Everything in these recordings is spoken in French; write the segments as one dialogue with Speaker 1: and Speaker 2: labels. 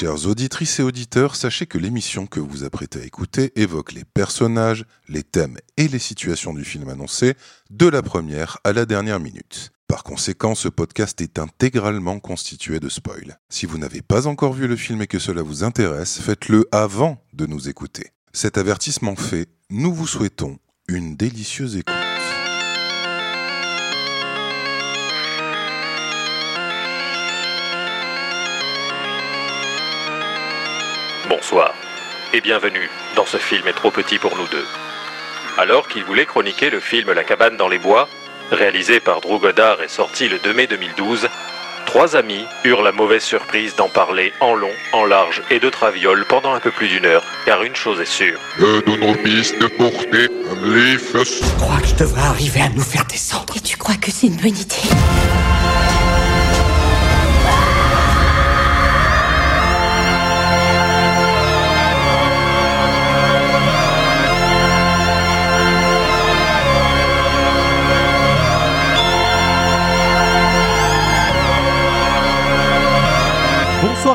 Speaker 1: Chères auditrices et auditeurs, sachez que l'émission que vous apprêtez à écouter évoque les personnages, les thèmes et les situations du film annoncé, de la première à la dernière minute. Par conséquent, ce podcast est intégralement constitué de spoils. Si vous n'avez pas encore vu le film et que cela vous intéresse, faites-le avant de nous écouter. Cet avertissement fait, nous vous souhaitons une délicieuse écoute.
Speaker 2: Bonsoir et bienvenue dans ce film est trop petit pour nous deux. Alors qu'il voulait chroniquer le film La cabane dans les bois, réalisé par Drew Goddard et sorti le 2 mai 2012, trois amis eurent la mauvaise surprise d'en parler en long, en large et de traviole pendant un peu plus d'une heure, car une chose est sûre.
Speaker 3: De nos pistes portées, les fesses.
Speaker 4: Je crois que je devrais arriver à nous faire descendre?
Speaker 5: Et tu crois que c'est une bonne idée?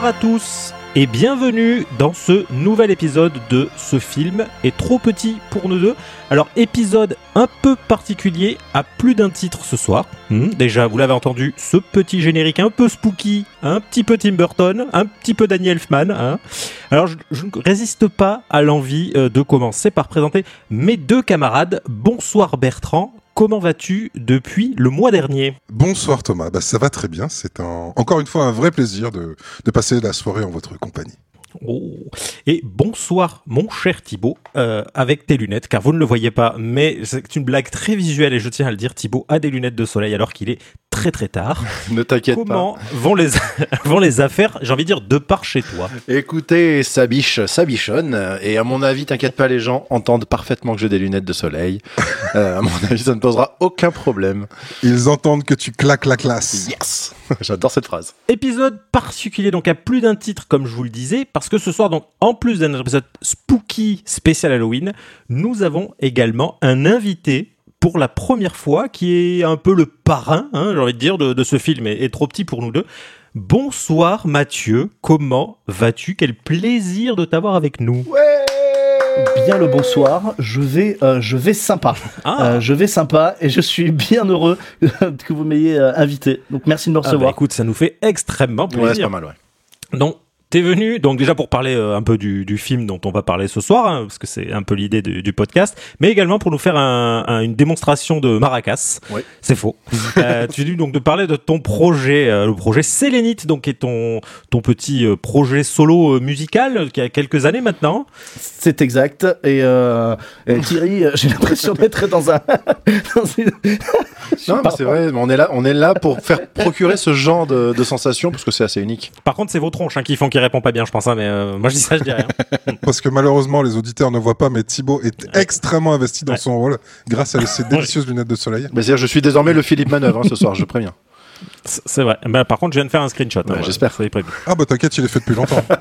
Speaker 6: Bonsoir à tous et bienvenue dans ce nouvel épisode de ce film est trop petit pour nous deux. Alors épisode un peu particulier à plus d'un titre ce soir. Hmm, déjà vous l'avez entendu, ce petit générique un peu spooky, un petit peu Tim Burton, un petit peu Danny Elfman. hein. Alors je, ne résiste pas à l'envie euh, de commencer par présenter mes deux camarades. Bonsoir Bertrand. Comment vas-tu depuis le mois dernier
Speaker 1: Bonsoir Thomas, bah, ça va très bien, c'est un... encore une fois un vrai plaisir de, de passer la soirée en votre compagnie.
Speaker 6: Oh. Et bonsoir, mon cher Thibaut, euh, avec tes lunettes, car vous ne le voyez pas, mais c'est une blague très visuelle et je tiens à le dire, Thibaut a des lunettes de soleil alors qu'il est très très tard.
Speaker 7: Ne t'inquiète pas.
Speaker 6: Comment vont les, vont les affaires, j'ai envie de dire, de par chez toi?
Speaker 7: Écoutez, ça biche, ça bichonne. Et à mon avis, t'inquiète pas, les gens entendent parfaitement que j'ai des lunettes de soleil. Euh, à mon avis, ça ne posera aucun problème.
Speaker 1: Ils entendent que tu claques la classe.
Speaker 7: Yes J'adore cette phrase.
Speaker 6: Épisode particulier, donc à plus d'un titre, comme je vous le disais, parce que ce soir, donc, en plus d'un épisode spooky spécial Halloween, nous avons également un invité pour la première fois, qui est un peu le parrain, hein, j'ai envie de dire, de, de ce film, et, et trop petit pour nous deux. Bonsoir Mathieu, comment vas-tu? Quel plaisir de t'avoir avec nous.
Speaker 8: Bien le bonsoir, je vais, euh, je vais sympa.
Speaker 6: Ah.
Speaker 8: Euh, je vais sympa et je suis bien heureux que vous m'ayez euh, invité. Donc merci de me
Speaker 6: Ah bah,
Speaker 8: recevoir.
Speaker 6: écoute, ça nous fait extrêmement
Speaker 7: Ouais, c'est
Speaker 6: plaisir.
Speaker 7: pas mal, ouais.
Speaker 6: Donc, t'es venu, donc déjà pour parler euh, un peu du, du film dont on va parler ce soir, hein, parce que c'est un peu l'idée du, du podcast, mais également pour nous faire un- un- une démonstration de maracas.
Speaker 7: Oui.
Speaker 6: C'est faux. Euh, tu es venu donc de parler de ton projet, euh, le projet Sélénite, donc qui est ton, ton petit euh, projet solo euh, musical qui a quelques années maintenant.
Speaker 8: C'est exact. Et, euh, et Thierry, j'ai l'impression d'être dans un. dans une-
Speaker 7: Non, mais c'est vrai, mais on est là, on est là pour faire procurer ce genre de, de sensations parce que c'est assez unique.
Speaker 6: Par contre, c'est vos tronches hein, qui font qu'il répond pas bien, je pense, hein, mais euh, moi je dis ça, je dis rien.
Speaker 1: Parce que malheureusement, les auditeurs ne voient pas, mais Thibaut est extrêmement investi dans
Speaker 6: Ouais.
Speaker 1: son rôle grâce à ses délicieuses lunettes de soleil.
Speaker 7: Mais c'est-à-dire, je suis désormais le Philippe Manœuvre hein, ce soir, je préviens.
Speaker 6: C'est vrai. Mais par contre, je viens de faire un screenshot. hein,
Speaker 7: Ouais,
Speaker 6: voilà,
Speaker 7: j'espère.
Speaker 1: Ah bah t'inquiète, il est fait depuis longtemps.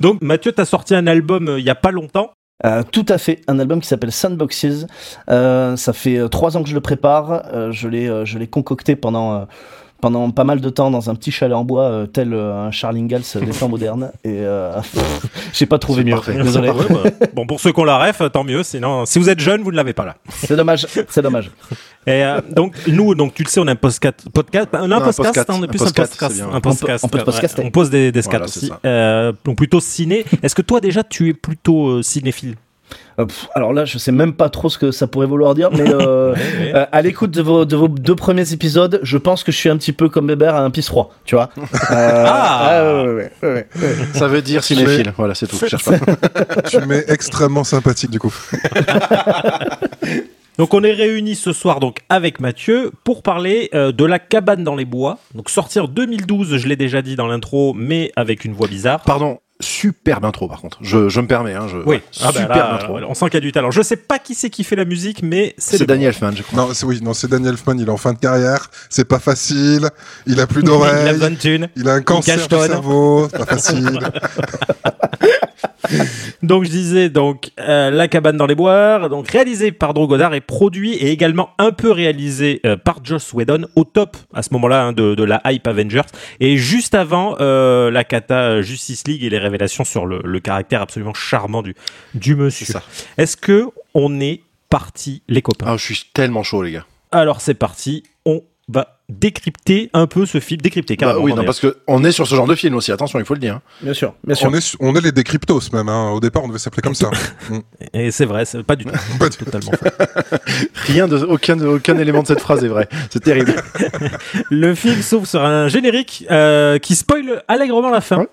Speaker 6: Donc, Mathieu, t'as sorti un album euh, il y a pas longtemps.
Speaker 8: Euh, tout à fait, un album qui s'appelle Sandboxes. Euh, ça fait euh, trois ans que je le prépare. Euh, je l'ai, euh, je l'ai concocté pendant. Pendant pas mal de temps dans un petit chalet en bois, euh, tel euh, un Charles Ingalls des temps modernes. Et euh, j'ai pas trouvé mieux.
Speaker 7: parfait.
Speaker 8: Désolé.
Speaker 6: Bah, bon, pour ceux qui ont la ref, tant mieux. Sinon, si vous êtes jeune, vous ne l'avez pas là.
Speaker 8: C'est dommage. C'est dommage.
Speaker 6: Et euh, donc, nous, donc tu le sais, on a un podcast. podcast on a un podcast, on est plus un
Speaker 7: podcast.
Speaker 6: Un.
Speaker 8: On peut- on peut
Speaker 6: ouais,
Speaker 8: podcaster.
Speaker 6: on pose des, des scats
Speaker 7: Voilà,
Speaker 6: aussi. Euh, donc, plutôt ciné. Est-ce que toi, déjà, tu es plutôt euh, cinéphile?
Speaker 8: Alors là, je sais même pas trop ce que ça pourrait vouloir dire, mais euh, euh, à l'écoute de vos, de vos deux premiers épisodes, je pense que je suis un petit peu comme Bébert à un pisse froid, tu vois. Euh,
Speaker 6: Ah.
Speaker 8: ouais, ouais, ouais, ouais, ouais.
Speaker 7: Ça veut dire cinéphile, voilà, c'est tout. Je cherche pas.
Speaker 1: tu m'es extrêmement sympathique du coup.
Speaker 6: Donc on est réunis ce soir donc avec Mathieu pour parler euh, de la cabane dans les bois. Donc sortir 2012, je l'ai déjà dit dans l'intro, mais avec une voix bizarre.
Speaker 7: Pardon, superbe intro par contre. Je, je me permets, hein, je...
Speaker 6: Oui, ah bah
Speaker 7: superbe
Speaker 6: là,
Speaker 7: intro.
Speaker 6: on sent qu'il y a du talent. Je sais pas qui c'est qui fait la musique, mais c'est
Speaker 7: Danny Elfman, je crois.
Speaker 1: Non, c'est oui, non, c'est Daniel Elfman, il est en fin de carrière, c'est pas facile, il a plus
Speaker 6: Il a
Speaker 1: d'oreilles,
Speaker 6: besoin de thunes.
Speaker 1: il a un cancer du cerveau, c'est pas facile.
Speaker 6: donc je disais donc euh, La cabane dans les bois, donc réalisé par Drew Goddard et produit et également un peu réalisé euh, par Joss Whedon au top à ce moment-là hein, de, de la hype Avengers et juste avant euh, la cata Justice League et les révélations sur le, le caractère absolument charmant du du monsieur. Est-ce que on est parti les copains?
Speaker 7: Ah, je suis tellement chaud, les gars.
Speaker 6: Alors c'est parti, on va décrypter un peu ce film, décrypter
Speaker 7: Bah
Speaker 6: carrément.
Speaker 7: oui,
Speaker 6: on
Speaker 7: non,
Speaker 6: est-
Speaker 7: parce que on est sur ce genre de film aussi. Attention, il faut le dire. hein.
Speaker 8: Bien sûr, bien sûr.
Speaker 1: On est, su- on est les décryptos même. hein. Au départ, on devait s'appeler comme ça.
Speaker 6: Et c'est vrai, c'est pas du tout.
Speaker 1: Pas du tout.
Speaker 6: totalement.
Speaker 7: Rien de aucun aucun élément de cette phrase est vrai. C'est terrible.
Speaker 6: Le film s'ouvre sur un générique euh, qui spoile allègrement la fin.
Speaker 7: Ouais.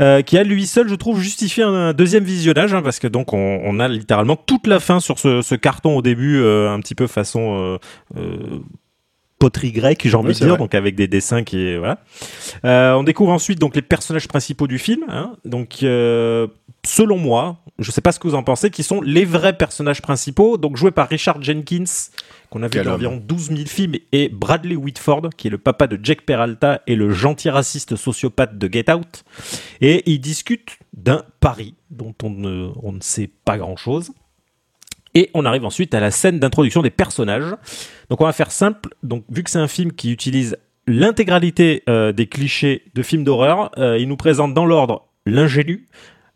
Speaker 6: Euh, qui à lui seul, je trouve, justifie un, deuxième visionnage, hein, parce que donc on, a littéralement toute la fin sur ce, carton au début, euh, un petit peu façon euh, poterie grecque, j'ai envie de dire,
Speaker 7: vrai.
Speaker 6: donc avec des dessins qui voilà. Euh, on découvre ensuite donc les personnages principaux du film, hein, donc euh, selon moi, je sais pas ce que vous en pensez, qui sont les vrais personnages principaux, donc joués par Richard Jenkins, qu'on a vu dans environ 12 000 films, et Bradley Whitford, qui est le papa de Jack Peralta et le gentil raciste sociopathe de Get Out. Et ils discutent d'un pari dont on ne, on ne sait pas grand-chose. Et on arrive ensuite à la scène d'introduction des personnages. Donc on va faire simple. Donc vu que c'est un film qui utilise l'intégralité euh, des clichés de films d'horreur, euh, il nous présente dans l'ordre l'ingénu,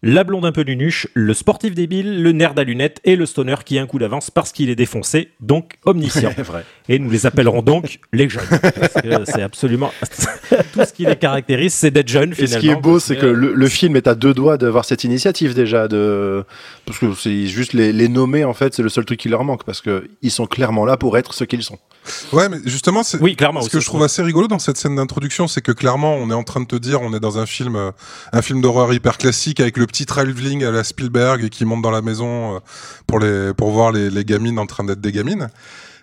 Speaker 6: la blonde un peu nunuche, le sportif débile, le nerd à lunettes et le stoner qui a un coup d'avance parce qu'il est défoncé, donc omniscient.
Speaker 7: Vrai.
Speaker 6: Et nous les appellerons donc les jeunes. Parce que c'est absolument tout ce qui les caractérise, c'est d'être jeunes
Speaker 7: Et
Speaker 6: finalement.
Speaker 7: ce qui est beau, c'est que le, le film est à deux doigts d'avoir cette initiative déjà, de parce que c'est juste les, les nommer en fait, c'est le seul truc qui leur manque parce que ils sont clairement là pour être ce qu'ils sont.
Speaker 1: Ouais, mais justement, c'est.
Speaker 6: Oui, clairement.
Speaker 1: Ce que je trouve assez rigolo dans cette scène d'introduction, c'est que clairement, on est en train de te dire, on est dans un film, euh, un film d'horreur hyper classique avec le petit travelling à la Spielberg qui monte dans la maison euh, pour les, pour voir les, les gamines en train d'être des gamines.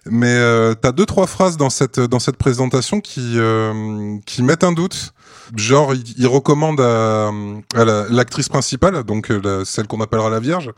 Speaker 1: Mais euh, t'as deux trois phrases dans cette dans cette présentation qui euh, qui mettent un doute. Genre, il, il recommande à, à la- l'actrice principale, donc euh, la- celle qu'on appellera la Vierge,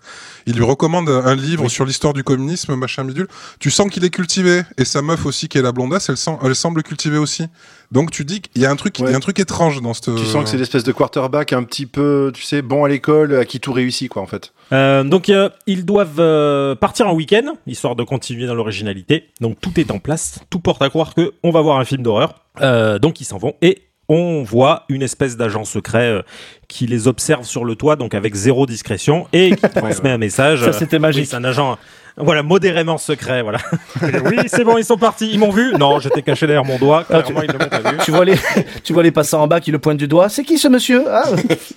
Speaker 1: il lui recommande un livre sur l'histoire du communisme, machin bidule. Tu sens qu'il est cultivé, et sa meuf aussi, qui est la blondasse, elle, sent, elle semble cultivée aussi. Donc tu dis qu'il y a un truc, il y
Speaker 7: Ouais.
Speaker 1: a un truc étrange dans cette.
Speaker 7: Tu sens que c'est l'espèce de quarterback un petit peu, tu sais, bon à l'école, à qui tout réussit quoi en fait.
Speaker 6: Euh, donc euh, ils doivent euh, partir en week-end, histoire de continuer dans l'originalité. Donc tout est en place, tout porte à croire que on va voir un film d'horreur. Euh, donc ils s'en vont et on voit une espèce d'agent secret euh, qui les observe sur le toit, donc avec zéro discrétion et qui transmet un message.
Speaker 8: Ça, c'était
Speaker 6: Oui,
Speaker 8: magique.
Speaker 6: c'est un agent. Voilà, modérément secret, voilà. oui, c'est bon, ils sont partis, ils m'ont vu. Non, j'étais caché derrière mon doigt.
Speaker 8: Ah, tu-
Speaker 6: Clairement, ils ne m'ont pas vu.
Speaker 8: tu vois les, tu vois les passants en bas qui le pointent du doigt. C'est qui ce monsieur? Ah,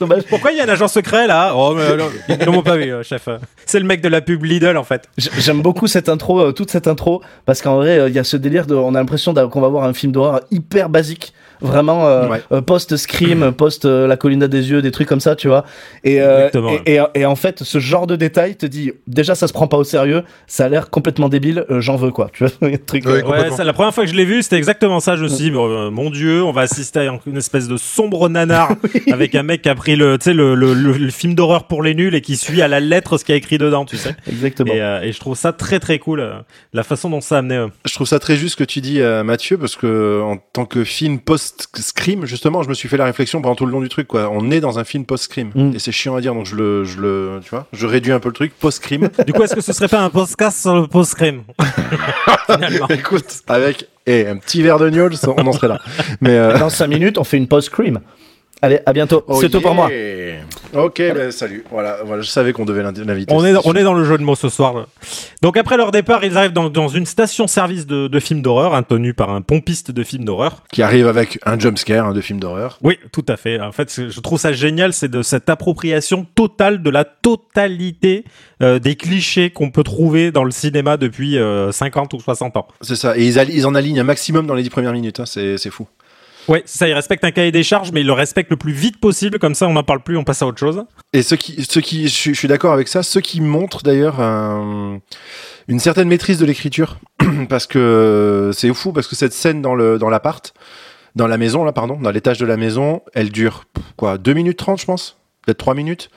Speaker 8: dommage.
Speaker 6: Pourquoi il y a un agent secret là? Oh, mais non, ils ne m'ont pas vu, euh, chef. C'est le mec de la pub Lidl en fait.
Speaker 8: J'aime beaucoup cette intro, euh, toute cette intro, parce qu'en vrai, euh, il y a ce délire de, on a l'impression qu'on va voir un film d'horreur hyper basique, vraiment euh,
Speaker 7: Ouais.
Speaker 8: euh, post scream, post euh, la colline des yeux, des trucs comme ça, tu vois. Et, euh, et, et, et en fait, ce genre de détail te dit, déjà, ça se prend pas au sérieux, ça a l'air complètement débile, euh, j'en veux quoi, tu vois, truc.
Speaker 1: Ouais,
Speaker 6: Ouais,
Speaker 1: complètement.
Speaker 6: ça, la première fois que je l'ai vu, c'était exactement ça. Je me suis dit, bon, euh, mon Dieu, on va assister à une espèce de sombre nanar avec un mec qui a pris le, tu sais, le, le, le- le film d'horreur pour les nuls et qui suit à la lettre ce qu'il y a écrit dedans, tu sais.
Speaker 8: Exactement.
Speaker 6: Et, euh, et je trouve ça très très cool, euh, la façon dont ça a amené. euh.
Speaker 7: Je trouve ça très juste ce que tu dis, euh, Mathieu, parce que en tant que film post-scream, justement, je me suis fait la réflexion pendant tout le long du truc. Quoi. On est dans un film post-scream.
Speaker 8: Mm.
Speaker 7: Et c'est chiant à dire, donc je le, je le, tu vois, je réduis un peu le truc. Post-scream.
Speaker 6: Du coup, est-ce que ce serait pas un podcast sur le Finalement.
Speaker 7: Écoute, avec et un petit verre de gnôle, on en serait là. Mais euh,
Speaker 8: Dans 5 minutes, on fait une pause scream. Allez, à bientôt.
Speaker 7: oh
Speaker 8: C'est tout pour moi.
Speaker 7: Ok, ben, salut. Voilà, voilà, je savais qu'on devait l'invi- l'inviter.
Speaker 6: On est,
Speaker 7: c'est
Speaker 6: on est dans le jeu de mots ce soir. là. Donc après leur départ, ils arrivent dans, dans une station-service de, de films d'horreur, hein, tenue par un pompiste de films d'horreur.
Speaker 7: Qui arrive avec un jumpscare hein, de film d'horreur.
Speaker 6: Oui, tout à fait. En fait, je trouve ça génial, c'est de cette appropriation totale de la totalité euh, des clichés qu'on peut trouver dans le cinéma depuis euh, 50 ou 60 ans.
Speaker 7: C'est ça. Et ils, en alignent un maximum dans les dix premières minutes. Hein. C'est fou.
Speaker 6: Ouais, ça, ils respectent un cahier des charges, mais ils le respectent le plus vite possible, comme ça on n'en parle plus, on passe à autre chose.
Speaker 7: Et ceux qui, ceux qui, je, suis- d'accord avec ça, ceux qui montrent d'ailleurs un- une certaine maîtrise de l'écriture, parce que c'est fou, parce que cette scène dans le dans l'appart, dans la maison là, pardon, dans l'étage de la maison, elle dure quoi, 2 minutes 30 je pense, peut-être 3 minutes,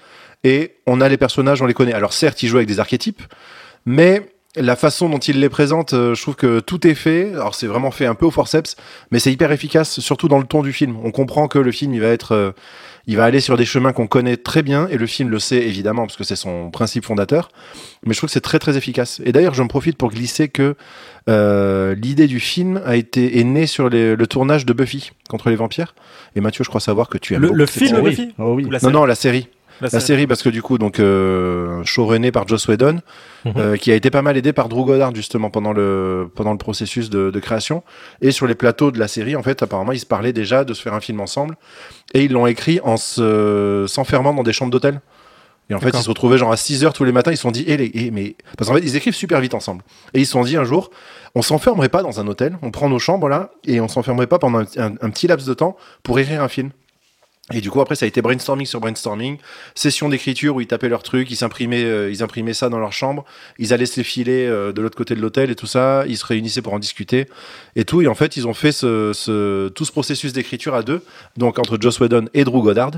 Speaker 7: et on a les personnages, on les connaît. Alors certes, ils jouent avec des archétypes, mais la façon dont il les présente, euh, je trouve que tout est fait. Alors c'est vraiment fait un peu au forceps, mais c'est hyper efficace, surtout dans le ton du film. On comprend que le film, il va être, euh, il va aller sur des chemins qu'on connaît très bien, et le film le sait évidemment parce que c'est son principe fondateur. Mais je trouve que c'est très très efficace. Et d'ailleurs, j'en profite pour glisser que euh, l'idée du film a été est née sur les- le tournage de Buffy contre les vampires. Et Mathieu, je crois savoir que tu aimes
Speaker 6: Le,
Speaker 7: beaucoup
Speaker 6: le film. Buffy
Speaker 8: Oh oui.
Speaker 6: Ou la
Speaker 7: Non, non, la série.
Speaker 6: La
Speaker 7: La
Speaker 6: série.
Speaker 7: parce que du coup, donc euh, showrunné par Joss Whedon,
Speaker 6: Mhm.
Speaker 7: euh, qui a été pas mal aidé par Drew Goddard justement pendant le pendant le processus de, de création. Et sur les plateaux de la série, en fait, apparemment, ils se parlaient déjà de se faire un film ensemble, et ils l'ont écrit en se s'enfermant dans des chambres d'hôtel. Et en fait, ils se retrouvaient genre à 6 heures tous les matins. Ils se sont dit, eh les, eh, mais parce qu'en fait, ils écrivent super vite ensemble. Et ils se sont dit un jour, on s'enfermerait pas dans un hôtel, on prend nos chambres là, et on s'enfermerait pas pendant un, un- un petit laps de temps pour écrire un film. Et du coup, après, ça a été brainstorming sur brainstorming, session d'écriture où ils tapaient leurs trucs, ils imprimaient, euh, ils imprimaient ça dans leur chambre, ils allaient se les filer euh, de l'autre côté de l'hôtel et tout ça, ils se réunissaient pour en discuter et tout. Et en fait, ils ont fait ce, ce- tout ce processus d'écriture à deux, donc entre Joss Whedon et Drew Goddard.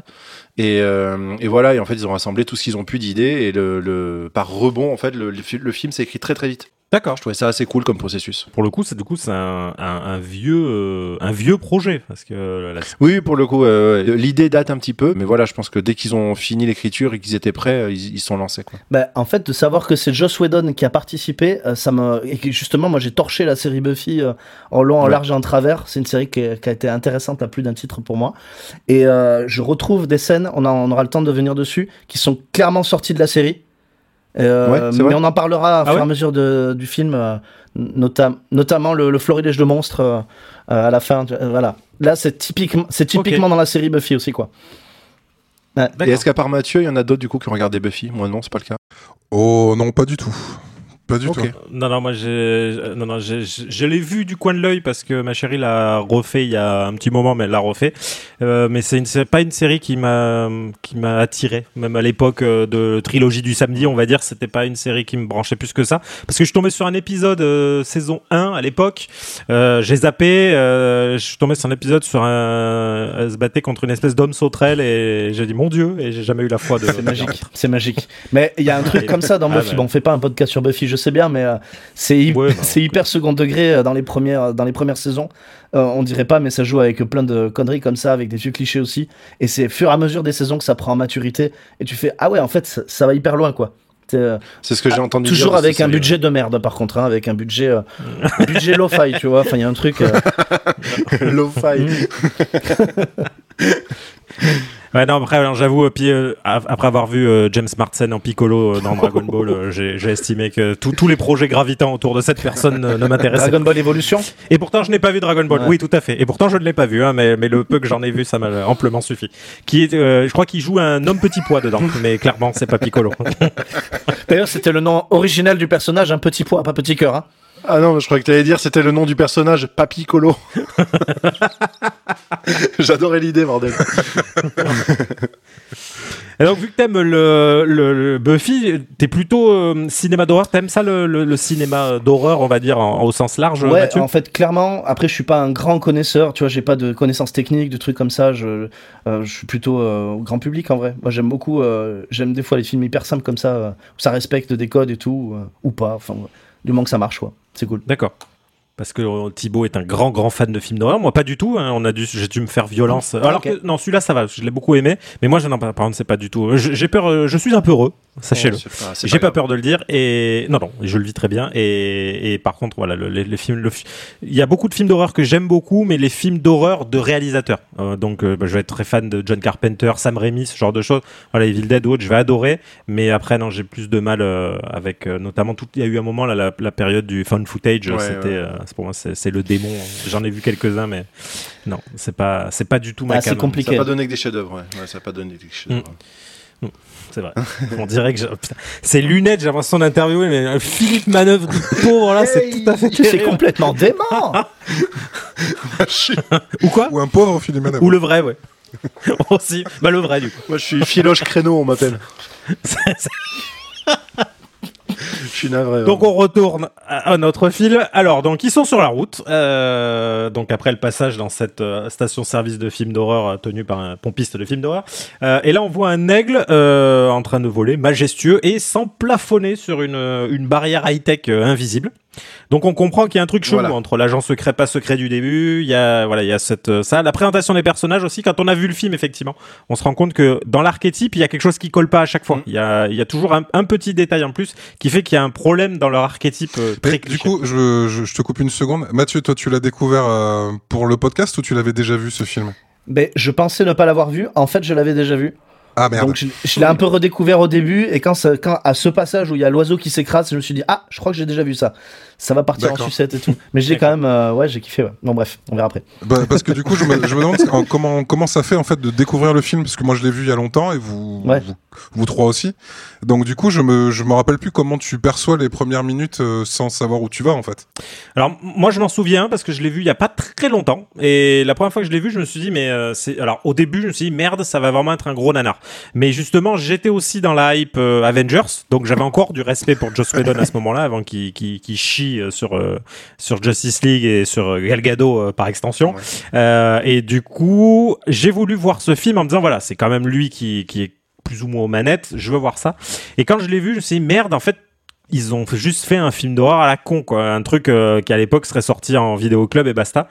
Speaker 7: Et, euh, et voilà, et en fait, ils ont rassemblé tout ce qu'ils ont pu d'idées et le, le- par rebond, en fait, le, le fi- le film s'est écrit très très vite.
Speaker 6: D'accord.
Speaker 7: Je trouvais ça assez cool comme processus.
Speaker 6: Pour le coup, c'est du coup c'est un, un, un vieux euh, un vieux projet parce que euh, la-
Speaker 7: Oui, pour le coup, euh, l'idée date un petit peu, mais voilà, je pense que dès qu'ils ont fini l'écriture et qu'ils étaient prêts, ils ils sont lancés. Quoi.
Speaker 8: Bah, en fait, de savoir que c'est Joss Whedon qui a participé, euh, ça me et justement, moi, j'ai torché la série Buffy euh, en long, en
Speaker 7: Ouais.
Speaker 8: large et en travers. C'est une série qui, a été intéressante à plus d'un titre pour moi. Et euh, je retrouve des scènes, on aura le temps de venir dessus, qui sont clairement sorties de la série. Euh,
Speaker 7: Ouais,
Speaker 8: mais on en parlera au
Speaker 6: Ah
Speaker 8: fur et
Speaker 6: ouais
Speaker 8: à mesure de- du film, euh, nota- notamment le, le florilège de monstres euh, euh, à la fin. euh, voilà. Là, c'est typiquement, c'est typiquement dans la série Buffy aussi, quoi.
Speaker 7: Et est-ce qu'à part Mathieu, il y en a d'autres du coup qui ont regardé Buffy? Moi non, c'est pas le cas.
Speaker 1: Oh non, pas du tout. Pas du tout.
Speaker 6: Non, non, moi, j'ai, non, non, j'ai- j'ai- je l'ai vu du coin de l'œil parce que ma chérie l'a refait il y a un petit moment, mais elle l'a refait. Euh, mais c'est, une, c'est pas une série qui m'a, qui m'a attiré. Même à l'époque euh, de trilogie du samedi, on va dire, c'était pas une série qui me branchait plus que ça. Parce que je suis tombé sur un épisode euh, saison 1 à l'époque. Euh, j'ai zappé, euh, je suis tombé sur un épisode sur un, elle se battait contre une espèce d'homme sauterelle et j'ai dit mon dieu, et j'ai jamais eu la foi de.
Speaker 8: C'est magique, c'est magique. Mais il y a un truc comme ça dans
Speaker 6: Ah,
Speaker 8: Buffy. Bon, on fait pas un podcast sur Buffy, je sais bien, mais euh, c'est hy-
Speaker 6: Ouais, bah,
Speaker 8: c'est hyper second degré euh, dans les premières dans les premières saisons. Euh, on dirait pas, mais ça joue avec plein de conneries comme ça, avec des vieux clichés aussi. Et c'est au fur et à mesure des saisons que ça prend en maturité. Et tu fais ah ouais, en fait, ça, ça va hyper loin, quoi. C'est, euh,
Speaker 7: C'est ce que j'ai entendu.
Speaker 8: toujours
Speaker 7: dire
Speaker 8: avec un
Speaker 7: série,
Speaker 8: budget de merde, par contre, hein, avec un budget euh, budget lo-fi, tu vois. Enfin, il y a un truc. euh,
Speaker 7: ouais.
Speaker 6: Ouais, non, après, alors, j'avoue, euh, puis, euh, après avoir vu euh, James Marsden en piccolo euh, dans Dragon Ball, euh, j'ai j'ai estimé que tous tous les projets gravitant autour de cette personne ne m'intéressaient
Speaker 8: Dragon Ball Evolution.
Speaker 6: Et pourtant, je n'ai pas vu Dragon Ball.
Speaker 8: Ouais.
Speaker 6: Oui, tout à fait. Et pourtant, je ne l'ai pas vu, hein, mais, mais le peu que j'en ai vu, ça m'a amplement suffi. Qui est, euh, je crois qu'il joue un homme petit poids dedans, mais clairement, c'est pas Piccolo.
Speaker 8: D'ailleurs, c'était le nom original du personnage, un petit poids, pas petit cœur. Hein.
Speaker 7: Ah non, je croyais que t'allais dire c'était le nom du personnage, Papy Colo. J'adorais l'idée, bordel.
Speaker 6: Et donc, vu que t'aimes le, le, le Buffy, t'es plutôt euh, cinéma d'horreur. T'aimes ça, le, le, le cinéma d'horreur, on va dire, en- au sens large,
Speaker 8: Ouais,
Speaker 6: Mathieu?
Speaker 8: en fait, clairement, après, je suis pas un grand connaisseur, tu vois, j'ai pas de connaissances techniques, de trucs comme ça, je, euh, je suis plutôt euh, au grand public en vrai. Moi, j'aime beaucoup, euh, j'aime des fois les films hyper simples comme ça, où ça respecte des codes et tout, euh, ou pas, enfin, du moment que ça marche, quoi. C'est cool.
Speaker 6: D'accord. Parce que euh, Thibaut est un grand, grand fan de films d'horreur. Moi, pas du tout. hein. On a dû, j'ai dû me faire violence.
Speaker 8: Ah,
Speaker 6: Alors que non, celui-là, ça va. Je l'ai beaucoup aimé. Mais moi, je n'en par contre, c'est pas du tout. J'ai peur. euh, Je suis un peu heureux. Sachez-le. J'ai pas peur de le dire et non non je le vis très bien et, et par contre voilà le- les, les films le il y a beaucoup de films d'horreur que j'aime beaucoup mais les films d'horreur de réalisateurs Euh, donc euh, bah, je vais être très fan de John Carpenter Sam Raimi ce genre de choses voilà Evil Dead ou autre je vais adorer mais après non j'ai plus de mal euh, avec euh, notamment tout il y a eu un moment là la, la période du found footage
Speaker 7: Ouais,
Speaker 6: c'était
Speaker 7: ouais.
Speaker 6: euh, c'est pour moi c'est c'est le démon j'en ai vu quelques uns mais non c'est pas c'est pas du tout ma
Speaker 8: Ah, c'est
Speaker 6: came.
Speaker 7: Ça
Speaker 8: compliqué.
Speaker 7: n'a pas donné que des chefs-d'œuvre, ouais. ouais. Ça n'a pas donné que des chefs-d'œuvre.
Speaker 6: C'est vrai. On dirait que ces lunettes, j'ai l'impression d'interviewer, mais euh, Philippe Manœuvre du pauvre là, c'est tout à fait
Speaker 8: C'est complètement dément
Speaker 6: Ou quoi
Speaker 1: Ou un pauvre Philippe Manœuvre.
Speaker 6: Ou le vrai, ouais. Aussi. Bah le vrai du coup.
Speaker 7: Moi, je suis Philoche Créneau, on m'appelle. suis navré.
Speaker 6: Donc on retourne à à notre film. Alors donc ils sont sur la route. euh, donc après le passage dans cette euh, station-service de films d'horreur euh, tenue par un pompiste de films d'horreur. Euh, et là on voit un aigle euh, en train de voler, majestueux et sans plafonner sur une, une barrière high-tech invisible. Donc on comprend qu'il y a un truc chelou
Speaker 7: Voilà.
Speaker 6: entre l'agent secret pas secret du début. Il y a voilà il y a cette euh, ça la présentation des personnages aussi. Quand on a vu le film effectivement, on se rend compte que dans l'archétype il y a quelque chose qui colle pas à chaque fois.
Speaker 7: Mm.
Speaker 6: Il y a il y a toujours un, un petit détail en plus qui fait qu'il y a un problème dans leur archétype euh, très
Speaker 1: Mais du coup, je, je, je te coupe une seconde. Mathieu, toi, tu l'as découvert euh, pour le podcast ou tu l'avais déjà vu ce film?
Speaker 8: Ben, je pensais ne pas l'avoir vu. En fait, je l'avais déjà vu.
Speaker 1: Ah merde.
Speaker 8: Donc je, je l'ai un peu redécouvert au début et quand, ça- quand à ce passage où il y a l'oiseau qui s'écrase, je me suis dit ah je crois que j'ai déjà vu ça. Ça va partir en sucette et tout. Mais j'ai quand même euh, ouais j'ai kiffé ouais. Bon bref on verra après.
Speaker 1: Bah, parce que du coup, je me, je me demande en- comment, comment ça fait en fait de découvrir le film, parce que moi je l'ai vu il y a longtemps et vous,
Speaker 8: Ouais.
Speaker 1: vous, vous trois aussi. Donc du coup, je me, je me rappelle plus comment tu perçois les premières minutes euh, sans savoir où tu vas en fait.
Speaker 6: Alors moi je m'en souviens parce que je l'ai vu il y a pas très longtemps et la première fois que je l'ai vu je me suis dit mais euh, c'est alors au début je me suis dit merde ça va vraiment être un gros nanar. Mais justement j'étais aussi dans la hype euh, Avengers donc j'avais encore du respect pour Joss Whedon à ce moment-là avant qu'il chie euh, sur euh, sur Justice League et sur euh, Gal Gadot par extension.
Speaker 1: Ouais.
Speaker 6: Et du coup j'ai voulu voir ce film en me disant voilà c'est quand même lui qui qui est plus ou moins aux manettes je veux voir ça. Et quand je l'ai vu je me suis dit merde en fait ils ont juste fait un film d'horreur à la con, quoi. Un truc euh, qui à l'époque serait sorti en vidéoclub et basta.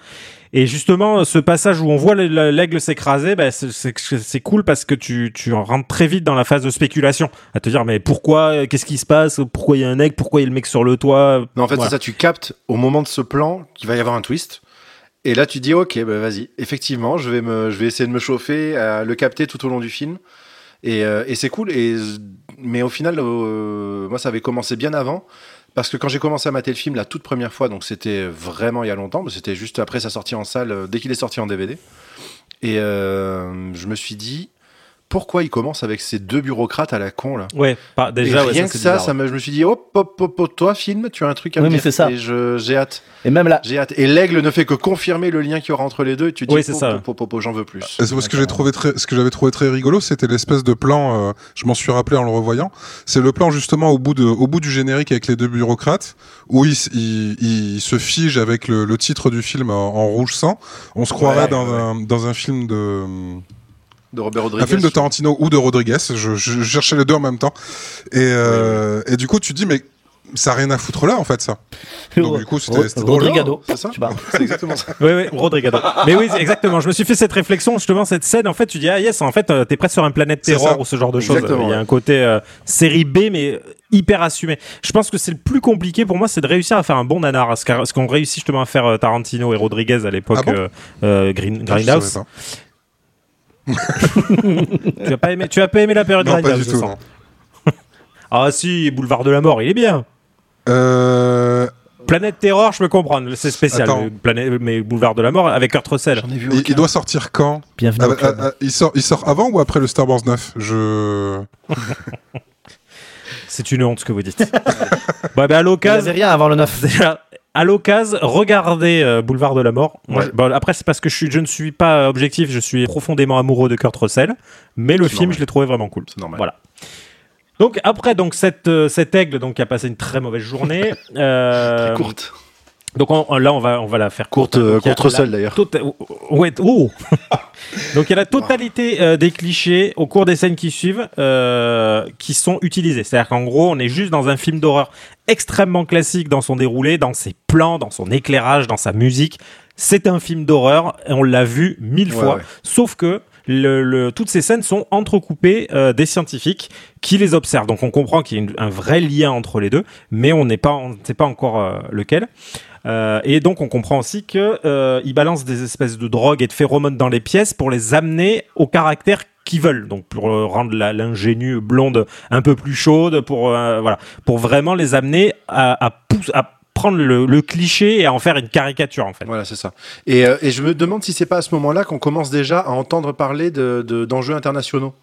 Speaker 6: Et justement, ce passage où on voit le- le- l'aigle s'écraser, bah, c'est- cool parce que tu, tu en rentres très vite dans la phase de spéculation. À te dire, mais pourquoi, qu'est-ce qui se passe, pourquoi il y a un aigle, pourquoi il y a le mec sur le toit?
Speaker 7: Non, en fait,
Speaker 6: Voilà.
Speaker 7: c'est ça, tu captes au moment de ce plan qu'il va y avoir un twist. Et là, tu dis, ok, bah, vas-y. Effectivement, je vais, me, je vais essayer de me chauffer, à le capter tout au long du film. Et, euh, et c'est cool. Et, mais au final, euh, moi, ça avait commencé bien avant. Parce que quand j'ai commencé à mater le film la toute première fois, donc c'était vraiment il y a longtemps, c'était juste après sa sortie en salle, euh, dès qu'il est sorti en DVD. Et euh, je me suis dit, pourquoi il commence avec ces deux bureaucrates à la con là
Speaker 6: Ouais, pas, déjà,
Speaker 7: et
Speaker 6: ouais,
Speaker 7: rien
Speaker 6: ça,
Speaker 7: que ça,
Speaker 6: bizarre,
Speaker 7: ça me, je me suis dit, hop, hop, hop, toi, film, tu as un truc à
Speaker 8: Oui,
Speaker 7: me
Speaker 8: mais
Speaker 7: dire.
Speaker 8: c'est ça.
Speaker 7: Et je- j'ai hâte,
Speaker 8: Et même là
Speaker 7: j'ai hâte. Et l'aigle ne fait que confirmer le lien qu'il y aura entre les deux. Et tu te dis,
Speaker 6: Oui, c'est ça.
Speaker 7: j'en veux plus.
Speaker 1: Et c'est parce que j'ai trouvé très, ce que j'avais trouvé très rigolo, c'était l'espèce de plan. euh, je m'en suis rappelé en le revoyant. C'est le plan justement au bout de, au bout du générique avec les deux bureaucrates, où il, s- il, il se fige avec le, le titre du film en, en rouge sang. On se croirait
Speaker 7: Ouais,
Speaker 1: dans,
Speaker 7: ouais.
Speaker 1: Un, dans un film de,
Speaker 7: De Robert Rodriguez.
Speaker 1: un film de Tarantino ou de Rodriguez. Je, je cherchais les deux en même temps. Et, euh, et du coup, tu te dis mais ça a rien à foutre là en fait ça. Donc du coup, c'était.
Speaker 8: Rodrigado.
Speaker 7: C'est ça. C'est exactement ça.
Speaker 6: Oui, oui, Rodrigado. Mais oui, exactement. Je me suis fait cette réflexion, justement, cette scène. En fait, tu dis, ah yes, en fait, euh, t'es presque sur un planète terror ou ce genre de choses. Il y a un côté euh, série B, mais hyper assumé. Je pense que c'est le plus compliqué pour moi, c'est de réussir à faire un bon nanar. Ce qu'ont réussi justement à faire Tarantino et Rodriguez à l'époque,
Speaker 1: Ah bon
Speaker 6: euh, Green,
Speaker 1: Ah,
Speaker 6: Grindhouse. Tu as pas aimé, tu as pas aimé la période
Speaker 1: Non, pas du
Speaker 6: je
Speaker 1: tout.
Speaker 6: sens.
Speaker 1: non.
Speaker 6: Ah si, Boulevard de la Mort, il est bien.
Speaker 1: Euh,
Speaker 6: Planète Terror, je peux comprendre, c'est spécial. Planète, mais Boulevard de la Mort avec Kurt Russell.
Speaker 7: J'en ai vu
Speaker 1: il, doit sortir quand?
Speaker 8: Bienvenue
Speaker 1: Ah,
Speaker 8: au
Speaker 1: bah,
Speaker 8: club.
Speaker 1: ah, ah, il, sort, il sort avant ou après le Star Wars 9 Je.
Speaker 6: C'est une honte ce que vous dites. bah, bah, à
Speaker 8: Il
Speaker 6: l'occasion,
Speaker 8: avait rien avant le 9.
Speaker 6: Déjà, à l'occasion, regardez euh, Boulevard de la Mort. Moi,
Speaker 7: Ouais.
Speaker 6: je- bon, après, c'est parce que je, suis, je ne suis pas objectif, je suis profondément amoureux de Kurt Russell, mais le film,
Speaker 7: normal.
Speaker 6: je l'ai trouvé vraiment cool.
Speaker 7: C'est normal.
Speaker 6: Voilà. Donc après donc cette, euh, cet aigle donc qui a passé une très mauvaise journée. euh,
Speaker 7: Très courte.
Speaker 6: Donc on- on- là on va on va la faire
Speaker 7: Courte,
Speaker 6: courte.
Speaker 7: courte
Speaker 6: la-
Speaker 7: Russell, d'ailleurs.
Speaker 6: Tota- ouais, oh. Donc il y a la totalité euh, des clichés au cours des scènes qui suivent euh, qui sont utilisés. C'est-à-dire qu'en gros, on est juste dans un film d'horreur extrêmement classique dans son déroulé, dans ses plans, dans son éclairage, dans sa musique. C'est un film d'horreur et on l'a vu mille
Speaker 7: Ouais,
Speaker 6: fois.
Speaker 7: ouais.
Speaker 6: Sauf que le, le- toutes ces scènes sont entrecoupées euh, des scientifiques qui les observent. Donc on comprend qu'il y a une- un vrai lien entre les deux, mais on n'est pas, on ne sait pas encore lequel. Euh, et donc on comprend aussi que euh, ils balancent des espèces de drogues et de phéromones dans les pièces pour les amener au caractère qu'ils veulent. Donc pour euh, rendre l'ingénue blonde un peu plus chaude, pour euh, voilà, pour vraiment les amener à, prendre le, cliché et à en faire une caricature en fait.
Speaker 7: Voilà, c'est ça. Et, je me demande si c'est pas à ce moment-là qu'on commence déjà à entendre parler de- de- d'enjeux internationaux.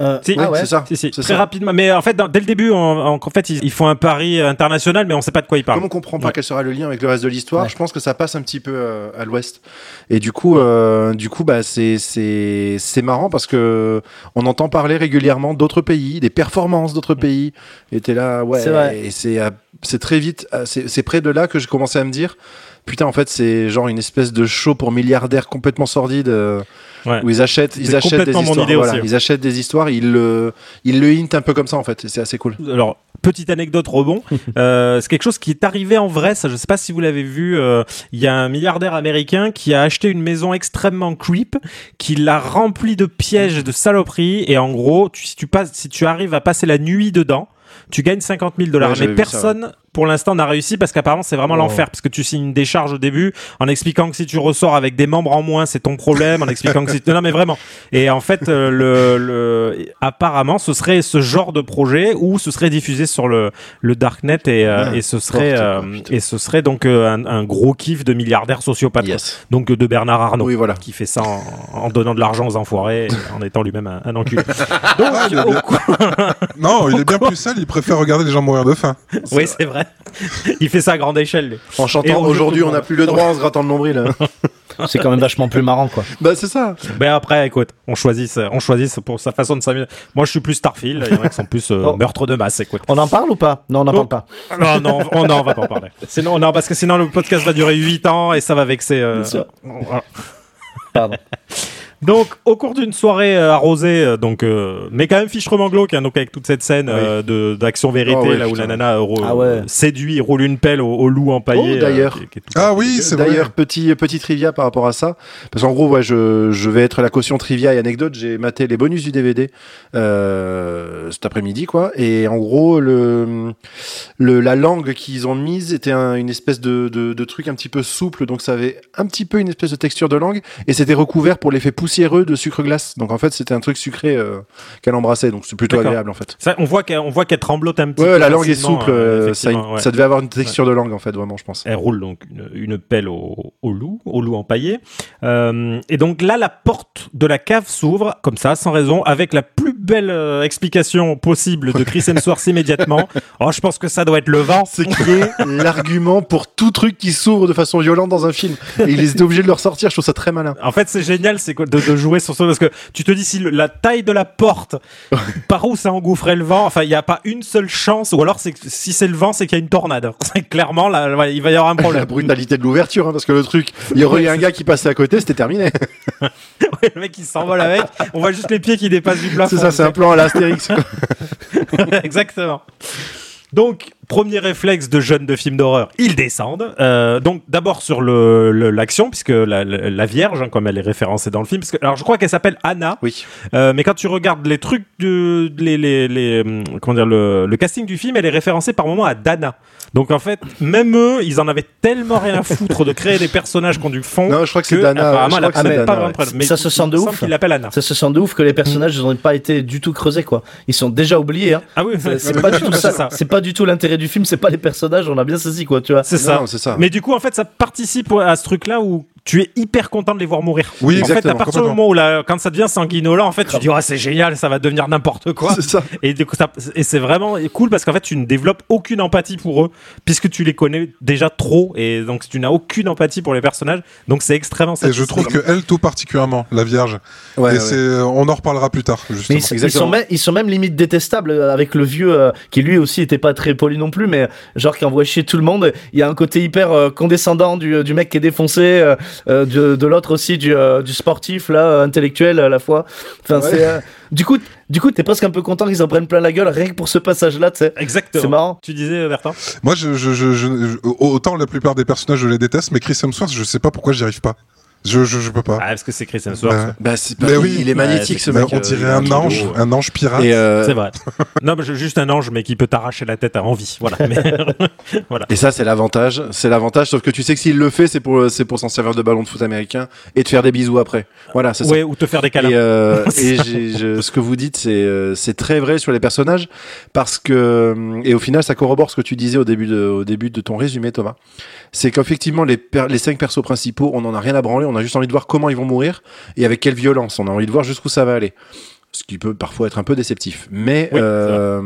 Speaker 8: Euh,
Speaker 7: Si,
Speaker 8: ah ouais.
Speaker 7: c'est ça.
Speaker 6: Si, très
Speaker 7: ça.
Speaker 6: rapidement. Mais en fait, dans- dès le début, en, fait, ils, ils font un pari international, mais on sait pas de quoi ils parlent.
Speaker 7: Comme on comprend pas
Speaker 6: Ouais.
Speaker 7: quel sera le lien avec le reste de l'histoire,
Speaker 8: Ouais.
Speaker 7: je pense que ça passe un petit peu euh, à l'ouest. Et du coup, euh, du coup, bah c'est c'est c'est marrant parce que on entend parler régulièrement d'autres pays, des performances d'autres pays. Et t'es là, ouais.
Speaker 8: C'est vrai.
Speaker 7: Et c'est euh, c'est très vite, euh, c'est c'est près de là que j'ai commencé à me dire. Putain, en fait, c'est genre une espèce de show pour milliardaires complètement sordide euh,
Speaker 6: Ouais.
Speaker 7: où ils achètent, ils achètent des histoires.
Speaker 6: idée
Speaker 7: voilà,
Speaker 6: aussi.
Speaker 7: ils achètent des histoires, ils le, ils le hint un peu comme ça en fait. C'est assez cool.
Speaker 6: Alors, petite anecdote rebond. euh, c'est quelque chose qui est arrivé en vrai. Ça, je sais pas si vous l'avez vu. euh, Il y a un milliardaire américain qui a acheté une maison extrêmement creep, qui l'a remplie de pièges et de saloperies. Et en gros, tu, si tu passes, si tu arrives à passer la nuit dedans, tu gagnes 50 000 dollars.
Speaker 7: Ouais,
Speaker 6: Mais
Speaker 7: ça,
Speaker 6: personne, pour l'instant, n'a réussi parce qu'apparemment, c'est vraiment
Speaker 8: Oh.
Speaker 6: l'enfer. Parce que tu signes une décharge au début en expliquant que si tu ressors avec des membres en moins, c'est ton problème. En expliquant que si... Non, mais vraiment. Et en fait, euh, le, le, apparemment, ce serait ce genre de projet où ce serait diffusé sur le, le darknet et, euh,
Speaker 7: Ah,
Speaker 6: et ce serait, euh, et ce serait donc euh, un, un gros kiff de milliardaire sociopathe. quoi.
Speaker 7: Yes.
Speaker 6: Donc de Bernard Arnault.
Speaker 7: Oui, voilà.
Speaker 6: Qui fait ça en, en donnant de l'argent aux enfoirés, et en étant lui-même un, un enculé.
Speaker 1: Ah, il est
Speaker 6: Donc,
Speaker 1: bien- Non, il est bien plus sale, il préfère regarder les gens mourir de faim.
Speaker 6: oui, c'est vrai. Il fait ça à grande échelle. lui.
Speaker 7: En chantant aujourd'hui, on n'a plus le droit en se grattant le nombril. hein.
Speaker 8: C'est quand même vachement plus marrant, quoi.
Speaker 7: bah c'est ça.
Speaker 6: Ben après, écoute, on choisit, ça- on choisit ça pour sa façon de s'amuser. Moi, je suis plus Starfield. Il y en a qui sont plus euh,
Speaker 8: Oh.
Speaker 6: meurtre de masse. Écoute.
Speaker 8: On en parle ou pas? Non, on n'en
Speaker 6: Oh.
Speaker 8: parle pas.
Speaker 6: Non, non, on, on va pas en parler. Sinon, non, parce que sinon le podcast va durer 8 ans et ça va vexer. euh,
Speaker 8: Bien sûr.
Speaker 6: voilà.
Speaker 8: Pardon.
Speaker 6: Donc, au cours d'une soirée euh, arrosée, euh, donc, euh, mais quand même fichtrement glauque, hein, donc avec toute cette scène euh, de d'action vérité
Speaker 7: Oh, ouais,
Speaker 6: là où
Speaker 7: putain.
Speaker 6: la nana euh,
Speaker 8: Ah ouais.
Speaker 6: séduit, roule une pelle au, au loup empaillé.
Speaker 7: Oh, d'ailleurs.
Speaker 6: qui- qui est tout
Speaker 1: Ah oui, c'est vrai.
Speaker 7: D'ailleurs, petit, petit trivia par rapport à ça. Parce qu'en gros, ouais, je, je vais être la caution trivia et anecdote. J'ai maté les bonus du DVD euh, cet après-midi, quoi. Et en gros, le, le, la langue qu'ils ont mise était un- une espèce de, de, de truc un petit peu souple. Donc ça avait un petit peu une espèce de texture de langue. Et c'était recouvert pour l'effet poussiéreux de sucre glace. Donc en fait, c'était un truc sucré euh, qu'elle embrassait. Donc c'est plutôt agréable, en fait.
Speaker 6: Ça, on voit qu'elle qu'elle tremblote un petit
Speaker 7: Ouais,
Speaker 6: peu.
Speaker 7: la langue est souple.
Speaker 6: euh,
Speaker 7: euh, ça,
Speaker 6: ouais.
Speaker 7: devait avoir une texture de langue, en fait, vraiment, je pense.
Speaker 6: Elle roule donc une, une pelle au, au loup, au loup empaillé. Euh, et donc là, la porte de la cave s'ouvre, comme ça, sans raison, avec la plus belle explication possible de Chris Hemsworth immédiatement. Oh, je pense que ça doit être le vent.
Speaker 7: C'est qui est l'argument pour tout truc qui s'ouvre de façon violente dans un film. Et ils étaient obligés de le ressortir, je trouve ça très malin.
Speaker 6: En fait, c'est génial, c'est de, de jouer sur ça parce que tu te dis si le- la taille de la porte, par où ça engouffrait le vent. Enfin, il n'y a pas une seule chance, ou alors c'est si c'est le vent, c'est qu'il y a une tornade. Clairement là, ouais, il va y avoir un
Speaker 7: La
Speaker 6: problème.
Speaker 7: brutalité de l'ouverture, hein, parce que le truc, il y aurait un gars qui passait à côté, c'était terminé.
Speaker 6: Ouais, le mec il s'envole avec, on voit juste les pieds qui dépassent du plafond.
Speaker 7: C'est ça, c'est un plan à l'Astérix.
Speaker 6: Exactement. Donc, premier réflexe de jeunes de films d'horreur, ils descendent. Euh, donc, d'abord sur le- l'action, puisque la, la- la Vierge, hein, comme elle est référencée dans le film, parce que, alors je crois qu'elle s'appelle Anna,
Speaker 7: Oui.
Speaker 6: euh, mais quand tu regardes les trucs, de, les, les, les, hum, comment dire, le, le casting du film, elle est référencée par moment à Dana. Donc, en fait, même eux, ils en avaient tellement rien à foutre de créer des personnages qui ont du fond.
Speaker 7: Non, je crois que c'est
Speaker 6: que,
Speaker 7: Dana.
Speaker 6: apparemment,
Speaker 7: je
Speaker 6: elle a
Speaker 7: crois que c'est
Speaker 6: pas
Speaker 7: Dana,
Speaker 6: vraiment
Speaker 7: ouais.
Speaker 6: de problème. Mais
Speaker 8: Ça se sent de ouf.
Speaker 6: qu'il l'appelle Anna.
Speaker 8: Ça se sent de ouf que les personnages ils n'ont pas été du tout creusés quoi. Ils sont déjà oubliés. Hein.
Speaker 6: Ah oui,
Speaker 8: C'est pas du tout ça.
Speaker 6: C'est ça.
Speaker 8: C'est pas du tout l'intérêt du film. C'est pas les personnages. On a bien saisi quoi. Tu vois.
Speaker 6: C'est ça.
Speaker 7: Ça.
Speaker 6: Mais du coup, en fait, ça participe à ce truc-là où tu es hyper content de les voir mourir.
Speaker 7: Oui,
Speaker 6: en fait, à partir du moment où la, quand ça devient sanguinolent, en fait, tu dis, ouais, c'est génial, ça va devenir n'importe quoi.
Speaker 7: C'est ça.
Speaker 6: Et du coup, ça, et c'est vraiment cool parce qu'en fait, tu ne développes aucune empathie pour eux puisque tu les connais déjà trop et donc tu n'as aucune empathie pour les personnages. Donc c'est extrêmement
Speaker 1: Et je trouve que elle, tout particulièrement, la Vierge.
Speaker 7: Ouais,
Speaker 1: et
Speaker 7: ouais.
Speaker 1: c'est, on en reparlera plus tard,
Speaker 8: Mais ils, sont même, ils sont même limite détestables euh, avec le vieux euh, qui lui aussi était pas très poli non plus, mais genre qui envoie chier tout le monde. Il y a un côté hyper euh, condescendant du, du mec qui est défoncé, euh, euh, de, de l'autre aussi du, euh, du sportif là, euh, intellectuel à la fois. Enfin,
Speaker 7: Ouais.
Speaker 8: c'est euh, du coup, du coup, t'es presque un peu content qu'ils en prennent plein la gueule rien que pour ce passage-là, tu sais.
Speaker 6: Exactement.
Speaker 8: C'est marrant.
Speaker 6: Tu disais, Bertrand?
Speaker 1: Moi, je, je, je, je- je- autant la plupart des personnages, je les déteste, mais Chris Hemsworth, je sais pas pourquoi j'y arrive pas. Je, je, je peux pas.
Speaker 6: Ah, parce que c'est Chris Hemsworth.
Speaker 1: Ouais.
Speaker 7: Bah, c'est
Speaker 1: oui.
Speaker 7: il est magnétique
Speaker 6: Ouais,
Speaker 7: ce
Speaker 1: Mais
Speaker 7: mec.
Speaker 1: on
Speaker 7: euh,
Speaker 1: dirait
Speaker 7: il a
Speaker 1: un
Speaker 7: kilo.
Speaker 1: ange, un ange pirate.
Speaker 7: Euh,
Speaker 6: C'est vrai. non, mais juste un ange, mais qui peut t'arracher la tête à envie. Voilà.
Speaker 7: Et ça, c'est l'avantage. C'est l'avantage, sauf que tu sais que s'il le fait, c'est pour, c'est pour s'en servir de ballon de foot américain et de faire des bisous après. Voilà, c'est ça.
Speaker 6: Ouais, ou te faire des câlins.
Speaker 7: Et, euh,
Speaker 6: C'est
Speaker 7: et
Speaker 6: ça.
Speaker 7: j'ai- je- ce que vous dites, c'est euh, c'est très vrai sur les personnages parce que euh, et au final, ça corrobore ce que tu disais au début de au début de ton résumé, Thomas. C'est qu'effectivement, les per- les cinq persos principaux, on en a rien à branler. On a juste envie de voir comment ils vont mourir et avec quelle violence. On a envie de voir jusqu'où ça va aller. ce qui peut parfois être un peu déceptif. Mais,
Speaker 6: Oui,
Speaker 7: euh,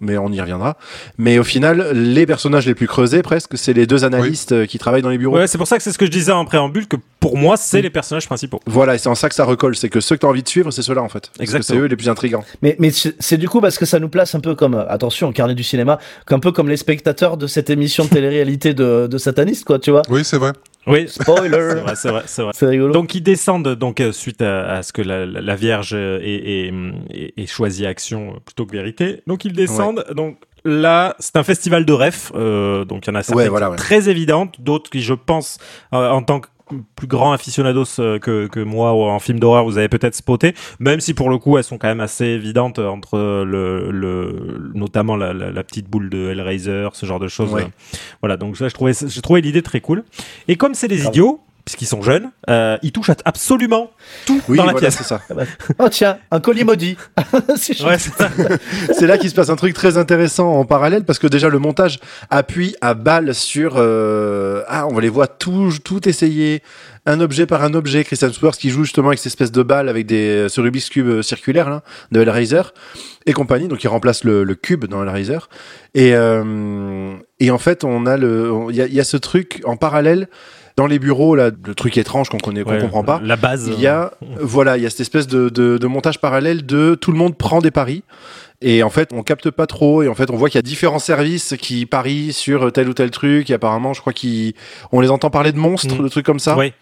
Speaker 7: mais on y reviendra. Mais au final, les personnages les plus creusés, presque, c'est les deux analystes euh, qui travaillent dans les bureaux.
Speaker 6: Ouais, c'est pour ça que c'est ce que je disais en préambule, que pour moi, c'est les personnages principaux.
Speaker 7: Voilà, et c'est en ça que ça recolle. C'est que ceux que tu as envie de suivre, c'est ceux-là, en fait. Parce que
Speaker 6: Exactement.
Speaker 7: c'est eux les plus intrigants.
Speaker 8: Mais, mais c'est du coup parce que ça nous place un peu comme, euh, attention, au carnet du cinéma, un peu comme les spectateurs de cette émission de télé-réalité de, de satanistes, quoi, tu vois.
Speaker 1: Oui, c'est vrai.
Speaker 6: Oui, c'est
Speaker 8: Spoiler
Speaker 6: vrai, c'est vrai, c'est vrai.
Speaker 8: C'est rigolo.
Speaker 6: Donc ils descendent donc euh, suite à, à ce que la, la- la Vierge euh, ait, ait, ait- choisi action plutôt que vérité. Donc ils descendent. Donc là, c'est un festival de refs. euh, donc il y en a certaines
Speaker 7: Ouais, voilà, ouais.
Speaker 6: très évidentes, d'autres qui, je pense, euh, en tant que plus grand aficionados euh, que, que moi en film d'horreur, vous avez peut-être spoté, même si pour le coup elles sont quand même assez évidentes entre le, le notamment la, la, la petite boule de Hellraiser, ce genre de choses.
Speaker 7: Ouais.
Speaker 6: Voilà, donc ça, je trouvais, j'ai trouvé l'idée très cool. Et comme c'est des
Speaker 8: Grave.
Speaker 6: idiots, puisqu'ils sont jeunes, euh, ils touchent à absolument tout
Speaker 7: Oui,
Speaker 6: dans la
Speaker 7: voilà,
Speaker 6: pièce.
Speaker 7: c'est ça.
Speaker 8: Oh tiens, un colis maudit. C'est.
Speaker 6: Ouais,
Speaker 7: là qu'il se passe un truc très intéressant en parallèle parce que déjà le montage appuie à balle sur euh, ah on les voir tout tout essayer un objet par un objet Christian Spurs qui joue justement avec cette espèce de balle avec des ce Rubik's cube euh, circulaire là de Hellraiser et compagnie donc il remplace le, le cube dans Hellraiser et euh, et en fait on a le y il y a ce truc en parallèle dans les bureaux là le truc étrange qu'on connaît qu'on
Speaker 6: Ouais,
Speaker 7: comprend pas
Speaker 6: La base.
Speaker 7: il y a, voilà, il y a cette espèce de, de, de montage parallèle de tout le monde prend des paris. Et en fait, on capte pas trop. Et en fait, on voit qu'il y a différents services qui parient sur tel ou tel truc. Et apparemment, je crois qu'on les entend parler de monstres,
Speaker 6: Mm.
Speaker 7: de trucs comme ça.
Speaker 6: Ouais.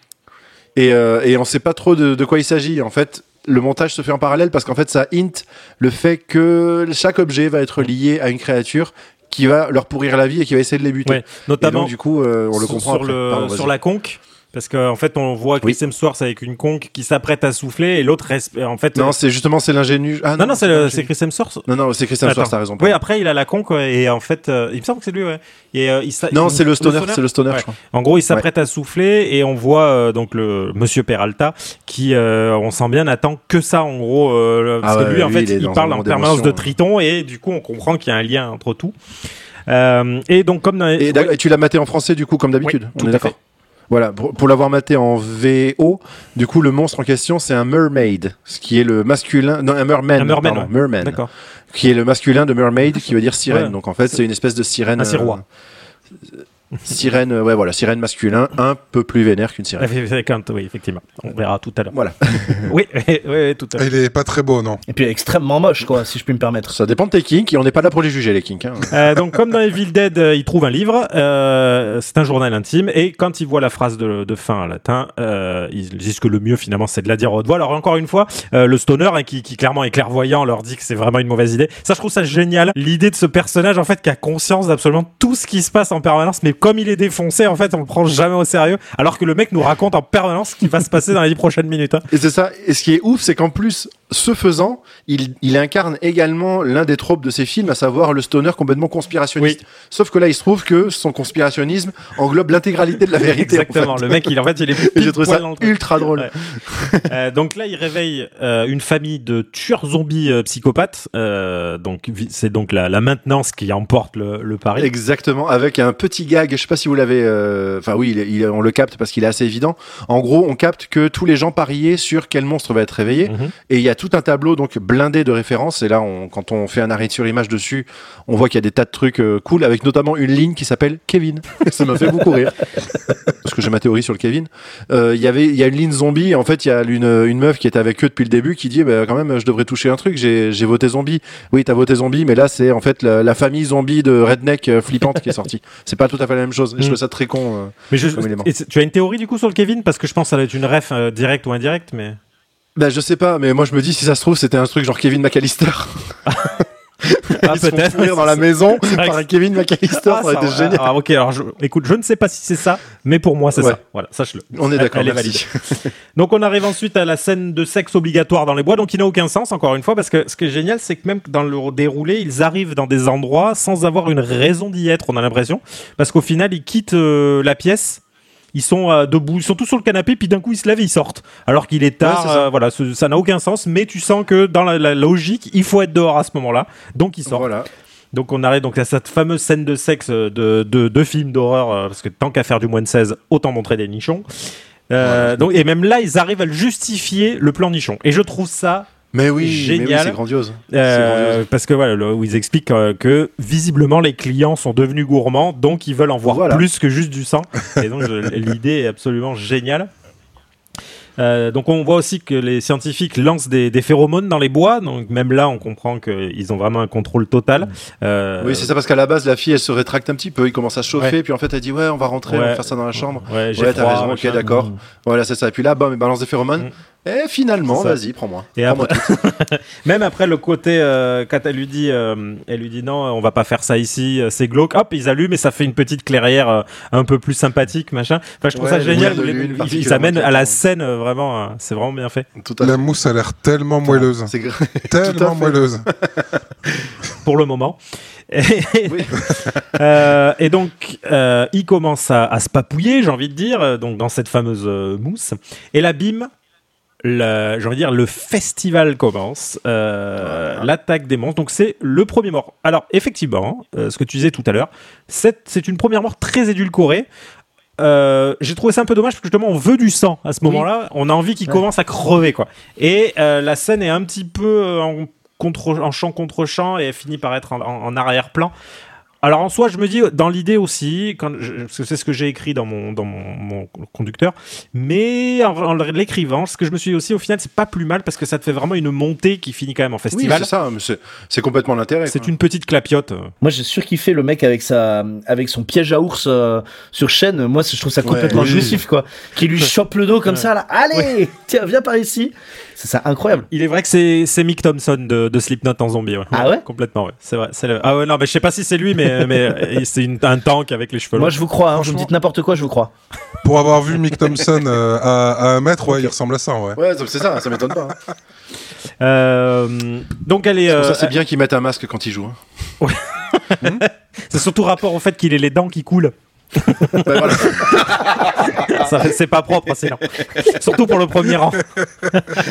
Speaker 7: Et, euh, et on sait pas trop de, de quoi il s'agit. En fait, le montage se fait en parallèle parce qu'en fait, ça hint le fait que chaque objet va être lié à une créature qui va leur pourrir la vie et qui va essayer de les buter.
Speaker 6: Ouais, notamment
Speaker 7: donc, du coup, euh, on le comprend
Speaker 6: sur,
Speaker 7: après.
Speaker 6: le,
Speaker 7: Pardon,
Speaker 6: sur la conque. Parce qu'en fait, on voit Chris
Speaker 7: Oui.
Speaker 6: Hemsworth avec une conque qui s'apprête à souffler et l'autre. En fait,
Speaker 7: Non,
Speaker 6: euh,
Speaker 7: c'est justement c'est l'ingénu. Ah,
Speaker 6: non, non, c'est Chris Hemsworth.
Speaker 7: Non, non, c'est
Speaker 6: Attends.
Speaker 7: Spurs, t'as raison.
Speaker 6: Oui, après, il a la conque ouais, et en fait, euh, il me semble que c'est lui, ouais. Et, euh, il
Speaker 7: Non, c'est le stoner, c'est le stoner,
Speaker 6: Ouais.
Speaker 7: je crois.
Speaker 6: En gros, il s'apprête à souffler et on voit euh, donc le Monsieur Peralta qui, euh, on sent bien, n'attend que ça en gros, euh, le- parce
Speaker 7: Ah
Speaker 6: que lui, en fait,
Speaker 7: il
Speaker 6: parle en permanence de Triton et du coup, on comprend qu'il y a un lien entre tout. Euh, et donc, comme dans les-
Speaker 7: Et, et tu l'as maté en français du coup comme d'habitude. on est d'accord. Voilà, pour, pour l'avoir maté en VO, du coup le monstre en question c'est un mermaid, ce qui est le masculin, non un merman,
Speaker 6: Un merman,
Speaker 7: pardon,
Speaker 6: ouais.
Speaker 7: merman,
Speaker 6: D'accord.
Speaker 7: qui est le masculin de mermaid qui veut dire sirène.
Speaker 6: Ouais.
Speaker 7: Donc en fait c'est une espèce de sirène.
Speaker 6: Un sirois.
Speaker 7: euh, sirène, euh, ouais voilà, sirène masculin, un peu plus vénère qu'une sirène.
Speaker 6: Oui, effectivement. On verra tout à l'heure.
Speaker 7: Voilà.
Speaker 6: oui, oui, oui, tout à l'heure.
Speaker 1: Il est pas très beau, non
Speaker 8: Et puis extrêmement moche, quoi, si je puis me permettre.
Speaker 7: Ça dépend de tes kinks et on n'est pas là pour les juger les kinks. hein.
Speaker 6: Euh, donc, comme dans Evil Dead, euh, il trouve un livre. euh, c'est un journal intime. Et quand il voit la phrase de, de fin en latin, euh, ils disent que le mieux, finalement, c'est de la dire haute voix. Alors, encore une fois, euh, le stoner, hein, qui, qui clairement est clairvoyant, leur dit que c'est vraiment une mauvaise idée. Ça, je trouve ça génial. L'idée de ce personnage, en fait, qui a conscience d'absolument tout ce qui se passe en permanence. Mais comme il est défoncé, en fait, on le prend jamais au sérieux. Alors que le mec nous raconte en permanence ce qui va se passer dans les dix prochaines minutes. hein.
Speaker 7: Et c'est ça. Et ce qui est ouf, c'est qu'en plus, ce faisant, il, il incarne également l'un des tropes de ses films, à savoir le stoner complètement conspirationniste. Sauf que là, il se trouve que son conspirationnisme englobe l'intégralité de la vérité. en
Speaker 6: Exactement.
Speaker 7: fait.
Speaker 6: Le mec, il, en fait, il est
Speaker 7: j'ai trouvé ça
Speaker 6: dans le truc.
Speaker 7: ultra drôle.
Speaker 6: Ouais. Euh, donc là, il réveille euh, une famille de tueurs zombies euh, psychopathes. Euh, donc c'est donc la, la maintenance qui emporte le, le pari.
Speaker 7: Exactement, avec un petit gag, je sais pas si vous l'avez, enfin oui, il il on le capte parce qu'il est assez évident. En gros, on capte que tous les gens pariaient sur quel monstre va être réveillé,
Speaker 6: Mhm.
Speaker 7: et il y a tout un tableau donc blindé de références. Et là, on, quand on fait un arrêt sur image dessus, on voit qu'il y a des tas de trucs euh, cool, avec notamment une ligne qui s'appelle Kevin. Ça m'a fait beaucoup rire parce que j'ai ma théorie sur le Kevin. Euh, Il y avait, il y a une ligne zombie. En fait, il y a une, une meuf qui est avec eux depuis le début qui dit, bah, quand même, je devrais toucher un truc. J'ai voté zombie. Oui, t'as voté zombie, mais là, c'est en fait la, la famille zombie de redneck euh, flippante qui est sortie. C'est pas tout à fait la même chose. Et je
Speaker 6: Mm.
Speaker 7: trouve ça très con. euh.
Speaker 6: Mais je,
Speaker 7: comme
Speaker 6: et tu as une théorie du coup sur le Kevin? Parce que je pense que ça va être une ref directe ou indirecte, mais
Speaker 7: Bah, je sais pas, mais moi, je me dis, si ça se trouve, c'était un truc genre Kevin McAllister.
Speaker 6: ah
Speaker 7: pourrir dans la maison par Kevin McAllister.
Speaker 6: Ah,
Speaker 7: ça aurait été
Speaker 6: va-
Speaker 7: génial.
Speaker 6: ah, ok, alors je, écoute, je ne sais pas si c'est ça, mais pour moi c'est
Speaker 7: Ouais.
Speaker 6: ça. Voilà, sache-le.
Speaker 7: On est
Speaker 6: Elle-
Speaker 7: d'accord.
Speaker 6: elle est
Speaker 7: merci.
Speaker 6: Donc on arrive ensuite à la scène de sexe obligatoire dans les bois, donc qui n'a aucun sens encore une fois, parce que ce qui est génial, c'est que même dans le déroulé, ils arrivent dans des endroits sans avoir une raison d'y être, on a l'impression, parce qu'au final, ils quittent euh, la pièce. Ils sont euh, debout, ils sont tous sur le canapé, puis d'un coup ils se lèvent et ils sortent. Alors qu'il est tard,
Speaker 7: Ouais, ça.
Speaker 6: euh, voilà, ce- ça n'a aucun sens, mais tu sens que dans la, la logique, il faut être dehors à ce moment-là, donc ils sortent.
Speaker 7: Voilà.
Speaker 6: Donc on arrive donc à cette fameuse scène de sexe de, de, de films d'horreur, euh, parce que tant qu'à faire du moins de 16, autant montrer des nichons. Euh, donc, et même là, ils arrivent à le justifier, le plan nichon. Et je trouve ça
Speaker 7: Mais oui,
Speaker 6: Génial.
Speaker 7: c'est grandiose.
Speaker 6: Euh,
Speaker 7: C'est grandiose.
Speaker 6: parce que voilà, où ils expliquent euh, que visiblement les clients sont devenus gourmands, donc ils veulent en voir
Speaker 7: Voilà.
Speaker 6: plus que juste du sang. Et donc l'idée est absolument géniale. Euh, donc on voit aussi que les scientifiques lancent des, des phéromones dans les bois, donc même là on comprend qu'ils ont vraiment un contrôle total. Euh,
Speaker 7: Oui, c'est ça, parce qu'à la base, la fille, elle se rétracte un petit peu, il commence à chauffer,
Speaker 6: Ouais.
Speaker 7: puis en fait, elle dit, ouais, on va rentrer, on va faire ça dans la chambre.
Speaker 6: Ouais, j'ai
Speaker 7: Ouais, t'as raison, ok, d'accord. Voilà, c'est ça. Et puis là, bam, il balance des phéromones.
Speaker 6: Mm.
Speaker 7: Et finalement,
Speaker 6: C'est ça.
Speaker 7: vas-y, prends-moi.
Speaker 6: Et
Speaker 7: Prends-moi
Speaker 6: après, même après le côté euh, quand elle lui dit, euh, elle lui dit non, on va pas faire ça ici, euh, c'est glauque. Hop, ils allument et ça fait une petite clairière euh, un peu plus sympathique, machin. Enfin, je trouve
Speaker 7: Ouais,
Speaker 6: ça génial. Ils-
Speaker 7: lune,
Speaker 6: ils- à la scène euh, vraiment, euh, c'est vraiment bien fait.
Speaker 7: tout. À
Speaker 1: La
Speaker 7: fait.
Speaker 1: mousse a l'air tellement moelleuse. Tellement moelleuse.
Speaker 6: pour le moment. Et,
Speaker 7: Oui.
Speaker 6: euh, et donc, euh, il commence à, à se papouiller, j'ai envie de dire, donc dans cette fameuse euh, mousse. Et là, bim, le- j'ai envie de dire, le festival commence, euh, l'attaque des monstres. Donc, c'est le premier mort. Alors, effectivement, euh, ce que tu disais tout à l'heure, c'est c'est une première mort très édulcorée. Euh, j'ai trouvé ça un peu dommage parce que justement on veut du sang à ce moment-là, on a envie qu'il
Speaker 7: Ouais.
Speaker 6: commence à crever quoi. Et euh, la scène est un petit peu en, contre, en champ contre champ et elle finit par être en, en- en arrière-plan. Alors en soi, je me dis dans l'idée aussi, quand je- parce que c'est ce que j'ai écrit dans mon dans mon, mon conducteur, mais en, en l'écrivant, ce que je me suis dit aussi au final, c'est pas plus mal parce que ça te fait vraiment une montée qui finit quand même en
Speaker 7: Oui,
Speaker 6: festival.
Speaker 7: c'est ça, mais c'est- c'est complètement l'intérêt.
Speaker 6: c'est
Speaker 7: quoi.
Speaker 6: une petite clapiote.
Speaker 8: Moi, j'ai surkiffé le mec avec sa, avec son piège à ours euh, sur chaîne. Moi, je trouve ça complètement
Speaker 7: oui.
Speaker 8: jouissif, quoi. Qui lui chope le dos comme ça, là. Allez, tiens, viens par ici. C'est ça incroyable.
Speaker 6: Il est vrai que c'est c'est Mick Thompson de, de Slipknot en zombie. Ouais.
Speaker 8: Ah ouais?
Speaker 6: Complètement, ouais. C'est vrai. c'est le- Ah ouais, non, mais je sais pas si c'est lui, mais, mais c'est une- un tank avec les cheveux longs.
Speaker 8: Moi, je vous crois. Hein, vous me dites n'importe quoi, je vous crois.
Speaker 1: Pour avoir vu Mick Thompson euh, à, à un mètre, ouais, il ressemble à ça, ouais.
Speaker 7: Ouais, c'est ça, ça m'étonne pas. hein.
Speaker 6: Euh, donc elle est.
Speaker 7: Pour
Speaker 6: euh,
Speaker 7: ça, c'est bien qu'ils mettent un masque quand ils jouent. hein.
Speaker 6: c'est surtout rapport au fait qu'il ait les dents qui coulent.
Speaker 7: Voilà.
Speaker 6: C'est pas propre, c'est lent. Surtout pour le premier rang.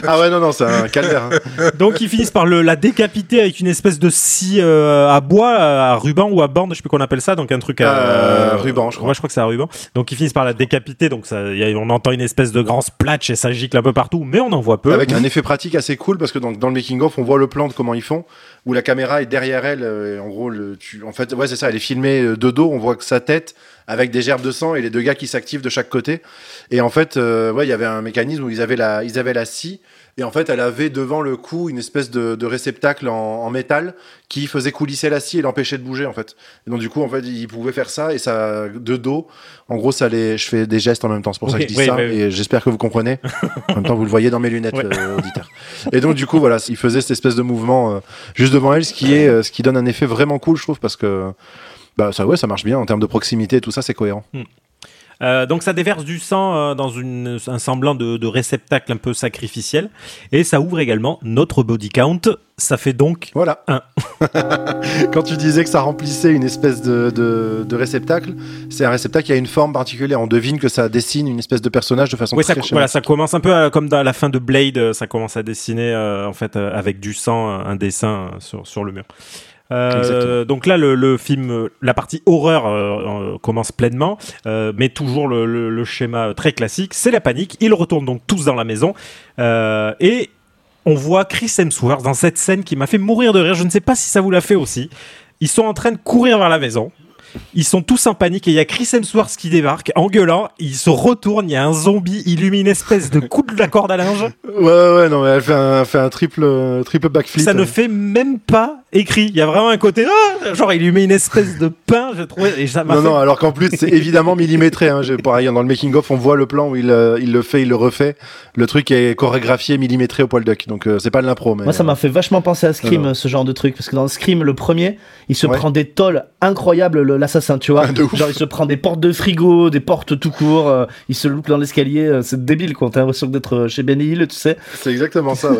Speaker 7: Ah ouais, non, non, c'est un calvaire. hein.
Speaker 6: Donc ils finissent par le, la décapiter avec une espèce de scie euh, à bois, à ruban ou à bande, je sais plus qu'on appelle ça, donc un truc à
Speaker 7: Euh, ruban, je crois.
Speaker 6: Ouais, je crois que c'est à ruban. Donc ils finissent par la décapiter, donc ça, y a- on entend une espèce de grand splatch et ça gicle un peu partout, mais on en voit peu.
Speaker 7: Avec un effet pratique assez cool parce que dans, dans le making of, on voit le plan de comment ils font, où la caméra est derrière elle. euh, et en gros, le, tu, en fait, ouais, c'est ça. Elle est filmée euh, de dos. On voit que sa tête avec des gerbes de sang et les deux gars qui s'activent de chaque côté. Et en fait, euh, ouais, il y avait un mécanisme où ils avaient la, ils avaient la scie. Et en fait, elle avait devant le cou une espèce de, de réceptacle en, en métal qui faisait coulisser la scie et l'empêchait de bouger en fait. Et donc du coup, en fait, ils pouvaient faire ça et ça de dos. En gros, ça les, je fais des gestes en même temps. C'est pour ça que je dis
Speaker 6: oui,
Speaker 7: ça
Speaker 6: oui.
Speaker 7: et j'espère que vous comprenez. en même temps, vous le voyez dans mes lunettes,
Speaker 6: Ouais.
Speaker 7: euh, auditeurs. Et donc du coup, voilà, il faisait cette espèce de mouvement euh, juste devant elle, ce qui est, euh, ce qui donne un effet vraiment cool, je trouve, parce que bah ça, ouais, ça marche bien en termes de proximité, tout ça, c'est cohérent.
Speaker 6: Euh, donc ça déverse du sang euh, dans une, un semblant de, de réceptacle un peu sacrificiel et ça ouvre également notre body count. Ça fait donc
Speaker 7: Voilà.
Speaker 6: Un.
Speaker 7: Quand tu disais que ça remplissait une espèce de, de, de réceptacle, c'est un réceptacle qui a une forme particulière. On devine que ça dessine une espèce de personnage de façon
Speaker 6: Oui, ça,
Speaker 7: très
Speaker 6: voilà,
Speaker 7: schématique.
Speaker 6: ça commence un peu comme dans la fin de Blade, euh, ça commence à dessiner euh, en fait avec du sang un dessin sur, sur le mur. Euh, donc là, le, le film, la partie horreur euh, euh, commence pleinement, euh, mais toujours le, le- le schéma très classique, c'est la panique. Ils retournent donc tous dans la maison euh, et on voit Chris Hemsworth dans cette scène qui m'a fait mourir de rire. Je ne sais pas si ça vous l'a fait aussi. Ils sont en train de courir vers la maison. Ils sont tous en panique et il y a Chris Hemsworth qui débarque en gueulant. Il se retourne, il y a un zombie, il lui met une espèce de coup de la corde à linge.
Speaker 7: Ouais, ouais, non, mais elle fait un, fait un triple, triple backflip.
Speaker 6: Ça ne fait même pas écrit. Il y a vraiment un côté, ah genre il lui met une espèce de pain, je trouvais, et ça m'a
Speaker 7: Non,
Speaker 6: fait-
Speaker 7: non, alors qu'en plus, c'est évidemment millimétré. Hein. J'ai- Pareil, dans le making-of, on voit le plan où il, euh, il le fait, il le refait. Le truc est chorégraphié, millimétré au poil duck. Donc, euh, c'est pas de l'impro. Mais,
Speaker 8: Moi, ça m'a fait vachement penser à Scream,
Speaker 7: Non, non.
Speaker 8: ce genre de truc. Parce que dans Scream, le premier, il se
Speaker 7: Ouais.
Speaker 8: prend des tolls incroyables, le- l'assassin, tu vois. Genre, il se prend des portes de frigo, des portes tout court, euh, il se loupe dans l'escalier. euh, c'est débile, quoi. T'as l'impression d'être euh, chez Benny Hill, tu sais.
Speaker 7: C'est exactement ça.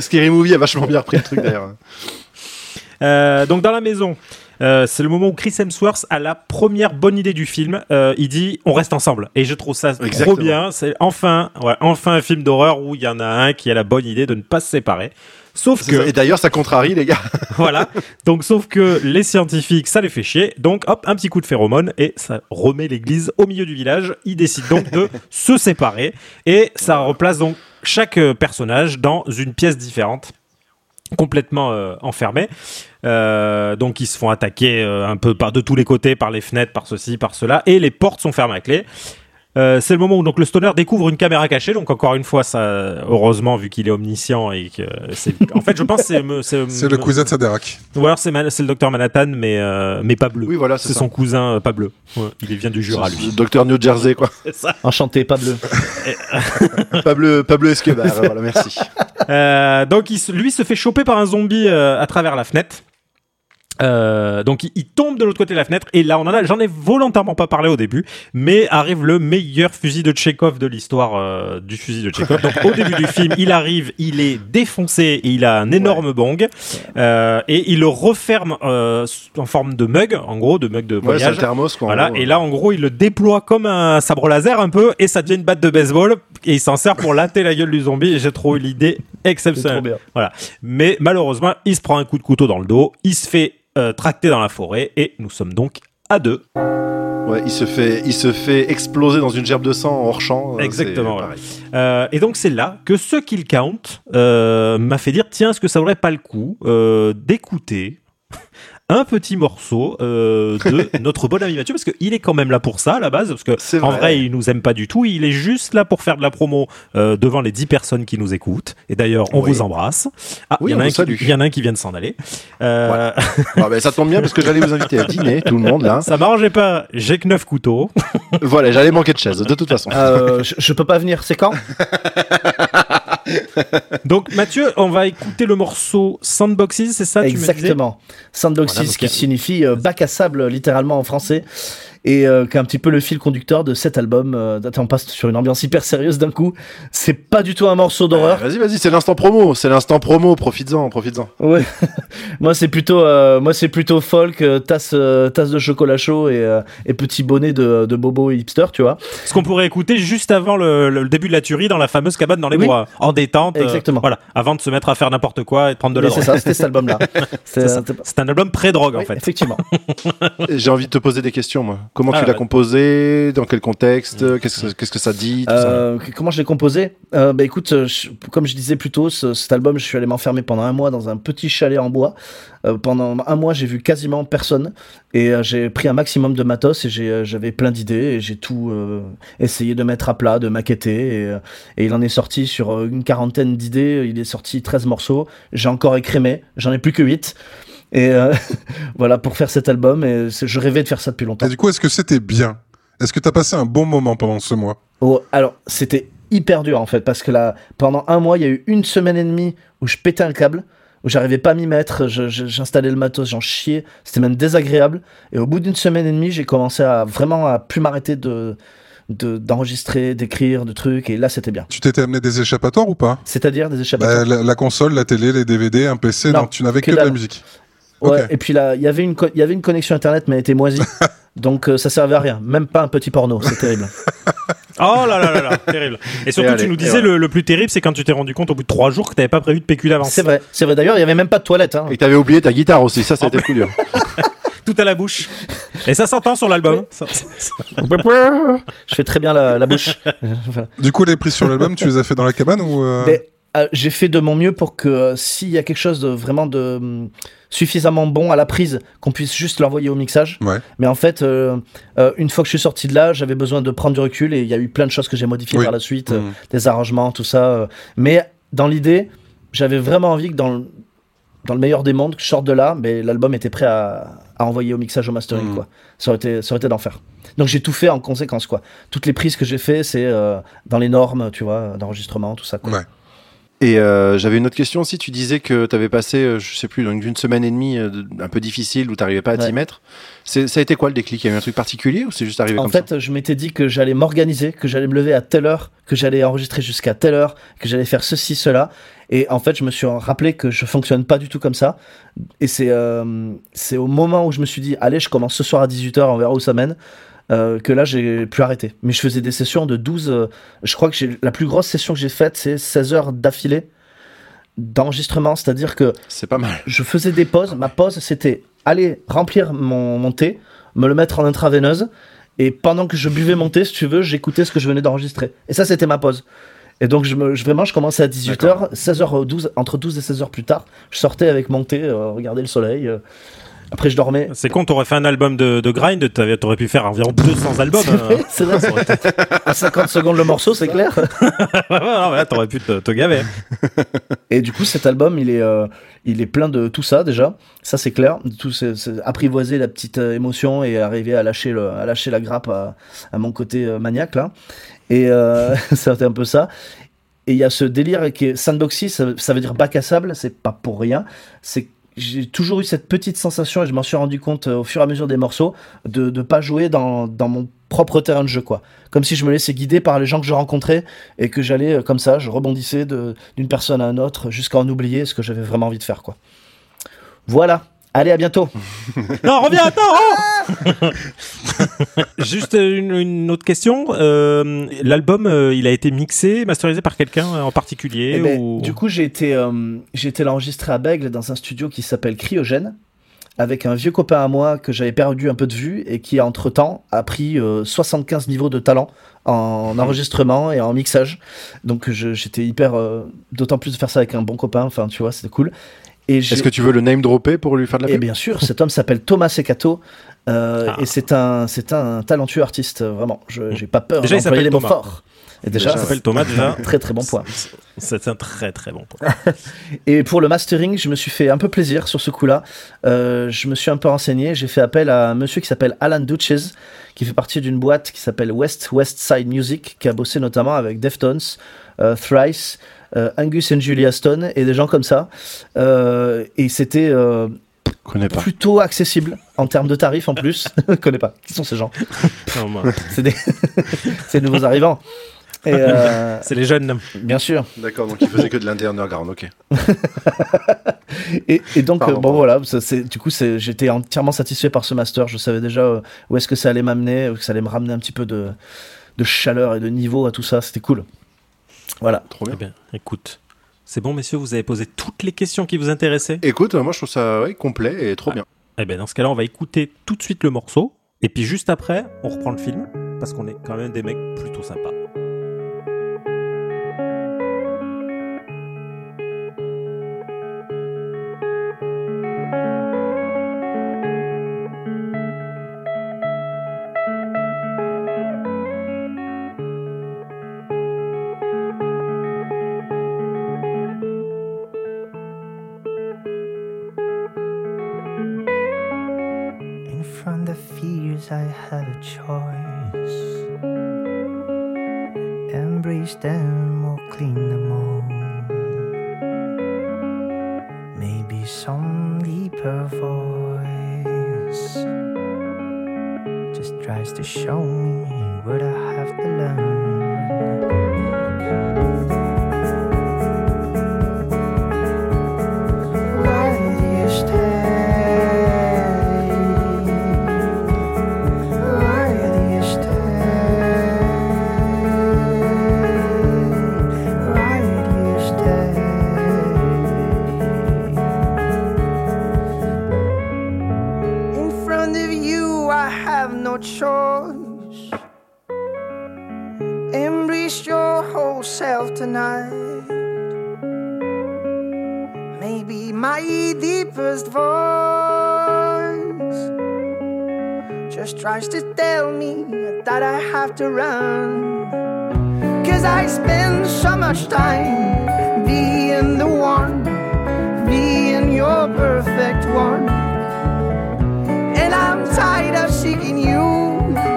Speaker 7: Scary Movie a vachement bien repris le truc d'ailleurs.
Speaker 6: Euh, donc dans la maison, euh, c'est le moment où Chris Hemsworth a la première bonne idée du film. Euh, il dit on reste ensemble et je trouve ça trop bien. C'est enfin, ouais, enfin un film d'horreur où il y en a un qui a la bonne idée de ne pas se séparer. Sauf
Speaker 7: ça.
Speaker 6: que
Speaker 7: Et d'ailleurs, ça contrarie les gars.
Speaker 6: voilà. Donc sauf que les scientifiques, ça les fait chier. Donc hop, un petit coup de phéromone et ça remet l'église au milieu du village. Ils décident donc de se séparer et ça replace donc chaque personnage dans une pièce différente complètement euh, enfermés. Euh, donc ils se font attaquer euh, un peu par de tous les côtés, par les fenêtres, par ceci, par cela, et les portes sont fermées à clé. Euh, c'est le moment où donc le stoner découvre une caméra cachée. Donc encore une fois, ça, heureusement vu qu'il est omniscient et que c'est. En fait, je pense que c'est c'est
Speaker 1: C'est le cousin de Saderac.
Speaker 6: Ou alors c'est le docteur Manhattan, mais euh, mais pas bleu.
Speaker 7: Oui, voilà, c'est
Speaker 6: c'est
Speaker 7: ça.
Speaker 6: son cousin euh, pas bleu. Ouais, il vient du Jura lui.
Speaker 7: Docteur New Jersey, quoi.
Speaker 6: C'est ça.
Speaker 8: Enchanté, pas bleu.
Speaker 7: Pablo, Pablo Escobar, voilà, merci.
Speaker 6: Euh, donc il, lui se fait choper par un zombie euh, à travers la fenêtre. Euh, donc il, tombe de l'autre côté de la fenêtre et là on en a j'en ai volontairement pas parlé au début mais arrive le meilleur fusil de Tchekhov de l'histoire euh, du fusil de Tchekhov donc au début du film il arrive il est défoncé et il a un énorme bong euh, et il le referme euh, en forme de mug en gros de mug de
Speaker 7: Ouais, c'est
Speaker 6: voyage
Speaker 7: le thermos, quoi.
Speaker 6: voilà,
Speaker 7: gros.
Speaker 6: et là en gros il le déploie comme un sabre laser un peu et ça devient une batte de baseball et il s'en sert pour latter la gueule du zombie et j'ai trouvé l'idée exceptionnelle. Voilà. Mais malheureusement, il se prend un coup de couteau dans le dos, il se fait euh, tracter dans la forêt et nous sommes donc à deux.
Speaker 7: Ouais, il se fait, il se fait exploser dans une gerbe de sang hors champ. euh,
Speaker 6: Exactement. Euh, et donc c'est là que ce kill count euh, m'a fait dire tiens, est-ce que ça vaudrait pas le coup d'écouter un petit morceau euh, de notre bon ami Mathieu parce qu'il est quand même là pour ça à la base parce que
Speaker 7: C'est
Speaker 6: en
Speaker 7: vrai.
Speaker 6: vrai il nous aime pas du tout il est juste là pour faire de la promo euh, devant les 10 personnes qui nous écoutent et d'ailleurs on
Speaker 7: Oui.
Speaker 6: vous embrasse ah il
Speaker 7: Oui,
Speaker 6: y en
Speaker 7: on
Speaker 6: a un
Speaker 7: vous
Speaker 6: qui,
Speaker 7: salue.
Speaker 6: il y en a un qui vient de s'en aller Euh,
Speaker 7: Bon, ben, ça tombe bien parce que j'allais vous inviter à dîner, tout le monde là.
Speaker 6: ça m'arrangeait pas j'ai que 9 couteaux
Speaker 7: Voilà, j'allais manquer de chaise, de toute façon.
Speaker 8: Euh, je, je peux pas venir, c'est quand?
Speaker 6: donc Mathieu on va écouter le morceau Sandboxes c'est ça tu me
Speaker 8: Exactement. Sandboxes,
Speaker 6: Voilà, donc,
Speaker 8: qui signifie euh, bac à sable littéralement en français. Et euh, qui est un petit peu le fil conducteur de cet album. Euh, attends, on passe sur une ambiance hyper sérieuse d'un coup. C'est pas du tout un morceau d'horreur.
Speaker 7: Vas-y, vas-y, c'est l'instant promo, c'est l'instant promo, profites-en, profites-en.
Speaker 8: Ouais. moi c'est plutôt euh, moi c'est plutôt folk, euh, tasse euh, tasse de chocolat chaud et, euh, et petit bonnet de, de bobo hipster, tu vois.
Speaker 6: Ce qu'on pourrait écouter juste avant le, le début de la tuerie dans la fameuse cabane dans les
Speaker 8: Oui.
Speaker 6: bois, en détente. euh,
Speaker 8: Exactement.
Speaker 6: voilà, avant de se mettre à faire n'importe quoi et de prendre de la
Speaker 8: Mais c'est
Speaker 6: drogue.
Speaker 8: ça, c'était cet album là.
Speaker 6: C'est un album pré-drogue en fait.
Speaker 8: Effectivement.
Speaker 7: J'ai envie de te poser des questions, moi. Comment
Speaker 6: Ah,
Speaker 7: tu l'as
Speaker 6: ouais.
Speaker 7: composé Dans quel contexte Qu'est-ce que, qu'est-ce que ça dit ça
Speaker 8: Euh, comment je l'ai composé euh, Bah écoute, euh, je- comme je disais plus tôt, ce- cet album, je suis allé m'enfermer pendant un mois dans un petit chalet en bois. Euh, pendant un mois, j'ai vu quasiment personne et euh, j'ai pris un maximum de matos et j'ai, euh, j'avais plein d'idées et j'ai tout euh, essayé de mettre à plat, de maqueter et, et il en est sorti sur une quarantaine d'idées. Il est sorti 13 morceaux. J'ai encore écrémé, j'en ai plus que 8 Et euh, voilà pour faire cet album. Et je rêvais de faire ça depuis longtemps.
Speaker 1: Et du coup, est-ce que c'était bien? Est-ce que t'as passé un bon moment pendant ce mois?
Speaker 8: Oh, alors, c'était hyper dur en fait, parce que là, pendant un mois, il y a eu une semaine et demie où je pétais un câble, où j'arrivais pas à m'y mettre, j'installais le matos, j'en chiais, c'était même désagréable. Et au bout d'une semaine et demie, j'ai commencé à vraiment à plus m'arrêter de de- d'enregistrer, d'écrire, de trucs, et là c'était bien.
Speaker 1: Tu t'étais amené des échappatoires ou pas?
Speaker 8: C'est-à-dire des échappatoires?
Speaker 1: Bah, la, la console, la télé, les DVD, un PC, non,
Speaker 8: Non,
Speaker 1: tu n'avais
Speaker 8: que
Speaker 1: que, de la musique.
Speaker 8: Ouais, et puis là, il y avait une il y avait une connexion internet, mais elle était moisie. Donc euh, ça servait à rien, même pas un petit porno, c'est terrible.
Speaker 6: Oh là là là là, terrible. Et surtout,
Speaker 7: Et allez,
Speaker 6: tu nous disais le, le plus terrible, c'est quand tu t'es rendu compte au bout de trois jours que t'avais pas prévu de PQ d'avance.
Speaker 8: c'est vrai, c'est vrai. D'ailleurs, il y avait même pas de toilette. Hein.
Speaker 7: Et t'avais oublié ta guitare aussi, ça, c'était le coup dur.
Speaker 6: Tout à la bouche. Et ça s'entend sur l'album.
Speaker 8: Je fais très bien la, la bouche. Voilà.
Speaker 1: Du coup, les prises sur l'album, tu les as fait dans la cabane ou euh,
Speaker 8: Mais, euh, j'ai fait de mon mieux pour que euh, s'il y a quelque chose de vraiment de hum, suffisamment bon à la prise, qu'on puisse juste l'envoyer au mixage.
Speaker 1: Ouais.
Speaker 8: Mais en fait, euh, euh, une fois que je suis sorti de là, j'avais besoin de prendre du recul et il y a eu plein de choses que j'ai modifiées
Speaker 1: Oui.
Speaker 8: par la suite,
Speaker 1: Mhm.
Speaker 8: des arrangements, tout ça. Mais dans l'idée, j'avais vraiment envie que dans le, dans le meilleur des mondes, que je sorte de là, mais l'album était prêt à, à envoyer au mixage, au mastering,
Speaker 1: Mhm.
Speaker 8: quoi. Ça aurait été, ça aurait été d'enfer. Donc j'ai tout fait en conséquence, quoi. Toutes les prises que j'ai fait, c'est dans les normes, tu vois, d'enregistrement, tout ça, quoi.
Speaker 1: Ouais.
Speaker 7: Et euh, j'avais une autre question aussi. Tu disais que t'avais passé, euh, je sais plus, donc une semaine et demie euh, un peu difficile où t'arrivais pas à t'y
Speaker 8: Ouais.
Speaker 7: mettre. C'est- Ça a été quoi le déclic? Il y a eu un truc particulier ou c'est juste arrivé
Speaker 8: En
Speaker 7: comme
Speaker 8: fait, je m'étais dit que j'allais m'organiser, que j'allais me lever à telle heure, que j'allais enregistrer jusqu'à telle heure, que j'allais faire ceci, cela. Et en fait, je me suis rappelé que je fonctionne pas du tout comme ça. Et c'est euh, c'est au moment où je me suis dit, allez, je commence ce soir à 18h, on verra où ça mène, euh, que là, j'ai pu arrêter. Mais je faisais des sessions de 12. euh, je crois que j'ai- la plus grosse session que j'ai faite, c'est 16 heures d'affilée d'enregistrement. C'est-à-dire que
Speaker 7: C'est pas mal.
Speaker 8: je faisais des pauses. Ma pause, c'était aller remplir mon, mon thé, me le mettre en intraveineuse, et pendant que je buvais mon thé, si tu veux, j'écoutais ce que je venais d'enregistrer. Et ça, c'était ma pause. Et donc, je me, je- vraiment, je commençais à 18h, 16h12, entre 12 et 16h plus tard, je sortais avec mon thé, euh, regarder le soleil. euh. Après, je dormais.
Speaker 6: C'est con, t'aurais fait un album de, de grind, t'aurais pu faire environ 200 albums.
Speaker 8: C'est vrai,
Speaker 6: hein.
Speaker 8: vrai.
Speaker 6: Ça été-
Speaker 8: À 50 secondes le morceau, c'est clair.
Speaker 6: Ouais, t'aurais pu te, te gaver.
Speaker 8: Et du coup, cet album, il est, euh, il est plein de tout ça déjà. Ça, c'est clair. Tout c'est apprivoiser la petite euh, émotion et arriver à lâcher le, à lâcher la grappe à, à mon côté euh, maniaque là. Et c'était un peu ça. Et il y a ce délire qui est sandboxy, ça, ça veut dire bac à sable. C'est pas pour rien. C'est j'ai toujours eu cette petite sensation et je m'en suis rendu compte euh, au fur et à mesure des morceaux de ne pas jouer dans, dans mon propre terrain de jeu quoi. Comme si je me laissais guider par les gens que je rencontrais et que j'allais euh, comme ça, je rebondissais d'une personne à une autre jusqu'à en oublier ce que j'avais vraiment envie de faire quoi. Voilà. Allez, à bientôt.
Speaker 6: Non, reviens, attends oh Juste une, une autre question. Euh, L'album, euh, il a été mixé, masterisé par quelqu'un en particulier
Speaker 8: Eh ben,
Speaker 6: ou...
Speaker 8: Du coup, j'ai été, euh, été l'enregistrer à Bègle dans un studio qui s'appelle Cryogène, avec un vieux copain à moi que j'avais perdu un peu de vue et qui, entre-temps, a pris euh, 75 niveaux de talent en enregistrement et en mixage. Donc, j'étais hyper. euh, D'autant plus de faire ça avec un bon copain, enfin, tu vois, c'était cool.
Speaker 7: Est-ce que tu veux le name dropper pour lui faire de la
Speaker 8: et
Speaker 7: pub
Speaker 8: bien sûr, cet homme s'appelle Thomas Secato. euh,
Speaker 6: Ah.
Speaker 8: Et c'est un, c'est un talentueux artiste, euh, vraiment. Je j'ai pas peur
Speaker 6: Déjà, il
Speaker 8: les mots
Speaker 6: Thomas.
Speaker 8: forts. Et déjà,
Speaker 6: Déjà, il s'appelle Thomas, déjà.
Speaker 8: Très très bon point.
Speaker 6: C'est un très très bon point.
Speaker 8: Et pour le mastering, je me suis fait un peu plaisir sur ce coup-là. Euh, je me suis un peu renseigné. J'ai fait appel à un monsieur qui s'appelle Alan Duches, qui fait partie d'une boîte qui s'appelle West West Side Music, qui a bossé notamment avec Deftones, euh, Thrice, Angus and Julia Stone et des gens comme ça. Euh, et c'était euh, plutôt accessible en termes de tarifs en plus. Je connais pas. Qui sont ces gens? C'est des, nouveaux arrivants. Euh,
Speaker 6: C'est les jeunes.
Speaker 8: bien sûr.
Speaker 7: D'accord, donc il faisait que de l'indé underground, ok.
Speaker 8: Et, et donc,
Speaker 7: Pardon,
Speaker 8: euh, bon
Speaker 7: pardon.
Speaker 8: voilà, ça, c'est, du coup, c'est, j'étais entièrement satisfait par ce master. Je savais déjà euh, où est-ce que ça allait m'amener, euh, que ça allait me ramener un petit peu de, de chaleur et de niveau à tout ça. C'était cool. Voilà.
Speaker 7: Trop
Speaker 6: Eh
Speaker 7: bien.
Speaker 6: bien, écoute. C'est bon, messieurs, vous avez posé toutes les questions qui vous intéressaient
Speaker 7: Écoute, moi je trouve ça ouais, complet et trop bien.
Speaker 6: Eh bien, dans ce cas-là, on va écouter tout de suite le morceau. Et puis, juste après, on reprend le film. Parce qu'on est quand même des mecs plutôt sympas.
Speaker 5: down. That to run. Cause I spend so much time being the one, being your perfect one. And I'm tired of seeking you,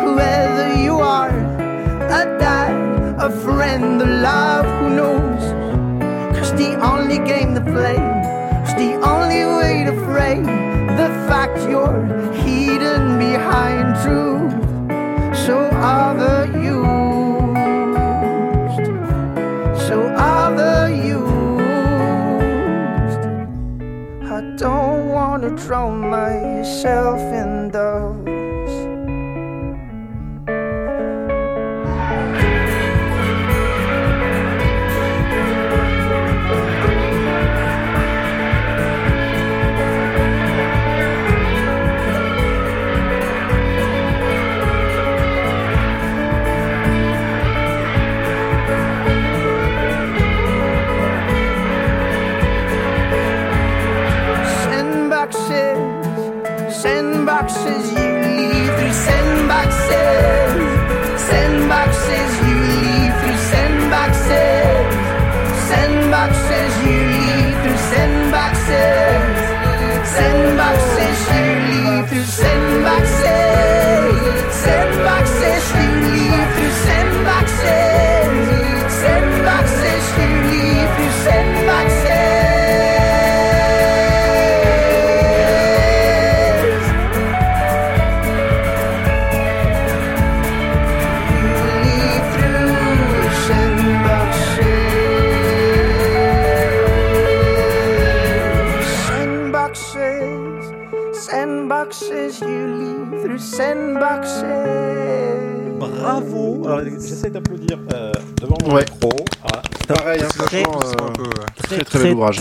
Speaker 5: whoever you are, a dad, a friend, a love, who knows? Cause the only game to play is the only way to frame the fact you're hidden myself in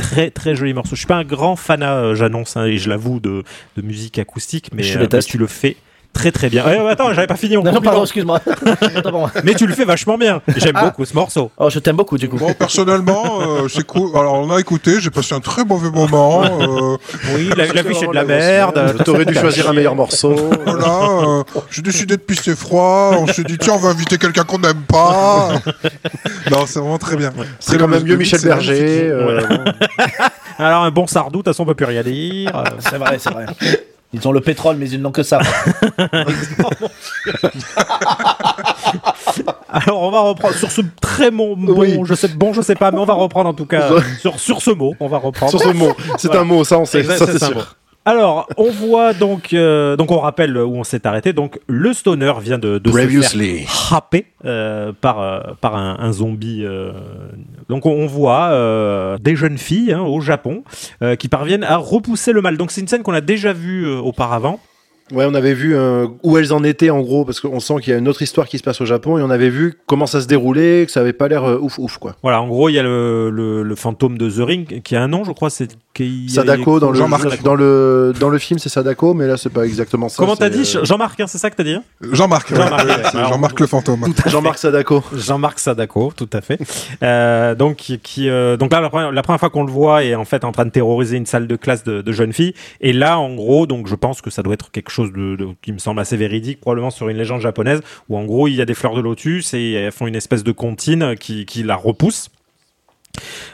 Speaker 6: Très, très joli morceau. Je suis pas un grand fanat, euh, j'annonce, hein, et je l'avoue, de, de musique acoustique, mais,
Speaker 8: Je
Speaker 6: euh, mais tu le fais très très bien. Attends, j'avais pas fini mon
Speaker 8: Non, non,
Speaker 6: compliment.
Speaker 8: pardon, excuse-moi. Attends, bon.
Speaker 6: Mais tu le fais vachement bien. J'aime
Speaker 8: Ah.
Speaker 6: beaucoup ce morceau.
Speaker 8: Oh, je t'aime beaucoup du coup.
Speaker 1: Bon, personnellement, euh, c'est cool. Alors, on a écouté, j'ai passé un très mauvais moment. euh,
Speaker 6: Oui, la, la vie c'est de la merde.
Speaker 7: T'aurais dû choisir un meilleur morceau.
Speaker 1: voilà, euh, j'ai décidé de pisser froid. On s'est dit, tiens, on va inviter quelqu'un qu'on n'aime pas. non, c'est vraiment très bien.
Speaker 7: C'est quand même mieux Michel. Berger. euh, bon.
Speaker 6: Alors un bon sardou, de toute façon on peut plus rien dire. Euh,
Speaker 8: C'est vrai, c'est vrai. Ils ont le pétrole, mais ils n'ont que ça.
Speaker 6: Alors on va reprendre sur ce très bon, bon
Speaker 7: Oui.
Speaker 6: je sais bon, je sais pas, mais on va reprendre en tout cas sur sur ce mot. On va reprendre.
Speaker 7: Sur ce mot. C'est un mot, ça on sait.
Speaker 6: Exact,
Speaker 7: Ça
Speaker 6: c'est
Speaker 7: sûr.
Speaker 6: Alors, on voit donc, euh, donc on rappelle où on s'est arrêté. Donc, le stoner vient de, de se faire happer euh, par euh, par un, un zombie. Donc, on, on voit des jeunes filles hein, au Japon qui parviennent à repousser le mal. Donc, c'est une scène qu'on a déjà vue auparavant.
Speaker 7: Ouais, on avait vu euh, où elles en étaient en gros, parce qu'on sent qu'il y a une autre histoire qui se passe au Japon, et on avait vu comment ça se déroulait, que ça avait pas l'air euh, ouf ouf quoi.
Speaker 6: Voilà, en gros, il y a le, le, le fantôme de The Ring qui a un nom, je crois. C'est
Speaker 7: Sadako dans le
Speaker 1: Jean-Marc.
Speaker 7: dans le dans le film c'est Sadako, mais là c'est pas exactement ça.
Speaker 6: Comment t'as dit
Speaker 7: euh,
Speaker 6: Jean-Marc, hein, c'est ça que t'as dit hein?
Speaker 1: Jean-Marc. ouais,
Speaker 6: Jean-Marc,
Speaker 1: ouais, le fantôme.
Speaker 7: Jean-Marc Sadako.
Speaker 6: Jean-Marc Sadako, tout à fait. Euh, donc, qui, qui, euh, donc là, la première, la première fois qu'on le voit est en fait en train de terroriser une salle de classe de, de jeunes filles. Et là, en gros, donc je pense que ça doit être quelque chose de, de- qui me semble assez véridique, probablement sur une légende japonaise, où en gros il y a des fleurs de lotus et elles font une espèce de comptine qui, qui la repousse.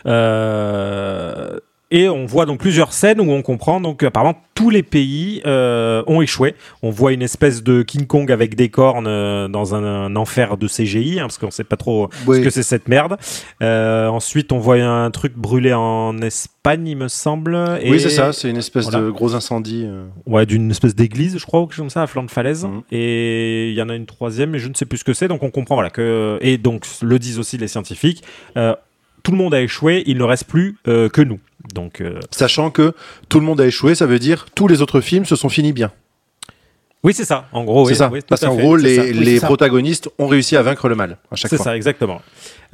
Speaker 6: Euh, et on voit donc plusieurs scènes où on comprend donc apparemment tous les pays euh, ont échoué. On voit une espèce de King Kong avec des cornes euh, dans un, un enfer de CGI hein, parce qu'on sait pas trop
Speaker 7: Oui.
Speaker 6: ce que c'est cette merde. Euh, ensuite, on voit un truc brûlé en Espagne, il me semble. Et...
Speaker 7: Oui, c'est ça, c'est une espèce
Speaker 6: Voilà.
Speaker 7: de gros incendie.
Speaker 6: Ouais, d'une espèce d'église, je crois, ou quelque chose comme ça, à flanc de falaise.
Speaker 7: Mhm.
Speaker 6: Et il y en a une troisième, mais je ne sais plus ce que c'est. Donc on comprend, voilà, que et donc le disent aussi les scientifiques. tout le monde a échoué, il ne reste plus euh, que nous. Donc euh,
Speaker 7: Sachant que tout le monde a échoué, ça veut dire tous les autres films se sont finis bien.
Speaker 6: oui, c'est ça. En gros,
Speaker 7: c'est
Speaker 6: oui,
Speaker 7: ça.
Speaker 6: oui,
Speaker 7: Parce qu'en gros,
Speaker 6: c'est
Speaker 7: les,
Speaker 6: ça.
Speaker 8: Oui,
Speaker 7: les
Speaker 8: c'est
Speaker 7: protagonistes ont réussi à vaincre le mal à chaque
Speaker 6: C'est
Speaker 7: fois.
Speaker 6: ça, exactement.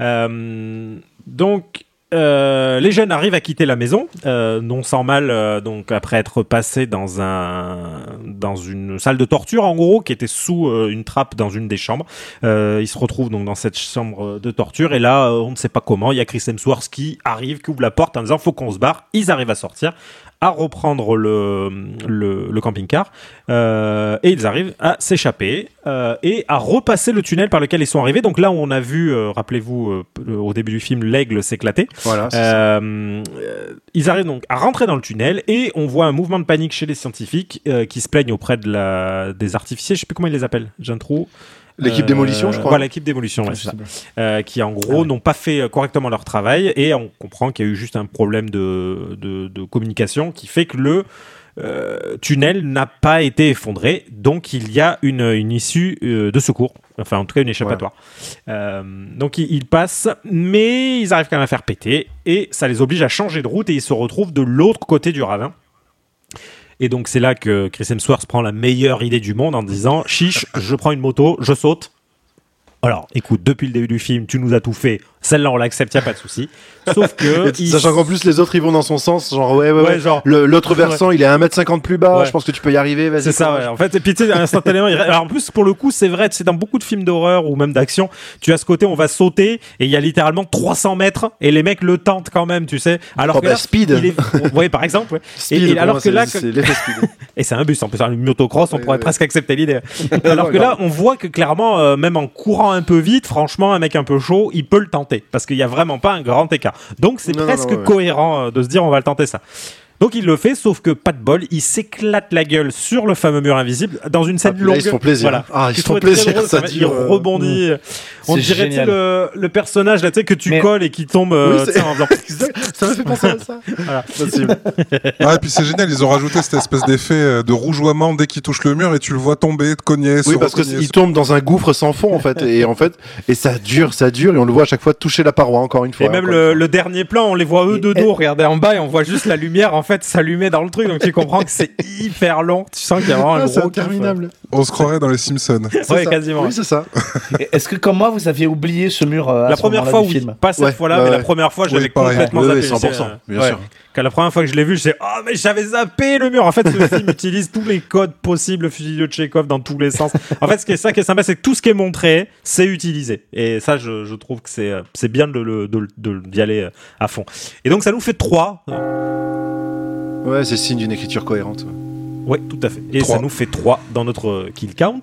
Speaker 6: Euh, donc, euh, les jeunes arrivent à quitter la maison, euh, non sans mal, euh, donc après être passés dans un dans une salle de torture en gros, qui était sous euh, une trappe dans une des chambres. Euh, ils se retrouvent donc dans cette chambre de torture et là, on ne sait pas comment, il y a Chris Hemsworth qui arrive, qui ouvre la porte en disant faut qu'on se barre. Ils arrivent à sortir à reprendre le, le, le camping-car euh, et ils arrivent à s'échapper euh, et à repasser le tunnel par lequel ils sont arrivés. Donc là où on a vu, euh, rappelez-vous, le- au début du film, l'aigle s'éclater.
Speaker 7: Voilà.
Speaker 6: ils arrivent donc à rentrer dans le tunnel et on voit un mouvement de panique chez les scientifiques qui se plaignent auprès de la, des artificiers. Je sais plus comment ils les appellent. J'ai un trou.
Speaker 7: L'équipe
Speaker 6: Euh,
Speaker 7: démolition, je crois.
Speaker 6: Voilà, l'équipe démolition, ouais, c'est ça. Euh, qui en gros n'ont pas fait euh, correctement leur travail et on comprend qu'il y a eu juste un problème de, de, de communication qui fait que le euh, tunnel n'a pas été effondré, donc il y a une, une issue euh, de secours, enfin en tout cas une échappatoire. Euh, donc ils, ils passent, mais ils arrivent quand même à faire péter et ça les oblige à changer de route et ils se retrouvent de l'autre côté du ravin. Et donc c'est là que Chris Hemsworth prend la meilleure idée du monde en disant chiche, je prends une moto, je saute. Alors, écoute, depuis le début du film, tu nous as tout fait. Celle-là, on l'accepte, y a pas de souci. Sauf que, il-
Speaker 7: Sachant qu'en plus, les autres, ils vont dans son sens. Genre, ouais, ouais, ouais.
Speaker 6: Ouais, genre-
Speaker 7: Le- L'autre versant, il est à 1m50 plus bas.
Speaker 6: Ouais.
Speaker 7: Je pense que tu peux y arriver. Vas-y.
Speaker 6: C'est ça, ouais. En fait, et puis tu sais, instantanément, il... alors en plus, pour le coup, c'est vrai, c'est dans beaucoup de films d'horreur ou même d'action, tu as ce côté, on va sauter et il y a littéralement 300 mètres et les mecs le tentent quand même, tu sais. Alors
Speaker 7: Oh,
Speaker 6: que
Speaker 7: bah,
Speaker 6: là,
Speaker 7: Speed.
Speaker 6: il est... ouais, par exemple, ouais.
Speaker 7: Speed,
Speaker 6: et, alors
Speaker 7: moi,
Speaker 6: que
Speaker 7: c'est-
Speaker 6: là,
Speaker 7: c'est
Speaker 6: que-
Speaker 7: l'effet speed.
Speaker 6: et c'est un bus, en plus, une motocross, on pourrait presque accepter l'idée. alors que là, on voit que clairement, euh, même en courant un peu vite, franchement, un mec un peu chaud, il peut le tenter parce qu'il y a vraiment pas un grand écart. Donc c'est
Speaker 7: non,
Speaker 6: presque
Speaker 7: non, ouais.
Speaker 6: cohérent euh, de se dire on va le tenter ça. Donc il le fait, sauf que pas de bol, il s'éclate la gueule sur le fameux mur invisible dans une scène
Speaker 7: Ah, là,
Speaker 6: longue.
Speaker 7: ils se font plaisir.
Speaker 6: Voilà.
Speaker 7: Ah, ils se font plaisir,
Speaker 6: drôle,
Speaker 7: ça dure,
Speaker 6: Il
Speaker 7: euh,
Speaker 6: rebondit. On
Speaker 8: C'est
Speaker 6: dirait sais,
Speaker 8: génial.
Speaker 6: le, le personnage là, tu sais, que tu
Speaker 8: Mais-
Speaker 6: colles et qui tombe euh,
Speaker 7: Oui,
Speaker 6: en blanc.
Speaker 7: ça m'a fait penser à ça.
Speaker 6: Voilà.
Speaker 7: Possible.
Speaker 1: Ah, et puis c'est génial, ils ont rajouté cette espèce d'effet euh, de rougeoiement dès qu'il touche le mur et tu le vois tomber, te cogner,
Speaker 7: Oui, parce qu'il tombe dans un gouffre sans fond, en fait. Et en fait, et ça dure, ça dure, et on le voit à chaque fois toucher la paroi, encore une fois.
Speaker 6: Et même
Speaker 7: encore
Speaker 6: le, le dernier plan, on les voit eux de dos, regardez en bas et on voit juste la lumière en fait, ça lui met dans le truc, donc tu comprends que c'est hyper long. Tu sens qu'il y a vraiment un
Speaker 7: Ah,
Speaker 6: gros
Speaker 7: interminable.
Speaker 1: On se croirait dans les Simpsons.
Speaker 7: C'est
Speaker 6: Ouais,
Speaker 7: ça.
Speaker 6: quasiment.
Speaker 7: Oui, c'est ça.
Speaker 8: Est-ce que comme moi, vous aviez oublié ce mur euh, à
Speaker 6: La
Speaker 8: ce
Speaker 6: première fois,
Speaker 8: du
Speaker 6: oui.
Speaker 8: film
Speaker 6: Pas cette
Speaker 7: Ouais,
Speaker 6: fois-là,
Speaker 7: ouais,
Speaker 6: mais la première fois, je
Speaker 1: Oui,
Speaker 6: l'ai
Speaker 1: pareil.
Speaker 6: complètement
Speaker 7: Oui,
Speaker 6: zappé.
Speaker 7: oui, 100%,
Speaker 6: C'est,
Speaker 7: bien
Speaker 6: ouais.
Speaker 7: sûr.
Speaker 6: Quand la première fois que je l'ai vu, j'ai oh mais j'avais zappé le mur. En fait, ce film utilise tous les codes possibles, fusil de Chekhov dans tous les sens. En fait, ce qui est ça qui est sympa, c'est que tout ce qui est montré, c'est utilisé. Et ça, je, je trouve que c'est euh, c'est bien de le- de, de- d'y aller euh, à fond. Et donc, ça nous fait 3
Speaker 7: Ouais, c'est signe d'une écriture cohérente.
Speaker 6: Ouais, tout à fait. Et
Speaker 1: Trois.
Speaker 6: ça nous fait 3 dans notre euh, kill count.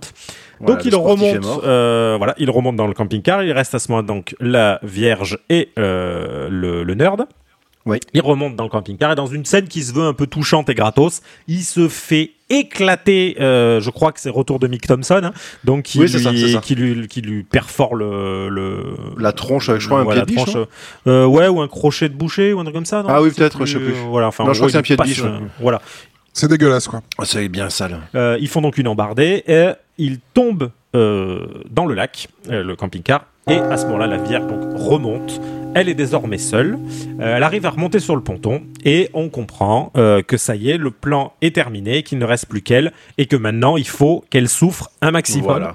Speaker 7: Voilà,
Speaker 6: donc il remonte, euh, voilà, il remonte dans le camping-car. Il reste à ce moment donc la Vierge et euh, le, le nerd.
Speaker 7: Oui.
Speaker 6: Il remonte dans le camping-car et dans une scène qui se veut un peu touchante et gratos, il se fait éclater. euh, je crois que c'est retour de Mick Thompson, hein, donc qui,
Speaker 7: Oui,
Speaker 6: lui,
Speaker 7: ça.
Speaker 6: qui lui qui lui perfore le, le
Speaker 7: La tronche avec, je crois, un pied de biche. non
Speaker 6: euh, ouais, ou un crochet de boucher ou un truc comme ça. non
Speaker 7: Ah oui, peut-être, je sais plus.
Speaker 6: Voilà, enfin,
Speaker 7: Non,
Speaker 6: en
Speaker 7: je crois que c'est un pied de biche,
Speaker 6: euh,
Speaker 7: ouais.
Speaker 6: Voilà.
Speaker 1: C'est dégueulasse, quoi.
Speaker 7: Oh, c'est bien sale.
Speaker 6: Euh, ils font donc une embardée et ils tombent euh, dans le lac, euh, le camping-car, et à ce moment-là, la Vierge donc remonte. Elle est désormais seule. Euh, elle arrive à remonter sur le ponton et on comprend euh, que ça y est, le plan est terminé, qu'il ne reste plus qu'elle et que maintenant il faut qu'elle souffre un maximum.
Speaker 7: Voilà.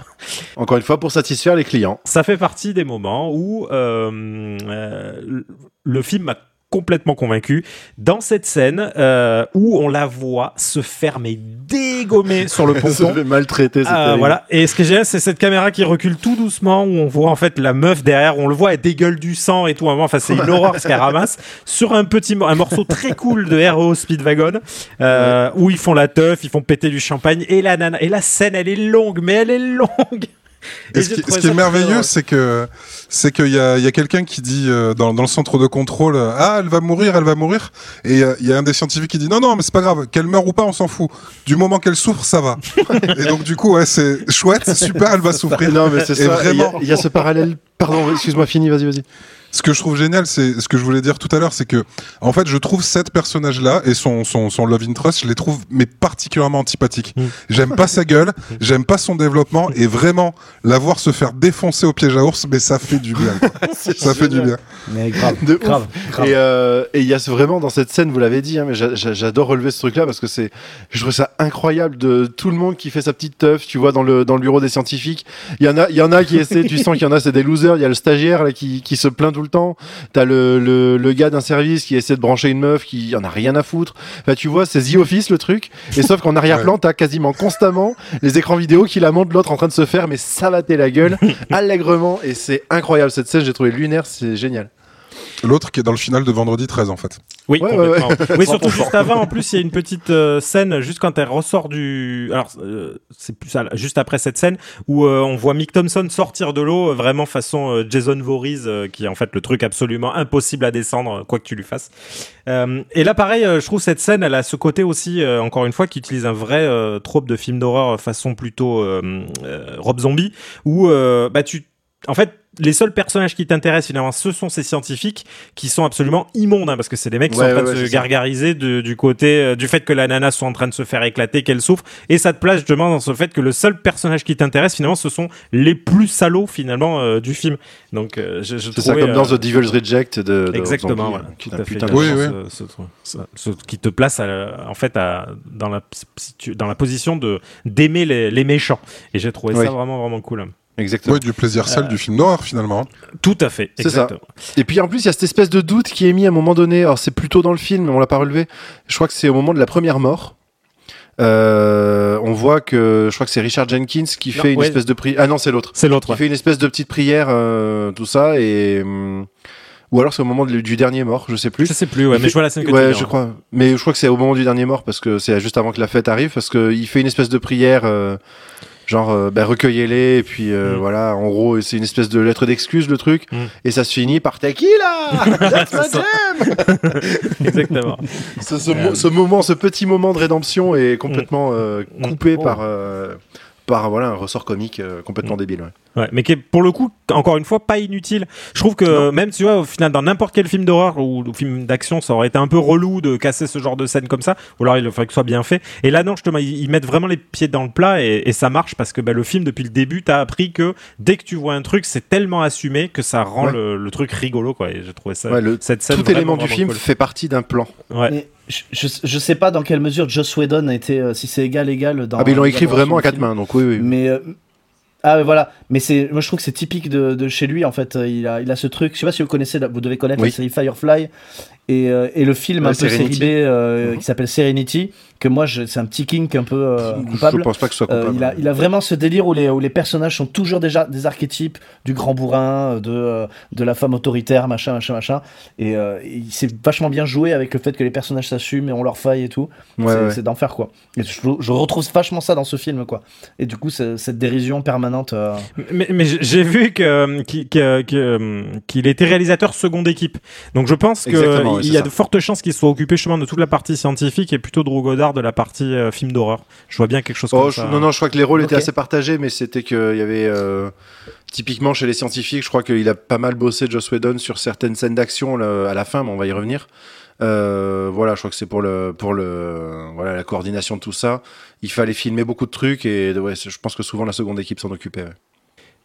Speaker 7: Encore une fois, pour satisfaire les clients.
Speaker 6: Ça fait partie des moments où euh, euh, le film m'a complètement convaincu dans cette scène euh, où on la voit se mais dégommer sur le ponton.
Speaker 7: fait maltraiter, terrible.
Speaker 6: voilà. Et ce est génial, c'est cette caméra qui recule tout doucement, où on voit en fait la meuf derrière, on le voit, elle dégueule du sang et tout. Enfin, c'est une horreur ce qu'elle ramasse sur un petit, un morceau très cool de REO Speedwagon, euh, où ils font la teuf, ils font péter du champagne et la nana. Et la scène, elle est longue, mais elle est longue.
Speaker 1: Et
Speaker 6: Et
Speaker 1: ce qui, ce est merveilleux, c'est que c'est qu'il y a, il y a quelqu'un qui dit euh, dans, dans le centre de contrôle euh, ah elle va mourir, elle va mourir, et euh, il y a un des scientifiques qui dit non non mais c'est pas grave, qu'elle meure ou pas on s'en fout. Du moment qu'elle souffre ça va. et donc du coup ouais c'est chouette, c'est super, elle va souffrir.
Speaker 7: Non, mais c'est ça.
Speaker 1: vraiment-
Speaker 7: Il y y, a ce parallèle. Pardon, excuse-moi, fini, vas-y, vas-y.
Speaker 1: Ce que je trouve génial, c'est ce que je voulais dire tout à l'heure, c'est que en fait je trouve cette personnage là et son, son son love interest, je les trouve mais particulièrement antipathiques.
Speaker 6: Mm.
Speaker 1: J'aime pas sa gueule, j'aime pas son développement et vraiment la voir se faire défoncer au piège à ours, mais ça fait du bien. ça fait du bien.
Speaker 8: Mais grave,
Speaker 7: De
Speaker 8: grave, grave.
Speaker 7: Et euh, et il y a vraiment dans cette scène, vous l'avez dit, hein, mais j'a- j'a- j'adore relever ce truc-là parce que c'est, je trouve ça incroyable de tout le monde qui fait sa petite teuf, tu vois, dans le dans le bureau des scientifiques. Il y en a, il y en a qui essaient, tu sens qu'il y en a, c'est des losers. Il y a le stagiaire là qui qui se plaint tout le temps. T'as le, le le gars d'un service qui essaie de brancher une meuf qui en a rien à foutre. Enfin, tu vois, c'est The Office le truc. Et sauf qu'en arrière-plan, t'as quasiment constamment les écrans vidéo qui la montrent l'autre en train de se faire mais savater la gueule allègrement et c'est incroyable cette scène. J'ai trouvé lunaire, c'est génial.
Speaker 1: L'autre qui est dans le final de vendredi 13 en fait.
Speaker 6: Oui,
Speaker 7: Ouais,
Speaker 6: complètement. Oui, surtout
Speaker 7: 100%.
Speaker 6: juste avant, en plus, il y a une petite euh, scène juste quand elle ressort du. Alors, euh, c'est plus ça, juste après cette scène où euh, on voit Mick Thompson sortir de l'eau, euh, vraiment façon euh, Jason Voorhees, euh, qui est en fait le truc absolument impossible à descendre, quoi que tu lui fasses. Euh, et là, pareil, euh, je trouve cette scène, elle a ce côté aussi, euh, encore une fois, qui utilise un vrai euh, trope de film d'horreur façon plutôt euh, euh, Rob Zombie, où euh, bah tu, en fait. Les seuls personnages qui t'intéressent finalement, ce sont ces scientifiques qui sont absolument immondes, hein, parce que c'est des mecs qui
Speaker 7: Ouais,
Speaker 6: sont en train
Speaker 7: ouais,
Speaker 6: de
Speaker 7: ouais,
Speaker 6: se gargariser de- du côté euh, du fait que la nana soit en train de se faire éclater, qu'elle souffre, et ça te place justement dans ce fait que le seul personnage qui t'intéresse finalement, ce sont les plus salauds finalement euh, du film. Donc, euh, je, je
Speaker 7: C'est ça, comme dans
Speaker 6: euh,
Speaker 7: The Devil's Reject de, de
Speaker 6: Exactement, voilà,
Speaker 7: qui
Speaker 6: tout à fait.
Speaker 1: Oui,
Speaker 6: ce- ce- ce- ce qui te place à- en fait à, dans la situ- dans la position de d'aimer les, les méchants. Et j'ai trouvé
Speaker 7: Oui.
Speaker 6: ça vraiment vraiment cool.
Speaker 7: Exactement.
Speaker 1: Ouais, du plaisir sale du film d'horreur finalement.
Speaker 6: Tout à fait.
Speaker 7: C'est ça.
Speaker 6: exactement.
Speaker 7: Et puis en plus, il y a cette espèce de doute qui est mis à un moment donné. Alors c'est plutôt dans le film, mais on l'a pas relevé. Je crois que c'est au moment de la première mort. Euh, on voit que je crois que c'est Richard Jenkins qui
Speaker 6: Non,
Speaker 7: fait une
Speaker 6: ouais.
Speaker 7: espèce de prière. Ah non, c'est l'autre.
Speaker 6: C'est l'autre.
Speaker 7: Qui
Speaker 6: ouais.
Speaker 7: fait une espèce de petite prière, euh, tout ça, et hum, ou alors c'est au moment de- du dernier mort, je sais plus.
Speaker 6: Je sais plus, ouais,
Speaker 7: Il
Speaker 6: mais
Speaker 7: fait-
Speaker 6: je vois la scène que tu
Speaker 7: ouais,
Speaker 6: dis,
Speaker 7: je
Speaker 6: hein.
Speaker 7: crois. Mais je crois que c'est au moment du dernier mort parce que c'est juste avant que la fête arrive parce que il fait une espèce de prière. euh, Genre, euh, bah, recueillez-les, et puis euh,
Speaker 6: Mm.
Speaker 7: voilà, en gros, c'est une espèce de lettre d'excuse, le truc,
Speaker 6: Mm.
Speaker 7: et ça se finit par T'es qui là? That's my jam
Speaker 6: Exactement.
Speaker 7: ce, ce mo- ce moment, ce petit moment de rédemption est complètement euh,
Speaker 6: Mm.
Speaker 7: coupé
Speaker 6: Oh.
Speaker 7: par, euh, par voilà, un ressort comique euh, complètement débile. ouais.
Speaker 6: Ouais, mais qui est pour le coup, encore une fois, pas inutile. Je trouve que même, tu vois, au final, dans n'importe quel film d'horreur ou, ou film d'action, ça aurait été un peu relou de casser ce genre de scène comme ça. Ou alors, il faudrait que ce soit bien fait. Et là, non, justement, ils, ils mettent vraiment les pieds dans le plat et, et ça marche parce que bah, le film, depuis le début, t'as appris que dès que tu vois un truc, c'est tellement assumé que ça rend
Speaker 7: Ouais.
Speaker 6: le, le truc rigolo, quoi. Et j'ai trouvé ça,
Speaker 7: Ouais, le-
Speaker 6: cette scène
Speaker 7: Tout
Speaker 6: vraiment,
Speaker 7: élément du film
Speaker 6: cool.
Speaker 7: fait partie d'un plan.
Speaker 6: Ouais.
Speaker 8: Mais Je, je, je sais pas dans quelle mesure Joss Whedon a été, euh, si c'est égal égal dans.
Speaker 7: Ah, mais ils l'ont écrit vraiment à quatre mains, donc oui, oui.
Speaker 8: Mais euh, ah ouais, voilà, mais c'est, moi je trouve que c'est typique de, de chez lui en fait. Il a, il a ce truc. Je sais pas si vous connaissez, vous devez connaître
Speaker 7: Oui.
Speaker 8: la série Firefly et, euh, et le film un peu série. B euh,
Speaker 7: Mhm.
Speaker 8: qui s'appelle Serenity. Que moi, je- c'est un petit kink un peu euh,
Speaker 7: Je
Speaker 8: coupable.
Speaker 7: pense pas que ce soit
Speaker 8: Euh,
Speaker 7: coupable.
Speaker 8: il, a, il a vraiment ce délire où les, où les personnages sont toujours déjà des archétypes du grand bourrin, euh, de, euh, de la femme autoritaire, machin, machin, machin. Et euh, il s'est vachement bien joué avec le fait que les personnages s'assument et ont leurs failles et tout.
Speaker 7: Ouais,
Speaker 8: c'est
Speaker 7: ouais.
Speaker 8: c'est d'enfer, quoi. Et je, je retrouve vachement ça dans ce film, quoi. Et du coup, c'est- cette dérision permanente. euh,
Speaker 6: Mais, mais j'ai- vu que, qu'il que- que- qu'il était réalisateur seconde équipe. Donc je pense qu'il y a
Speaker 7: ça.
Speaker 6: de fortes chances qu'il soit occupé chemin de toute la partie scientifique et plutôt Drew Goddard de la partie euh, film d'horreur. Je vois bien quelque chose
Speaker 7: Oh,
Speaker 6: comme
Speaker 7: je-
Speaker 6: ça.
Speaker 7: non, non, je crois que les rôles étaient assez partagés, mais c'était qu'il y avait. euh, typiquement chez les scientifiques, je crois qu'il a pas mal bossé Joss Whedon sur certaines scènes d'action à la fin, mais on va y revenir. Euh, voilà, je crois que c'est pour le pour le voilà la coordination de tout ça. Il fallait filmer beaucoup de trucs et ouais, je pense que souvent la seconde équipe s'en occupait. ouais.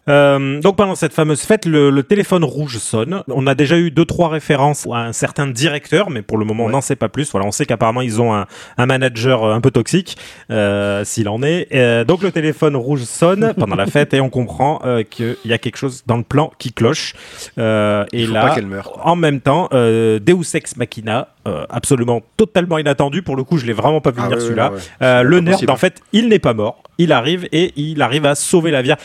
Speaker 6: Euh, donc pendant cette fameuse fête, le, le téléphone rouge sonne. On a déjà eu deux trois références à un certain directeur, mais pour le moment on n'en sait pas plus. Voilà, on sait qu'apparemment ils ont un, un manager euh, un peu toxique, euh, s'il en est. Euh, donc le téléphone rouge sonne pendant la fête et on comprend euh, qu'il y a quelque chose dans le plan qui cloche. Euh, et là,
Speaker 7: meure.
Speaker 6: en même temps, euh, Deus Ex Machina, euh, absolument totalement inattendu. Pour le coup, je l'ai vraiment pas vu
Speaker 7: Ah
Speaker 6: venir
Speaker 7: ouais,
Speaker 6: celui-là.
Speaker 7: ouais.
Speaker 6: Euh, le nerd, en fait, il n'est pas mort. Il arrive et il arrive à sauver la Vierge.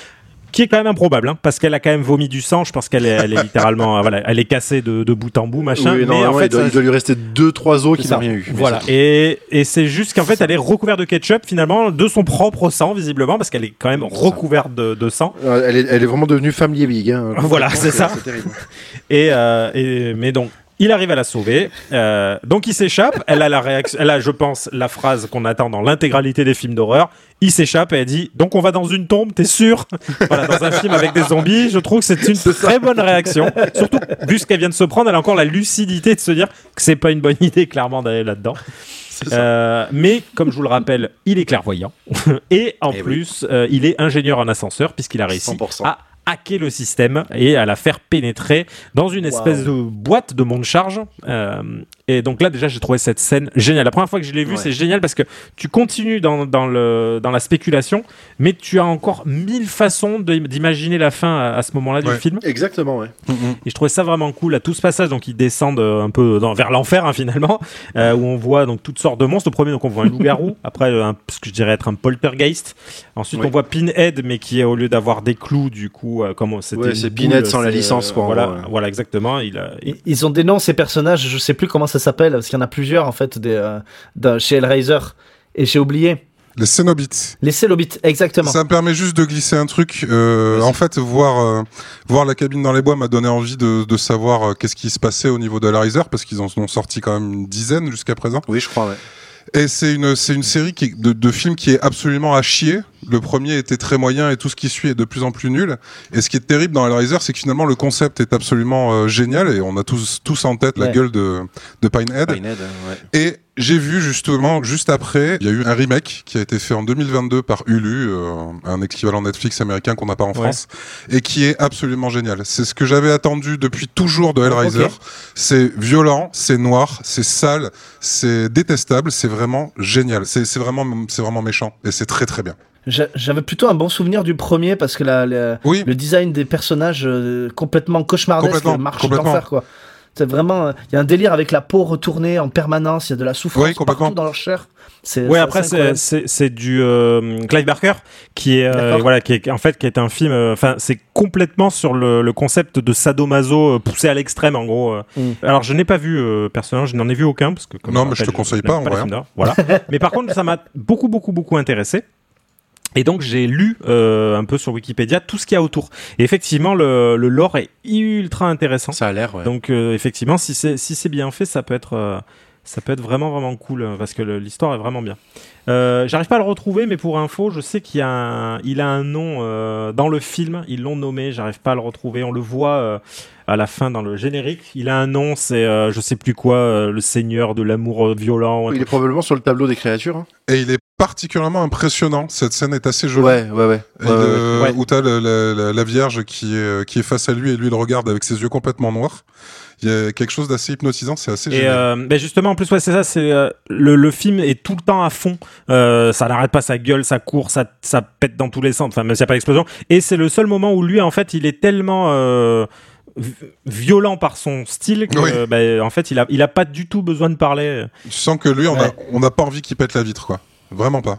Speaker 6: Qui est quand même improbable, hein, parce qu'elle a quand même vomi du sang. Je pense qu'elle est, elle est littéralement, euh, voilà, elle est cassée de, de bout en bout, machin.
Speaker 7: Oui, non,
Speaker 6: mais en fait,
Speaker 7: il, doit,
Speaker 6: ça-
Speaker 7: il doit lui rester deux trois os qui
Speaker 6: ça.
Speaker 7: n'ont rien eu.
Speaker 6: Voilà. Et, et c'est juste qu'en fait, elle est recouverte de ketchup, finalement, de son propre sang, visiblement, parce qu'elle est quand même recouverte de, de sang.
Speaker 7: Euh, Elle est, elle est vraiment devenue femme liébig. Hein,
Speaker 6: Voilà, c'est ça.
Speaker 7: C'est terrible.
Speaker 6: Et, euh, et mais donc il arrive à la sauver. Euh, donc il s'échappe. Elle a la réaction. Elle a, je pense, la phrase qu'on attend dans l'intégralité des films d'horreur. Il s'échappe et elle dit donc on va dans une tombe. T'es sûr? Voilà, dans un film avec des zombies, je trouve que c'est une très bonne réaction. Surtout vu ce qu'elle vient de se prendre, elle a encore la lucidité de se dire que c'est pas une bonne idée clairement d'aller là-dedans. Euh, mais comme je vous le rappelle, il est clairvoyant et en
Speaker 7: Eh oui.
Speaker 6: plus euh, il est ingénieur en ascenseur puisqu'il a réussi
Speaker 7: 100%.
Speaker 6: à hacker le système et à la faire pénétrer dans une espèce de boîte de monde charge. Euh, et donc là déjà j'ai trouvé cette scène géniale. La première fois que je l'ai vue
Speaker 7: Ouais.
Speaker 6: c'est génial parce que tu continues dans, dans, le, dans la spéculation mais tu as encore mille façons d'imaginer la fin à, à ce moment-là du film.
Speaker 7: Exactement, ouais.
Speaker 6: Et je trouvais ça vraiment cool à tout ce passage. Donc ils descendent euh, un peu dans- vers l'enfer hein, finalement, euh, où on voit donc toutes sortes de monstres. Le premier donc on voit un loup-garou, après euh, un, ce que je dirais être un poltergeist. Ensuite on voit Pinhead, mais qui est au lieu d'avoir des clous du coup euh, comme c'était
Speaker 7: c'est Pinhead sans la licence, quoi,
Speaker 6: Voilà, voilà exactement. Il, a- il-
Speaker 8: Ils- Ils ont des noms, ces personnages, je sais plus comment ça s'appelle, parce qu'il y en a plusieurs en fait des, euh, dans- chez Hellraiser. Et j'ai oublié.
Speaker 1: Les Cénobites.
Speaker 8: Les Célobites, exactement.
Speaker 1: Ça me permet juste de glisser un truc. Euh, en fait, voir euh, voir la cabine dans les bois m'a donné envie de, de savoir euh, qu'est-ce qui se passait au niveau de Hellraiser parce qu'ils en ont sorti quand même une dizaine jusqu'à présent.
Speaker 7: Oui, je crois, ouais.
Speaker 1: Et c'est une c'est une série qui de, de films qui est absolument à chier. Le premier était très moyen et tout ce qui suit est de plus en plus nul. Et ce qui est terrible dans Hellraiser, c'est que finalement le concept est absolument euh, génial et on a tous tous en tête la gueule de de Pinehead.
Speaker 7: Pinehead, ouais.
Speaker 1: Et j'ai vu justement, juste après, il y a eu un remake qui a été fait en 2022 par Hulu, euh, un équivalent Netflix américain qu'on n'a pas en France, et qui est absolument génial. C'est ce que j'avais attendu depuis toujours de Hellraiser. C'est violent, c'est noir, c'est sale, c'est détestable, c'est vraiment génial. C'est vraiment, c'est vraiment méchant, et c'est très très bien.
Speaker 8: J'a- J'avais plutôt un bon souvenir du premier parce que la, la-
Speaker 1: Oui,
Speaker 8: le design des personnages euh, complètement cauchemardesque
Speaker 1: Complètement,
Speaker 8: marche
Speaker 1: complètement.
Speaker 8: d'enfer quoi. C'est vraiment, euh, il y a un délire avec la peau retournée en permanence, il y a de la souffrance
Speaker 1: Oui,
Speaker 8: partout dans leur chair. C'est
Speaker 6: après c'est du euh, Clive Barker qui est euh, voilà qui est en fait qui est un film. euh, Enfin, c'est complètement sur le, le concept de sadomaso poussé à l'extrême en gros. euh.
Speaker 8: Mm.
Speaker 6: Alors je n'ai pas vu euh, personnellement, je n'en ai vu aucun parce que comme
Speaker 1: Non,
Speaker 6: je
Speaker 1: mais je te
Speaker 6: rappelle,
Speaker 1: conseille pas, en vrai,
Speaker 6: films d'horreur. Voilà. mais par contre, ça m'a beaucoup beaucoup beaucoup intéressé. Et donc j'ai lu euh, un peu sur Wikipédia tout ce qu'il y a autour. Et effectivement, le, le lore est ultra intéressant.
Speaker 7: Ça a l'air, ouais.
Speaker 6: Donc euh, effectivement, si c'est si c'est bien fait, ça peut être euh, ça peut être vraiment vraiment cool euh, parce que l'histoire est vraiment bien. Euh, J'arrive pas à le retrouver, mais pour info, je sais qu'il y a un, il a un nom euh, dans le film. Ils l'ont nommé. J'arrive pas à le retrouver. On le voit euh, à la fin dans le générique. Il a un nom. C'est euh, je sais plus quoi. euh, le Seigneur de l'amour violent.
Speaker 7: Il est probablement sur le tableau des créatures. hein.
Speaker 1: et il est particulièrement impressionnant. Cette scène est assez jolie.
Speaker 7: Ouais, ouais, ouais.
Speaker 1: Et
Speaker 7: Ouais, ouais,
Speaker 1: le-
Speaker 6: ouais.
Speaker 1: Où t'as la, la, Vierge qui est, qui est face à lui et lui le regarde avec ses yeux complètement noirs. Il y a quelque chose d'assez hypnotisant, c'est assez
Speaker 6: Et euh, ben justement, en plus, ouais, c'est ça. C'est euh, le, le film est tout le temps à fond. Euh, ça n'arrête pas, ça gueule, ça court, ça, ça pète dans tous les sens. Enfin, même s'il n'y a pas d'explosion. Et c'est le seul moment où lui, en fait, il est tellement euh, vi- violent par son style que,
Speaker 1: Oui.
Speaker 6: ben, en fait, il a, il a pas du tout besoin de parler.
Speaker 1: Tu sens que lui, on a on n'a pas envie qu'il pète la vitre, quoi. Vraiment pas.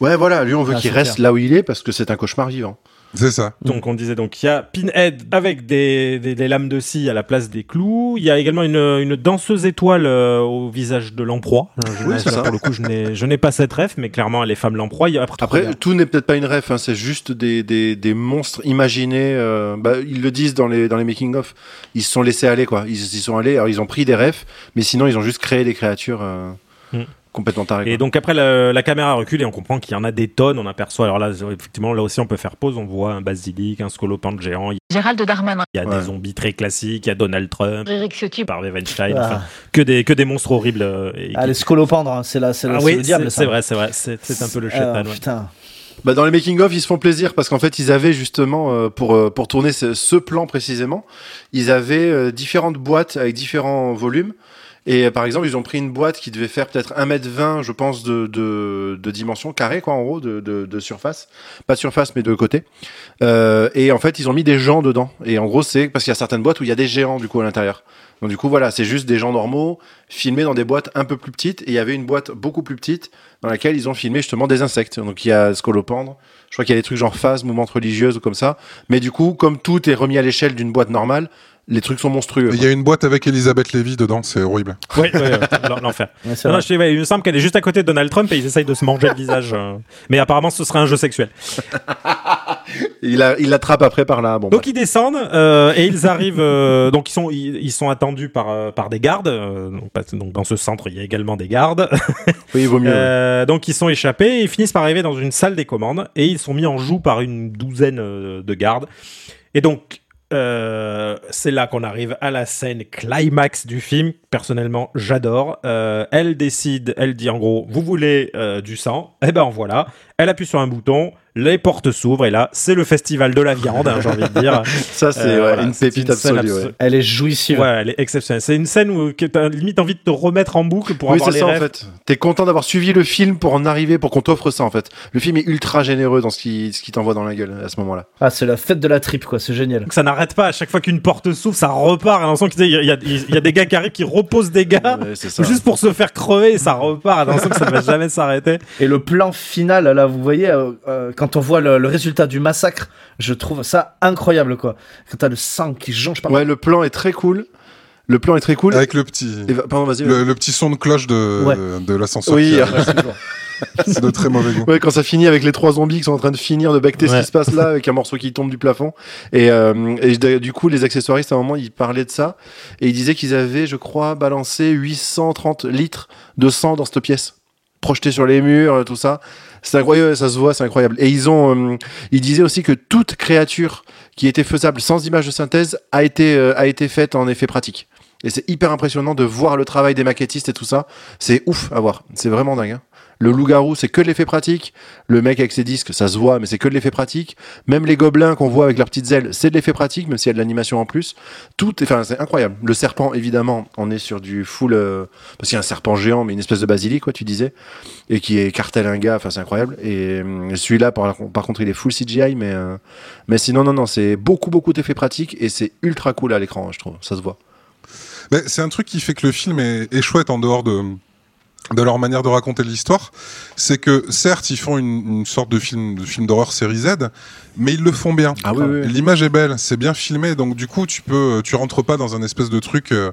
Speaker 7: Ouais, voilà, lui, on veut
Speaker 8: Ah,
Speaker 7: qu'il reste
Speaker 8: clair.
Speaker 7: là où il est parce que c'est un cauchemar vivant.
Speaker 1: C'est ça.
Speaker 6: Donc on disait donc il y a Pinhead avec des, des, des lames de scie à la place des clous. Il y a également une, une danseuse étoile euh, au visage de. Euh, je-
Speaker 7: Oui, ça.
Speaker 6: Pour le coup, je n'ai je n'ai pas cette ref, mais clairement elle est femme lamproie. Il y a- Après,
Speaker 7: Après, tout n'est peut-être pas une ref, hein, c'est juste des, des, des monstres imaginés. euh, bah, ils le disent dans les, dans les making-of. Ils se sont laissés aller, quoi. Ils y sont allés, alors ils ont pris des refs, mais sinon ils ont juste créé des créatures euh,
Speaker 6: Mm.
Speaker 7: Complètement tarées.
Speaker 6: Et donc après la, la caméra recule et on comprend qu'il y en a des tonnes. On aperçoit alors là effectivement là aussi on peut faire pause. On voit un basilic, un scolopendre géant. Il
Speaker 9: Gérald Darmanin,
Speaker 6: y a
Speaker 7: Ouais.
Speaker 6: des zombies très classiques. Il y a Donald Trump,
Speaker 9: Eric Ciotti,
Speaker 6: Harvey Weinstein.
Speaker 8: Ah.
Speaker 6: Enfin, que des que des monstres horribles. euh, et
Speaker 8: Ah,
Speaker 6: qui-
Speaker 8: les scolopendres, hein, c'est la- c'est
Speaker 6: Ah
Speaker 8: c'est
Speaker 6: oui,
Speaker 8: le diable,
Speaker 6: c'est vrai, c'est vrai. C'est c'est un peu le
Speaker 8: Ah,
Speaker 6: chétan. ouais.
Speaker 8: Putain.
Speaker 7: Bah, dans les making-of, ils se font plaisir parce qu'en fait, ils avaient justement, euh, pour, euh, pour tourner ce, ce plan précisément, ils avaient euh, différentes boîtes avec différents volumes. Et euh, par exemple, ils ont pris une boîte qui devait faire peut-être 1m20, je pense, de, de, de dimension carrée, quoi, en gros, de, de, de surface. Pas de surface, mais de côté. Euh, et en fait, ils ont mis des gens dedans. Et en gros, c'est parce qu'il y a certaines boîtes où il y a des géants, du coup, à l'intérieur. Donc, du coup, voilà, c'est juste des gens normaux, filmés dans des boîtes un peu plus petites. Et il y avait une boîte beaucoup plus petite dans laquelle ils ont filmé justement des insectes. Donc, il y a Scolopendre. Je crois qu'il y a des trucs genre phase, mouvement religieuse ou comme ça. Mais du coup, comme tout est remis à l'échelle d'une boîte normale, les trucs sont monstrueux.
Speaker 1: Il y a une boîte avec Elisabeth Lévy dedans, c'est horrible.
Speaker 6: Ouais, ouais, ouais, l'enfer.
Speaker 8: Ouais,
Speaker 6: ouais, il me semble qu'elle est juste à côté de Donald Trump et ils essayent de se manger le visage. euh. Mais apparemment, ce serait un jeu sexuel.
Speaker 7: Il, a- il l'attrape après par là. Bon,
Speaker 6: Donc ils descendent euh, et ils arrivent. euh, donc ils sont ils, ils sont attendus par par des gardes. euh, donc, dans ce centre, il y a également des gardes.
Speaker 7: oui, il vaut mieux.
Speaker 6: Euh, donc ils sont échappés et ils finissent par arriver dans une salle des commandes et ils sont mis en joue par une douzaine de gardes. Et donc euh, c'est là qu'on arrive à la scène climax du film. Personnellement, j'adore. Euh, elle décide, elle dit en gros, vous voulez euh, du sang Eh ben voilà. Elle appuie sur un bouton, les portes s'ouvrent et là, c'est le festival de la viande, hein, j'ai envie de dire.
Speaker 7: Ça, c'est
Speaker 6: Euh,
Speaker 7: ouais,
Speaker 6: voilà,
Speaker 7: une pépite
Speaker 6: une
Speaker 7: absolue.
Speaker 6: abso-
Speaker 7: ouais.
Speaker 8: Elle est jouissive.
Speaker 6: Ouais, elle est exceptionnelle. C'est une scène où que t'as limite envie de te remettre en boucle pour
Speaker 7: Oui,
Speaker 6: avoir
Speaker 7: c'est
Speaker 6: les
Speaker 7: ça en fait. T'es content d'avoir suivi le film pour en arriver, pour qu'on t'offre ça en fait. Le film est ultra généreux dans ce qui, ce qui t'envoie dans la gueule à ce moment-là.
Speaker 8: Ah, c'est la fête de la tripe, quoi. C'est génial.
Speaker 6: Donc ça n'arrête pas. À chaque fois qu'une porte s'ouvre, ça repart. À l'impression qu'il y, y, a- il y a des gars qui arrivent qui reposent des gars.
Speaker 7: Ouais, c'est ça.
Speaker 6: Juste pour se faire crever et ça repart. À l'impression que ça ne va jamais s'arrêter.
Speaker 8: Et le plan final, là, vous voyez, euh, euh, quand on voit le, le résultat du massacre, je trouve ça incroyable, quoi. Quand t'as le sang qui jonche par
Speaker 7: Ouais, le plan est très cool. Le plan est très cool.
Speaker 1: Avec le petit,
Speaker 7: Et pardon, vas-y.
Speaker 1: le, le petit son de cloche de,
Speaker 8: Ouais.
Speaker 1: de l'ascenseur.
Speaker 7: Oui,
Speaker 1: c'est de très mauvais goût.
Speaker 7: Ouais, quand ça finit avec les trois zombies qui sont en train de finir de becter ce qui se passe là, avec un morceau qui tombe du plafond. Et, euh, et du coup, les accessoiristes, à un moment, ils parlaient de ça. Et ils disaient qu'ils avaient, je crois, balancé 830 litres de sang dans cette pièce. Projeté sur les murs, euh, tout ça. C'est incroyable, ça se voit, c'est incroyable. Et ils ont, euh, ils disaient aussi que toute créature qui était faisable sans image de synthèse a été, euh, a été faite en effet pratique. Et c'est hyper impressionnant de voir le travail des maquettistes et tout ça. C'est ouf à voir. C'est vraiment dingue. hein. Le loup-garou, c'est que de l'effet pratique. Le mec avec ses disques, ça se voit, mais c'est que de l'effet pratique. Même les gobelins qu'on voit avec leurs petites ailes, c'est de l'effet pratique, même s'il y a de l'animation en plus. Tout, est- enfin, c'est incroyable. Le serpent, évidemment, on est sur du full, euh, parce qu'il y a un serpent géant, mais une espèce de basilic, quoi, tu disais, et qui écartèle un gars. Enfin, c'est incroyable. Et euh, celui-là, par, contre, il est full CGI, mais, euh, mais sinon, non, non, c'est beaucoup, beaucoup d'effets pratiques et c'est ultra cool à l'écran, je trouve. Ça se voit.
Speaker 1: C'est un truc qui fait que le film est, est chouette en dehors de de leur manière de raconter l'histoire, c'est que certes ils font une, une sorte de film de film d'horreur série Z, mais ils le font bien.
Speaker 7: Ah oui, oui, oui.
Speaker 1: L'image est belle, c'est bien filmé, donc du coup tu peux, tu rentres pas dans un espèce de truc, euh,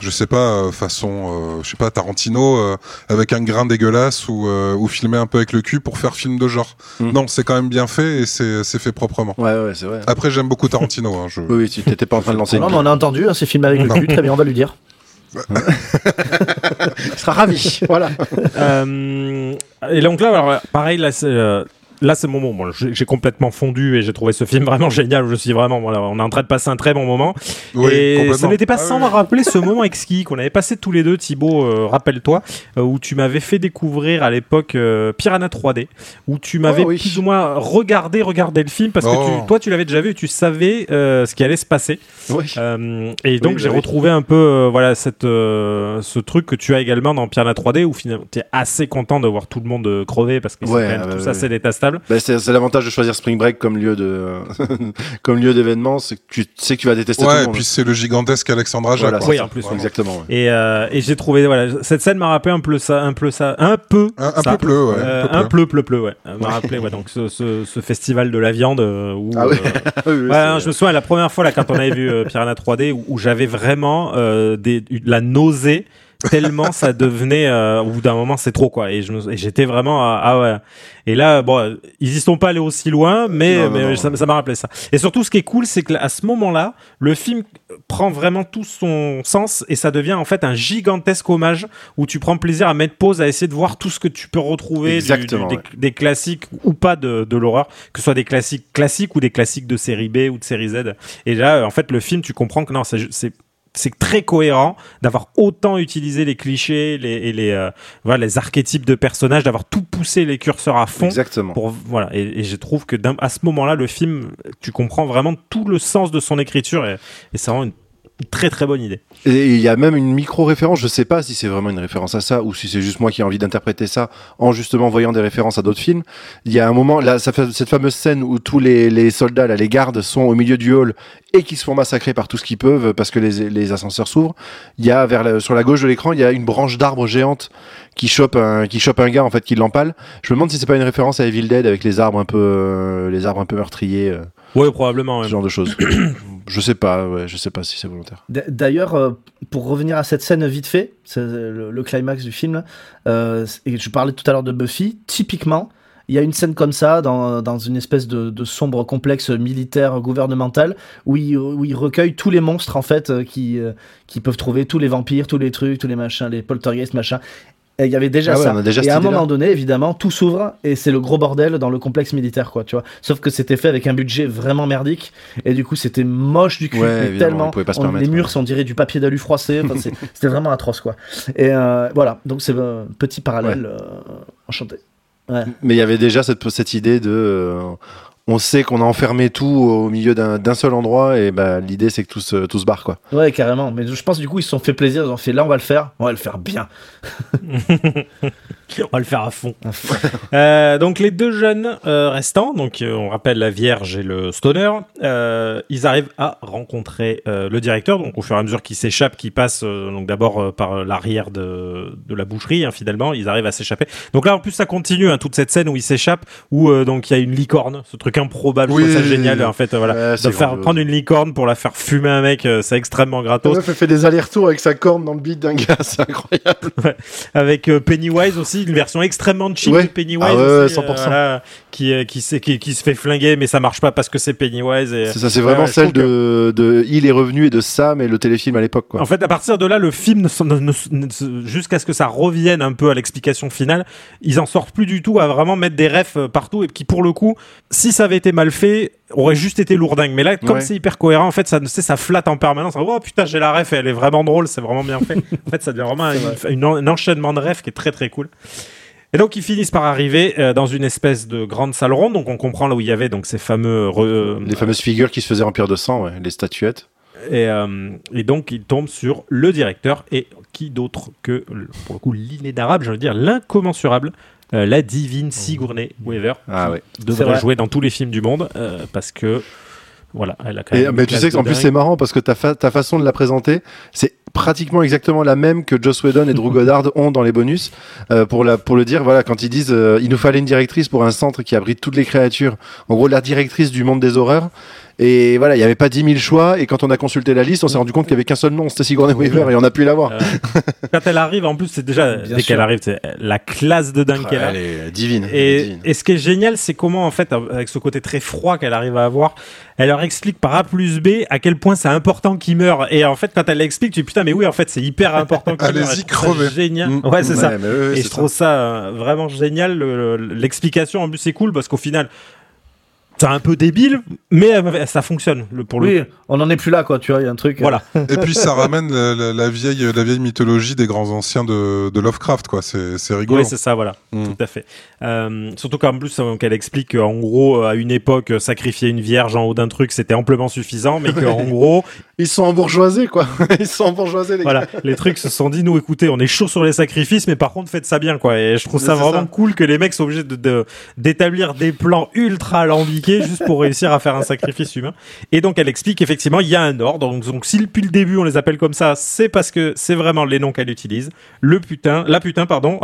Speaker 1: je sais pas euh, façon, euh, je sais pas Tarantino euh, avec un grain dégueulasse ou euh, ou filmé un peu avec le cul pour faire film de genre.
Speaker 7: Mm.
Speaker 1: Non, c'est quand même bien fait et c'est c'est fait proprement.
Speaker 7: Ouais, ouais, c'est vrai.
Speaker 1: Après j'aime beaucoup Tarantino. Hein, je...
Speaker 7: Oui, oui, tu t'étais pas en train de lancer
Speaker 8: Non, mais on a entendu, hein, c'est filmé avec le cul. Très bien, on va lui dire.
Speaker 7: Il sera ravi. voilà.
Speaker 6: Euh, et donc là, alors, pareil, là, c'est, euh, là c'est mon moment. J'ai complètement fondu et j'ai trouvé ce film vraiment génial. Je suis vraiment, voilà, on est en train de passer un très bon moment.
Speaker 1: Oui,
Speaker 6: et ça n'était pas
Speaker 1: Ah
Speaker 6: sans
Speaker 1: oui.
Speaker 6: me rappeler ce moment exquis qu'on avait passé tous les deux, Thibaut, euh, rappelle-toi, euh, où tu m'avais fait découvrir à l'époque euh, Piranha 3D, où tu m'avais
Speaker 7: Oh, oui.
Speaker 6: plus ou moins regardé, regardé le film parce que
Speaker 1: Oh.
Speaker 6: tu- toi tu l'avais déjà vu et tu savais ce qui allait se passer. Et donc
Speaker 7: bah
Speaker 6: j'ai retrouvé un peu voilà cette ce truc que tu as également dans Piranha 3D où finalement tu es assez content de voir tout le monde crever parce que c'est
Speaker 7: Ouais,
Speaker 6: quand même
Speaker 7: ouais,
Speaker 6: tout
Speaker 7: ouais,
Speaker 6: ça c'est
Speaker 7: Bah, c'est l'avantage de choisir Spring Break comme lieu de comme lieu d'événement, c'est que tu sais que tu vas détester tout
Speaker 1: Ouais,
Speaker 7: le
Speaker 1: et
Speaker 7: monde.
Speaker 1: puis c'est le gigantesque.
Speaker 7: Voilà,
Speaker 1: quoi.
Speaker 6: Oui, en plus,
Speaker 1: Vraiment.
Speaker 7: exactement. ouais.
Speaker 6: Et, euh, et j'ai trouvé voilà cette scène m'a rappelé un peu ça un peu ça un peu
Speaker 1: Un, un
Speaker 6: ça.
Speaker 1: peu bleu, ouais.
Speaker 6: Euh,
Speaker 1: un
Speaker 6: un
Speaker 1: peu
Speaker 6: pleu pleu ouais Euh, m'a rappelé ouais, donc ce, ce, ce festival de la viande euh, où
Speaker 7: Ah oui.
Speaker 6: euh,
Speaker 7: Ah oui,
Speaker 6: non, je me souviens la première fois là quand on avait vu euh, Piranha 3D où, où j'avais vraiment euh, des, de la nausée tellement ça devenait euh, au bout d'un moment c'est trop quoi et j'étais vraiment à- ah ouais et là bon ils y sont pas allés aussi loin mais
Speaker 7: Non,
Speaker 6: mais
Speaker 7: non.
Speaker 6: ça ça m'a rappelé ça et surtout ce qui est cool c'est que à ce moment-là le film prend vraiment tout son sens et ça devient en fait un gigantesque hommage où tu prends plaisir à mettre pause à essayer de voir tout ce que tu peux retrouver du-
Speaker 7: Exactement,
Speaker 6: du- des,
Speaker 7: ouais.
Speaker 6: des classiques ou pas de, de l'horreur que ce soit des classiques classiques ou des classiques de série B ou de série Z et là en fait le film tu comprends que non c'est c'est très cohérent d'avoir autant utilisé les clichés les, et les, euh, voilà, les archétypes de personnages, d'avoir tout poussé les curseurs à fond.
Speaker 7: Exactement.
Speaker 6: Pour, voilà, et, et je trouve que à ce moment-là, le film, tu comprends vraiment tout le sens de son écriture et, et c'est vraiment une très très bonne idée.
Speaker 7: Et il y a même une micro-référence, je sais pas si c'est vraiment une référence à ça ou si c'est juste moi qui ai envie d'interpréter ça en justement voyant des références à d'autres films. Il y a un moment, là, ça fait cette fameuse scène où tous les, les soldats, là, les gardes sont au milieu du hall et qui se font massacrer par tout ce qu'ils peuvent parce que les, les ascenseurs s'ouvrent. Il y a vers la- sur la gauche de l'écran, il y a une branche d'arbre géante qui chope un, qui chope un gars en fait, qui l'empale. Je me demande si c'est pas une référence à Evil Dead avec les arbres un peu, euh, les arbres un peu meurtriers, euh,
Speaker 6: Oui, probablement.
Speaker 7: ce
Speaker 6: ouais.
Speaker 7: genre de choses. je sais pas, ouais, je sais pas si c'est volontaire.
Speaker 8: D'ailleurs, euh, pour revenir à cette scène vite fait, c'est le, le climax du film, euh, et je parlais tout à l'heure de Buffy, typiquement, il y a une scène comme ça dans, dans une espèce de, sombre complexe militaire gouvernemental où il, où il recueille tous les monstres en fait euh, qui, euh, qui peuvent trouver, tous les vampires, tous les trucs, tous les machins, les poltergeists, machin. Et il y avait déjà
Speaker 7: Ah ouais,
Speaker 8: ça.
Speaker 7: on déjà
Speaker 8: et à un moment donné, évidemment, tout s'ouvre et c'est le gros bordel dans le complexe militaire, quoi, tu vois. Sauf que c'était fait avec un budget vraiment merdique et du coup c'était moche du cul,
Speaker 7: Ouais,
Speaker 8: mais tellement.
Speaker 7: on pas se
Speaker 8: on- les murs
Speaker 7: ouais.
Speaker 8: sont dirait du papier d'alu froissé. Enfin, c'était vraiment atroce, quoi. Et euh, voilà, donc c'est un petit parallèle euh, enchanté. Ouais.
Speaker 7: Mais il y avait déjà cette, cette idée de. euh, on sait qu'on a enfermé tout au milieu d'un seul endroit et bah, l'idée c'est que tout se, tout se barre quoi.
Speaker 8: Ouais, carrément. Mais je pense du coup ils se sont fait plaisir. Ils ont fait là, on va le faire. On va le faire bien.
Speaker 6: On va le faire à fond. Euh, donc les deux jeunes euh, restants, donc euh, on rappelle la Vierge et le Stoner, euh, ils arrivent à rencontrer euh, le directeur. Donc au fur et à mesure qu'ils s'échappent, qu'ils passent euh, donc d'abord euh, par l'arrière de, de la boucherie, hein, finalement, ils arrivent à s'échapper. Donc là en plus ça continue hein, toute cette scène où ils s'échappent, où euh, donc il y a une licorne, ce truc improbable, je
Speaker 1: Oui.
Speaker 6: trouve ça génial en fait. voilà,
Speaker 7: Ouais,
Speaker 6: de faire prendre une licorne pour la faire fumer un mec, euh, c'est extrêmement gratos.
Speaker 7: elle fait des allers-retours avec sa corne dans le beat d'un gars, c'est incroyable.
Speaker 6: avec euh, Pennywise aussi, une version extrêmement cheap
Speaker 7: Ouais.
Speaker 6: de Pennywise
Speaker 7: Ah ouais,
Speaker 6: aussi,
Speaker 7: 100%.
Speaker 6: voilà, qui, qui, se- qui, qui se fait flinguer, mais ça marche pas parce que c'est Pennywise. Et...
Speaker 7: C'est ça, c'est vraiment celle de, de Il est revenu et de Sam et le téléfilm à l'époque quoi.
Speaker 6: En fait, à partir de là, le film, ne, s'en- ne- ne- ne- jusqu'à ce que ça revienne un peu à l'explication finale, ils en sortent plus du tout à vraiment mettre des refs euh, partout et qui, pour le coup, si ça avait été mal fait, aurait juste été lourdingue. Mais là, comme
Speaker 7: Ouais.
Speaker 6: c'est hyper cohérent, en fait, ça, ça flatte en permanence. Oh putain, j'ai la ref, elle est vraiment drôle, c'est vraiment bien fait. en fait, ça devient vraiment une- une en- un enchaînement de refs qui est très très cool. Et donc ils finissent par arriver euh, dans une espèce de grande salle ronde, donc on comprend là où il y avait donc ces fameux re-
Speaker 7: Les fameuses figures qui se faisaient remplir de sang, ouais, les statuettes.
Speaker 6: et, euh, et donc, il tombe sur le directeur et qui d'autre que, pour le coup, l'inénarrable, je veux dire, l'incommensurable, euh, la divine Sigourney Weaver,
Speaker 7: Ah ouais.
Speaker 6: Devrait
Speaker 8: vrai.
Speaker 6: jouer dans tous les films du monde euh, parce que, voilà, elle a quand même.
Speaker 7: mais tu sais qu'en plus c'est marrant parce que ta, fa- ta façon de la présenter, c'est pratiquement exactement la même que Joss Whedon et Drew Goddard ont dans les bonus. Euh, pour, la, pour le dire, voilà, quand ils disent euh, il nous fallait une directrice pour un centre qui abrite toutes les créatures, en gros la directrice du monde des horreurs. Et voilà, il n'y avait pas 10 000 choix. Et quand on a consulté la liste, on s'est rendu compte qu'il n'y avait qu'un seul nom, c'était Sigourney Weaver, et on a pu l'avoir.
Speaker 6: Euh, quand elle arrive, en plus, c'est déjà,
Speaker 8: Bien
Speaker 6: dès qu'elle arrive, c'est la classe de dingue qu'elle a.
Speaker 7: Elle est divine.
Speaker 6: Et,
Speaker 7: divine.
Speaker 6: et ce qui est génial, c'est comment, en fait, avec ce côté très froid qu'elle arrive à avoir, elle leur explique par A plus B à quel point c'est important qu'ils meurent. Et en fait, quand elle l'explique, tu dis putain, mais oui, en fait, c'est hyper important qu'ils meurent.
Speaker 1: Allez-y, crevez.
Speaker 6: Génial.
Speaker 7: Mm.
Speaker 6: Ouais, c'est ça.
Speaker 7: Ouais, ouais,
Speaker 6: Et je trouve ça euh, vraiment génial. le- le- L'explication, en plus, c'est cool parce qu'au final, c'est un peu débile, mais euh, ça fonctionne le- pour le
Speaker 8: Oui, on n'en est plus là, quoi. Tu vois, il y a un truc. euh,
Speaker 6: Voilà.
Speaker 1: Et puis ça ramène la, la- la vieille, la vieille mythologie des grands anciens de, de Lovecraft, quoi. C'est c'est rigolo.
Speaker 6: Oui, c'est ça, voilà.
Speaker 1: Mm.
Speaker 6: Tout à fait. Euh, surtout qu'en plus, euh, qu'elle explique qu'en gros, à une époque, euh, sacrifier une vierge en haut d'un truc, c'était amplement suffisant, mais qu'en gros,
Speaker 7: Ils sont embourgeoisés, quoi. Ils sont embourgeoisés, les
Speaker 6: voilà,
Speaker 7: gars.
Speaker 6: les trucs se sont dit, nous, écoutez, on est chaud sur les sacrifices, mais par contre, faites ça bien, quoi. Et je trouve ça vraiment
Speaker 7: ça.
Speaker 6: cool que les mecs soient obligés de, de- d'établir des plans ultra alambiqués juste pour réussir à faire un sacrifice humain. Et donc, elle explique effectivement, il y a un ordre. Donc, donc, si depuis le début on les appelle comme ça, c'est parce que c'est vraiment les noms qu'elle utilise. Le putain, la putain, pardon.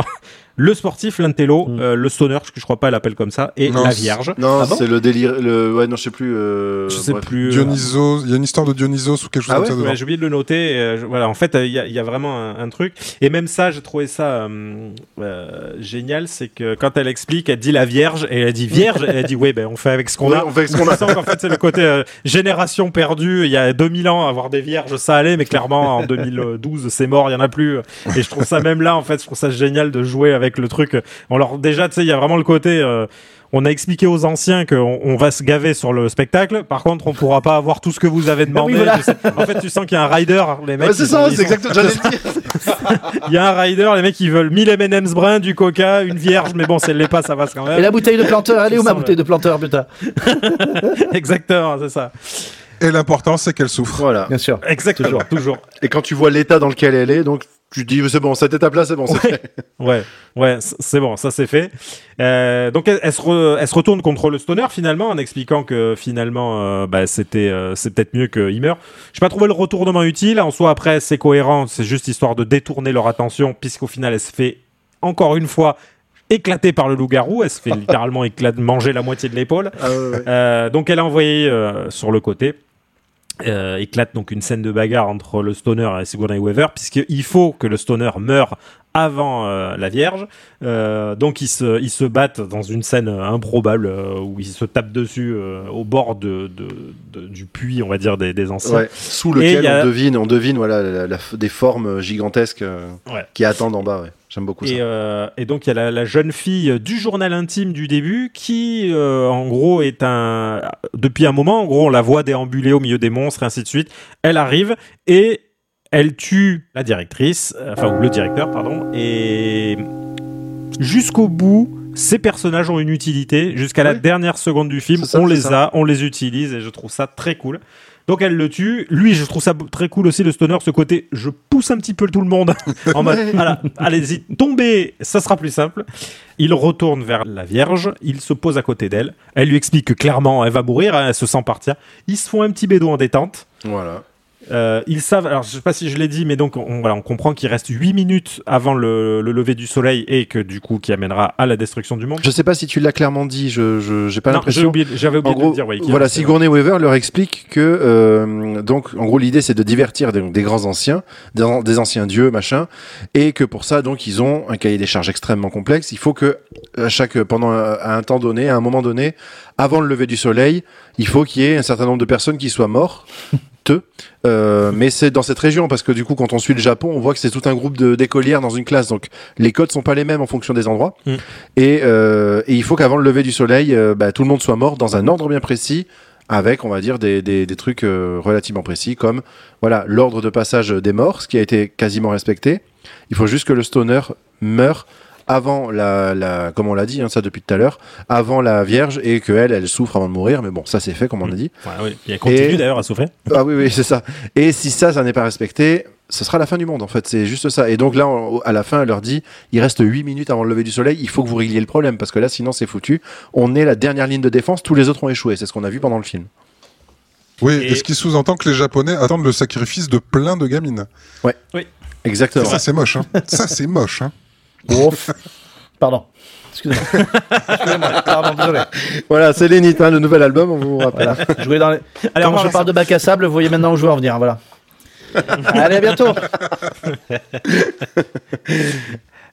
Speaker 6: Le sportif, l'intello,
Speaker 8: Mm.
Speaker 6: euh, le stoner, que je crois pas elle appelle comme ça, et
Speaker 1: Non,
Speaker 6: la vierge.
Speaker 7: Non,
Speaker 8: Ah bon
Speaker 7: c'est le délire. Le... Ouais, non, je sais plus. euh,
Speaker 6: Je sais
Speaker 7: bref.
Speaker 6: plus. euh,
Speaker 1: Dionysos, il y a une histoire de Dionysos ou quelque chose
Speaker 7: Ah
Speaker 1: comme
Speaker 7: ouais
Speaker 1: ça.
Speaker 6: Ouais, j'ai oublié de le noter. euh, je- voilà, en fait, il y, a- y a vraiment un, un truc. Et même ça, j'ai trouvé ça euh, euh, génial. C'est que quand elle explique, elle dit la Vierge et elle dit Vierge. et elle dit oui, ben on fait avec ce qu'on
Speaker 7: Ouais,
Speaker 6: a.
Speaker 7: on fait avec ce qu'on a.
Speaker 6: Qu'en fait, c'est le côté euh, génération perdue. Il y a 2000 ans, avoir des vierges, ça allait, mais clairement, en 2012, c'est mort, il y en a plus. Et je trouve ça même là, en fait, je trouve ça génial de jouer avec le truc. On leur, déjà, tu sais, il y a vraiment le côté. euh, on a expliqué aux anciens qu'on on va se gaver sur le spectacle. Par contre, on pourra pas avoir tout ce que vous avez demandé.
Speaker 8: oui, voilà.
Speaker 6: Tu sais, En fait, tu sens qu'il y a un rider. Les mecs,
Speaker 7: Ouais, c'est ça, c'est
Speaker 6: sont-
Speaker 7: exactement. J'allais.
Speaker 6: Il y a un rider. Les mecs, ils veulent 1000 M&M's bruns, du coca, une vierge. Mais bon, si elle l'est pas, ça passe quand
Speaker 8: Et
Speaker 6: même.
Speaker 8: la bouteille de planteur, elle est où ma bouteille de planteur, putain
Speaker 6: Exactement, c'est ça.
Speaker 1: Et l'important, c'est qu'elle souffre.
Speaker 7: Voilà.
Speaker 8: Bien sûr.
Speaker 6: Exactement, toujours.
Speaker 7: Et quand tu vois l'état dans lequel elle est, donc tu dis, c'est bon, cette étape-là, c'est bon. c'est
Speaker 6: Ouais.
Speaker 7: fait.
Speaker 6: Ouais, ouais, c'est bon, ça c'est fait. Euh, donc elle, elle se re- elle se retourne contre le stoner finalement en expliquant que finalement euh, bah, c'était euh, c'est peut-être mieux qu'il meure. J'ai pas trouvé le retournement utile. En soi après c'est cohérent, c'est juste histoire de détourner leur attention puisqu'au final elle se fait encore une fois éclatée par le loup-garou. Elle se fait littéralement manger la moitié de l'épaule.
Speaker 7: Ah ouais, ouais.
Speaker 6: Donc elle a envoyé euh, sur le côté. Euh, éclate donc une scène de bagarre entre le stoner et Sigourney Weaver puisqu'il faut que le stoner meure avant euh, la Vierge. Euh, donc ils se, ils se battent dans une scène euh, improbable euh, où ils se tapent dessus euh, au bord de, de- de- du puits, on va dire, des, des anciens.
Speaker 7: Ouais, sous lequel
Speaker 6: a-
Speaker 7: on devine, on devine voilà, la- la- des formes gigantesques
Speaker 6: Ouais.
Speaker 7: qui attendent en bas. Ouais. J'aime beaucoup
Speaker 6: Et,
Speaker 7: ça.
Speaker 6: euh, et donc il y a la, la jeune fille du journal intime du début qui, euh, en gros, est un. Depuis un moment, en gros, on la voit déambuler au milieu des monstres et ainsi de suite. Elle arrive et elle tue la directrice, euh, enfin ou le directeur, pardon. Et jusqu'au bout, ces personnages ont une utilité. Jusqu'à la dernière seconde du film,
Speaker 7: ça,
Speaker 6: on les
Speaker 7: ça.
Speaker 6: a, on les utilise et je trouve ça très cool. Donc elle le tue. Lui, je trouve ça très cool aussi le stoner, ce côté je pousse un petit peu tout le monde en mode
Speaker 7: Ouais.
Speaker 6: voilà, allez-y, tombez, ça sera plus simple. Il retourne vers la Vierge, il se pose à côté d'elle. Elle lui explique que clairement elle va mourir, hein, elle se sent partir. Ils se font un petit bédo en détente.
Speaker 7: Voilà.
Speaker 6: Euh, ils savent, alors je sais pas si je l'ai dit, mais donc on, voilà, on comprend qu'il reste 8 minutes avant le, le lever du soleil et que du coup qui amènera à la destruction du monde.
Speaker 7: Je sais pas si tu l'as clairement dit, je j'ai pas l'impression.
Speaker 6: J'avais oublié
Speaker 7: gros,
Speaker 6: de le dire. ouais,
Speaker 7: voilà, Sigourney Weaver leur explique que euh, donc en gros l'idée c'est de divertir des, des grands anciens, des, an- des anciens dieux machin, et que pour ça donc ils ont un cahier des charges extrêmement complexe. Il faut que à chaque pendant un, à un temps donné, à un moment donné, avant le lever du soleil, il faut qu'il y ait un certain nombre de personnes qui soient mortes. Euh, mais c'est dans cette région parce que du coup quand on suit le Japon on voit que c'est tout un groupe d'écolières dans une classe. Donc les codes sont pas les mêmes en fonction des endroits.
Speaker 6: Mm.
Speaker 7: et, euh, et il faut qu'avant le lever du soleil euh, bah, tout le monde soit mort dans un ordre bien précis avec on va dire des, des, des trucs relativement précis comme voilà l'ordre de passage des morts ce qui a été quasiment respecté. Il faut juste que le stoner meure avant la, la comme on l'a dit hein, ça depuis tout à l'heure avant la vierge et que elle elle souffre avant de mourir mais bon ça c'est fait comme on a dit
Speaker 6: Ouais, oui. Et elle continue
Speaker 7: Et-
Speaker 6: d'ailleurs à souffrir.
Speaker 7: ah oui, oui, c'est ça. Et si ça, ça n'est pas respecté, ce sera la fin du monde, en fait. C'est juste ça. Et donc là, on- à la fin, elle leur dit, il reste 8 minutes avant le lever du soleil, il faut que vous régliez le problème, parce que là, sinon, c'est foutu. On est la dernière ligne de défense, tous les autres ont échoué. C'est ce qu'on a vu pendant le film.
Speaker 1: Oui,
Speaker 6: Et-
Speaker 1: et ce qui sous-entend que les Japonais attendent le sacrifice de plein de gamines?
Speaker 7: Exactement.
Speaker 1: Ça, c'est moche. Hein. ça, c'est moche. Hein.
Speaker 8: Ouf. Pardon. Excusez-moi. Excusez-moi. Pardon, désolé.
Speaker 7: Voilà, c'est Lénit, hein, le nouvel album, on vous rappelle.
Speaker 8: Voilà. Jouer dans les...
Speaker 6: Allez, on
Speaker 8: Quand
Speaker 6: va
Speaker 8: je parle de bac à sable, vous voyez maintenant où je veux en venir. Voilà. Allez, à bientôt.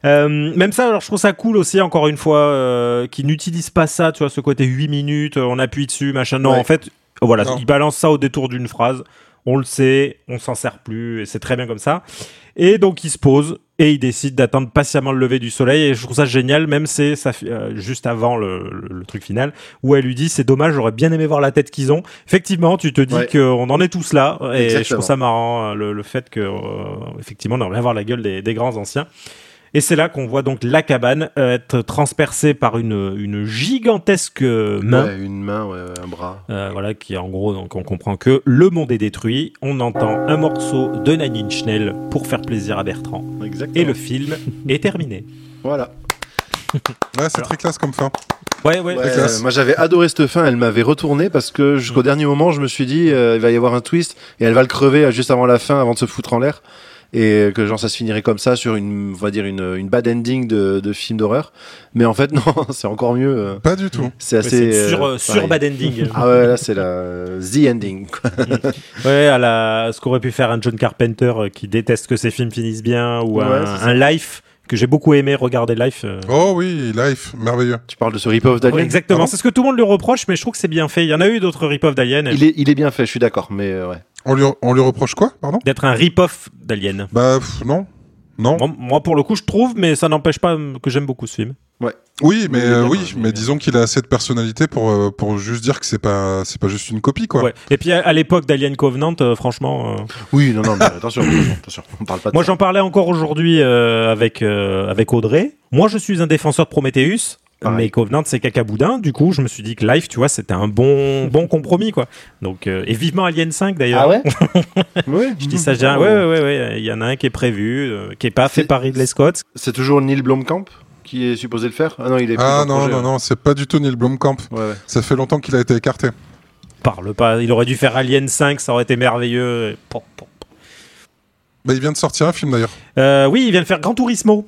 Speaker 6: Euh, même ça, alors je trouve ça cool aussi, encore une fois, euh, qu'ils n'utilisent pas ça, tu vois, ce côté 8 minutes, euh, on appuie dessus, machin. Non,
Speaker 7: Ouais.
Speaker 6: en fait, voilà,
Speaker 1: Non.
Speaker 6: ils balancent ça au détour d'une phrase. On le sait, on s'en sert plus, et c'est très bien comme ça. Et donc il se pose et il décide d'attendre patiemment le lever du soleil. Et je trouve ça génial, même c'est euh, juste avant le, le- le truc final, où elle lui dit c'est dommage, j'aurais bien aimé voir la tête qu'ils ont. Effectivement, tu te dis
Speaker 7: Ouais.
Speaker 6: qu'on en est tous là, et je trouve ça marrant euh, le, le fait que euh, effectivement on aimerait bien voir la gueule des, des grands anciens. Et c'est là qu'on voit donc la cabane euh, être transpercée par une, une gigantesque main.
Speaker 7: Ouais, une main, ouais, ouais, un bras.
Speaker 6: Euh, voilà, qui en gros, donc on comprend que le monde est détruit. On entend un morceau de Nine Inch Nails pour faire plaisir à Bertrand.
Speaker 7: Exactement.
Speaker 6: Et le film est terminé.
Speaker 7: Voilà.
Speaker 1: Ouais, c'est très classe comme fin.
Speaker 6: Ouais, ouais.
Speaker 7: Ouais,
Speaker 1: classe.
Speaker 7: euh, moi j'avais adoré cette fin, elle m'avait retourné parce que jusqu'au dernier moment je me suis dit euh, il va y avoir un twist et elle va le crever euh, juste avant la fin avant de se foutre en l'air et que genre ça se finirait comme ça sur une on va dire une, une bad ending de, de film d'horreur mais en fait non c'est encore mieux euh,
Speaker 1: Pas du tout.
Speaker 7: c'est assez
Speaker 6: c'est sur,
Speaker 7: euh,
Speaker 6: euh, sur bad ending.
Speaker 7: ah ouais là c'est la the ending quoi.
Speaker 6: ouais, à la, ce qu'aurait pu faire un John Carpenter euh, qui déteste que ses films finissent bien, ou
Speaker 7: Ouais,
Speaker 6: un, un Life que j'ai beaucoup aimé regarder Life. euh.
Speaker 1: Oh oui, Life, merveilleux.
Speaker 7: tu parles de ce rip-off d'Alien
Speaker 6: exactement,
Speaker 1: Ah
Speaker 6: c'est ce que tout le monde lui reproche, mais je trouve que c'est bien fait. Il y en a eu d'autres rip-off d'Alien.
Speaker 7: il est, il est bien fait je suis d'accord mais euh, ouais
Speaker 1: On lui, on lui reproche quoi, pardon?
Speaker 6: D'être un rip-off d'Alien.
Speaker 1: Bah pff, non. Non.
Speaker 6: Moi, moi, pour le coup, je trouve, mais ça n'empêche pas que j'aime beaucoup ce film.
Speaker 1: Oui, mais euh, oui, mais
Speaker 7: bien.
Speaker 1: disons qu'il a assez de personnalité pour euh, pour juste dire que c'est pas c'est pas juste une copie quoi.
Speaker 6: Ouais. Et puis à, à l'époque d'Alien Covenant, euh, franchement, euh,
Speaker 7: oui non non mais attention attention, attention on parle pas de
Speaker 6: moi j'en parlais encore aujourd'hui euh, avec euh, avec Audrey. Moi, je suis un défenseur de Prometheus.
Speaker 7: Pareil.
Speaker 6: Mais Covenant c'est caca boudin, du coup je me suis dit que Life, tu vois, c'était un bon bon compromis quoi. Donc euh, et vivement Alien 5 d'ailleurs.
Speaker 8: Ah ouais
Speaker 7: Oui,
Speaker 6: Je dis ça, j'ai un- ouais ouais ouais ouais, il y en a un qui est prévu, euh, qui est pas fait par Ridley Scott.
Speaker 7: c'est toujours Neil Blomkamp? Qui est supposé le faire? Ah non il est
Speaker 1: Ah non
Speaker 7: projet,
Speaker 1: non
Speaker 7: ouais.
Speaker 1: non, c'est pas du tout Neil Blomkamp.
Speaker 7: ouais ouais
Speaker 1: Ça fait longtemps qu'il a été écarté.
Speaker 6: Parle pas, il aurait dû faire Alien 5, ça aurait été merveilleux. Pom, pom.
Speaker 1: Bah il vient de sortir un film d'ailleurs.
Speaker 6: Euh, oui, il vient de faire Gran Turismo.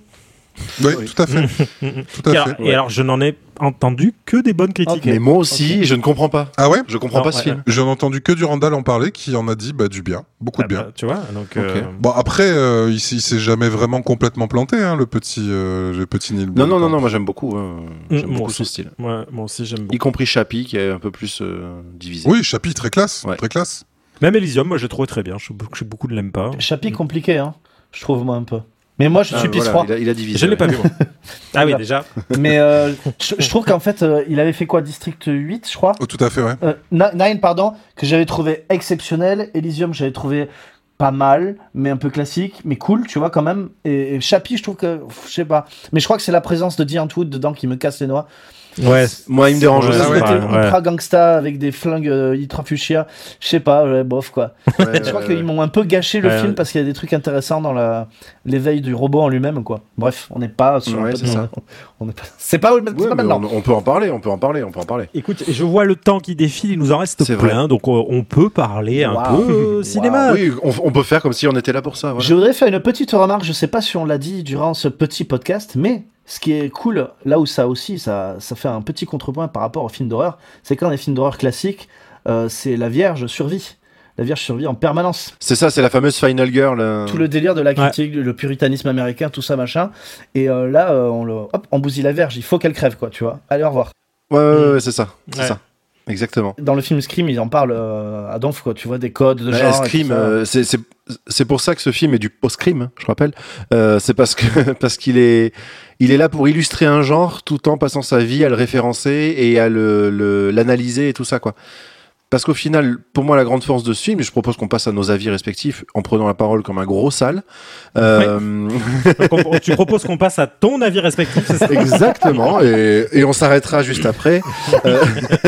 Speaker 1: Oui,
Speaker 7: Oui.
Speaker 1: tout à fait. tout
Speaker 6: Et
Speaker 1: à
Speaker 6: alors,
Speaker 1: fait.
Speaker 6: et alors, je n'en ai entendu que des bonnes critiques.
Speaker 8: Ok.
Speaker 7: Mais moi aussi, je ne comprends pas.
Speaker 1: Ah ouais
Speaker 7: Je comprends
Speaker 6: Non,
Speaker 7: pas ce
Speaker 6: ouais,
Speaker 7: film.
Speaker 1: J'en ai entendu que du Randall en parler qui en a dit bah, du bien, beaucoup
Speaker 6: Ah
Speaker 1: de bien.
Speaker 6: bah, tu vois, donc. euh,
Speaker 1: Bon après, euh, il, il s'est jamais vraiment complètement planté, hein, le petit, euh, le petit Neil.
Speaker 7: Non, non, non, non, moi j'aime beaucoup. hein. J'aime
Speaker 6: Mm, moi
Speaker 7: beaucoup
Speaker 6: aussi.
Speaker 7: son style.
Speaker 6: moi aussi, j'aime
Speaker 7: Y
Speaker 6: beaucoup.
Speaker 7: compris Chappie, qui est un peu plus euh, divisé.
Speaker 1: Oui, Chapi, très classe,
Speaker 7: Ouais.
Speaker 1: très classe.
Speaker 6: Même Elysium, moi, j'ai trouvé très bien. Je sais beaucoup, je beaucoup ne l'aiment pas.
Speaker 8: Chapitre compliqué, hein. Je trouve, moi, un peu. Mais moi, je
Speaker 7: Ah,
Speaker 8: suis pisse
Speaker 7: voilà,
Speaker 8: froid.
Speaker 7: il, a, il a divisé.
Speaker 6: Je ne l'ai pas vu, moi. Ah oui, déjà.
Speaker 8: Mais euh, je, je trouve qu'en fait, euh, il avait fait quoi District 8, je crois?
Speaker 1: Oh, tout à fait, ouais.
Speaker 8: Euh, Ni- Nine, pardon, que j'avais trouvé exceptionnel. Elysium, j'avais trouvé pas mal, mais un peu classique, mais cool, tu vois, quand même. Et, et Chappie, je trouve que, je sais pas. Mais je crois que c'est la présence de Dean Wood dedans qui me casse les noix.
Speaker 6: Ouais.
Speaker 7: Moi, il me dérange aussi.
Speaker 6: Ouais,
Speaker 8: ultra gangsta avec des flingues euh, ultra fuchsia, je sais pas, ouais, bof quoi.
Speaker 7: Ouais,
Speaker 8: Je crois
Speaker 7: ouais,
Speaker 8: qu'ils
Speaker 7: ouais.
Speaker 8: m'ont un peu gâché le
Speaker 6: Ouais,
Speaker 8: film
Speaker 6: ouais.
Speaker 8: parce qu'il y a des trucs intéressants dans la l'éveil du robot en lui-même quoi. Bref, on n'est pas sur
Speaker 7: c'est ça.
Speaker 8: on n'est pas c'est pas, pas maintenant.
Speaker 7: on, on peut en parler, on peut en parler, on peut en parler.
Speaker 6: Écoute, je vois le temps qui défile, il nous en reste
Speaker 7: C'est
Speaker 6: plein, donc euh, on peut parler un peu euh, cinéma.
Speaker 7: Oui, on, on peut faire comme si on était là pour ça. voilà.
Speaker 8: Je voudrais faire une petite remarque, je sais pas si on l'a dit durant ce petit podcast, mais ce qui est cool, là où ça aussi, ça, ça fait un petit contrepoint par rapport aux films d'horreur, c'est quand les films d'horreur classiques, euh, c'est la Vierge survit. La Vierge survit en permanence.
Speaker 7: C'est ça, c'est la fameuse Final Girl. euh,
Speaker 8: Tout le délire de la critique, le puritanisme américain, tout ça machin. Et euh, là, euh, on, le, hop, on bousille la Vierge, il faut qu'elle crève, quoi, tu vois. Allez, au revoir.
Speaker 7: Ouais, ouais, ouais, c'est ça. C'est
Speaker 6: Ouais.
Speaker 7: ça. Exactement.
Speaker 8: Dans le film Scream, ils en parlent euh, à Donf, quoi, tu vois, des codes de
Speaker 7: Bah,
Speaker 8: genre.
Speaker 7: Scream, euh, c'est- pour ça que ce film est du post-scream, hein, je rappelle. Euh, c'est parce que parce qu'il est il est là pour illustrer un genre tout en passant sa vie à le référencer et à le- l'analyser et tout ça quoi. Parce qu'au final, pour moi, la grande force de ce film, et je propose qu'on passe à nos avis respectifs en prenant la parole comme un gros sale. Euh,
Speaker 6: Donc, tu proposes qu'on passe à ton avis respectif, c'est ça
Speaker 7: Exactement, et, et on s'arrêtera juste après. Euh,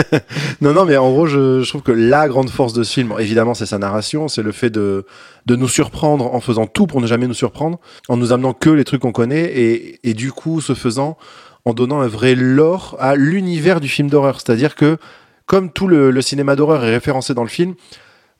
Speaker 7: non, non, mais en gros, je, je trouve que la grande force de ce film, évidemment, c'est sa narration, c'est le fait de, de nous surprendre en faisant tout pour ne jamais nous surprendre, en nous amenant que les trucs qu'on connaît, et, et du coup, ce faisant, en donnant un vrai lore à l'univers du film d'horreur. C'est-à-dire que, comme tout le, le cinéma d'horreur est référencé dans le film,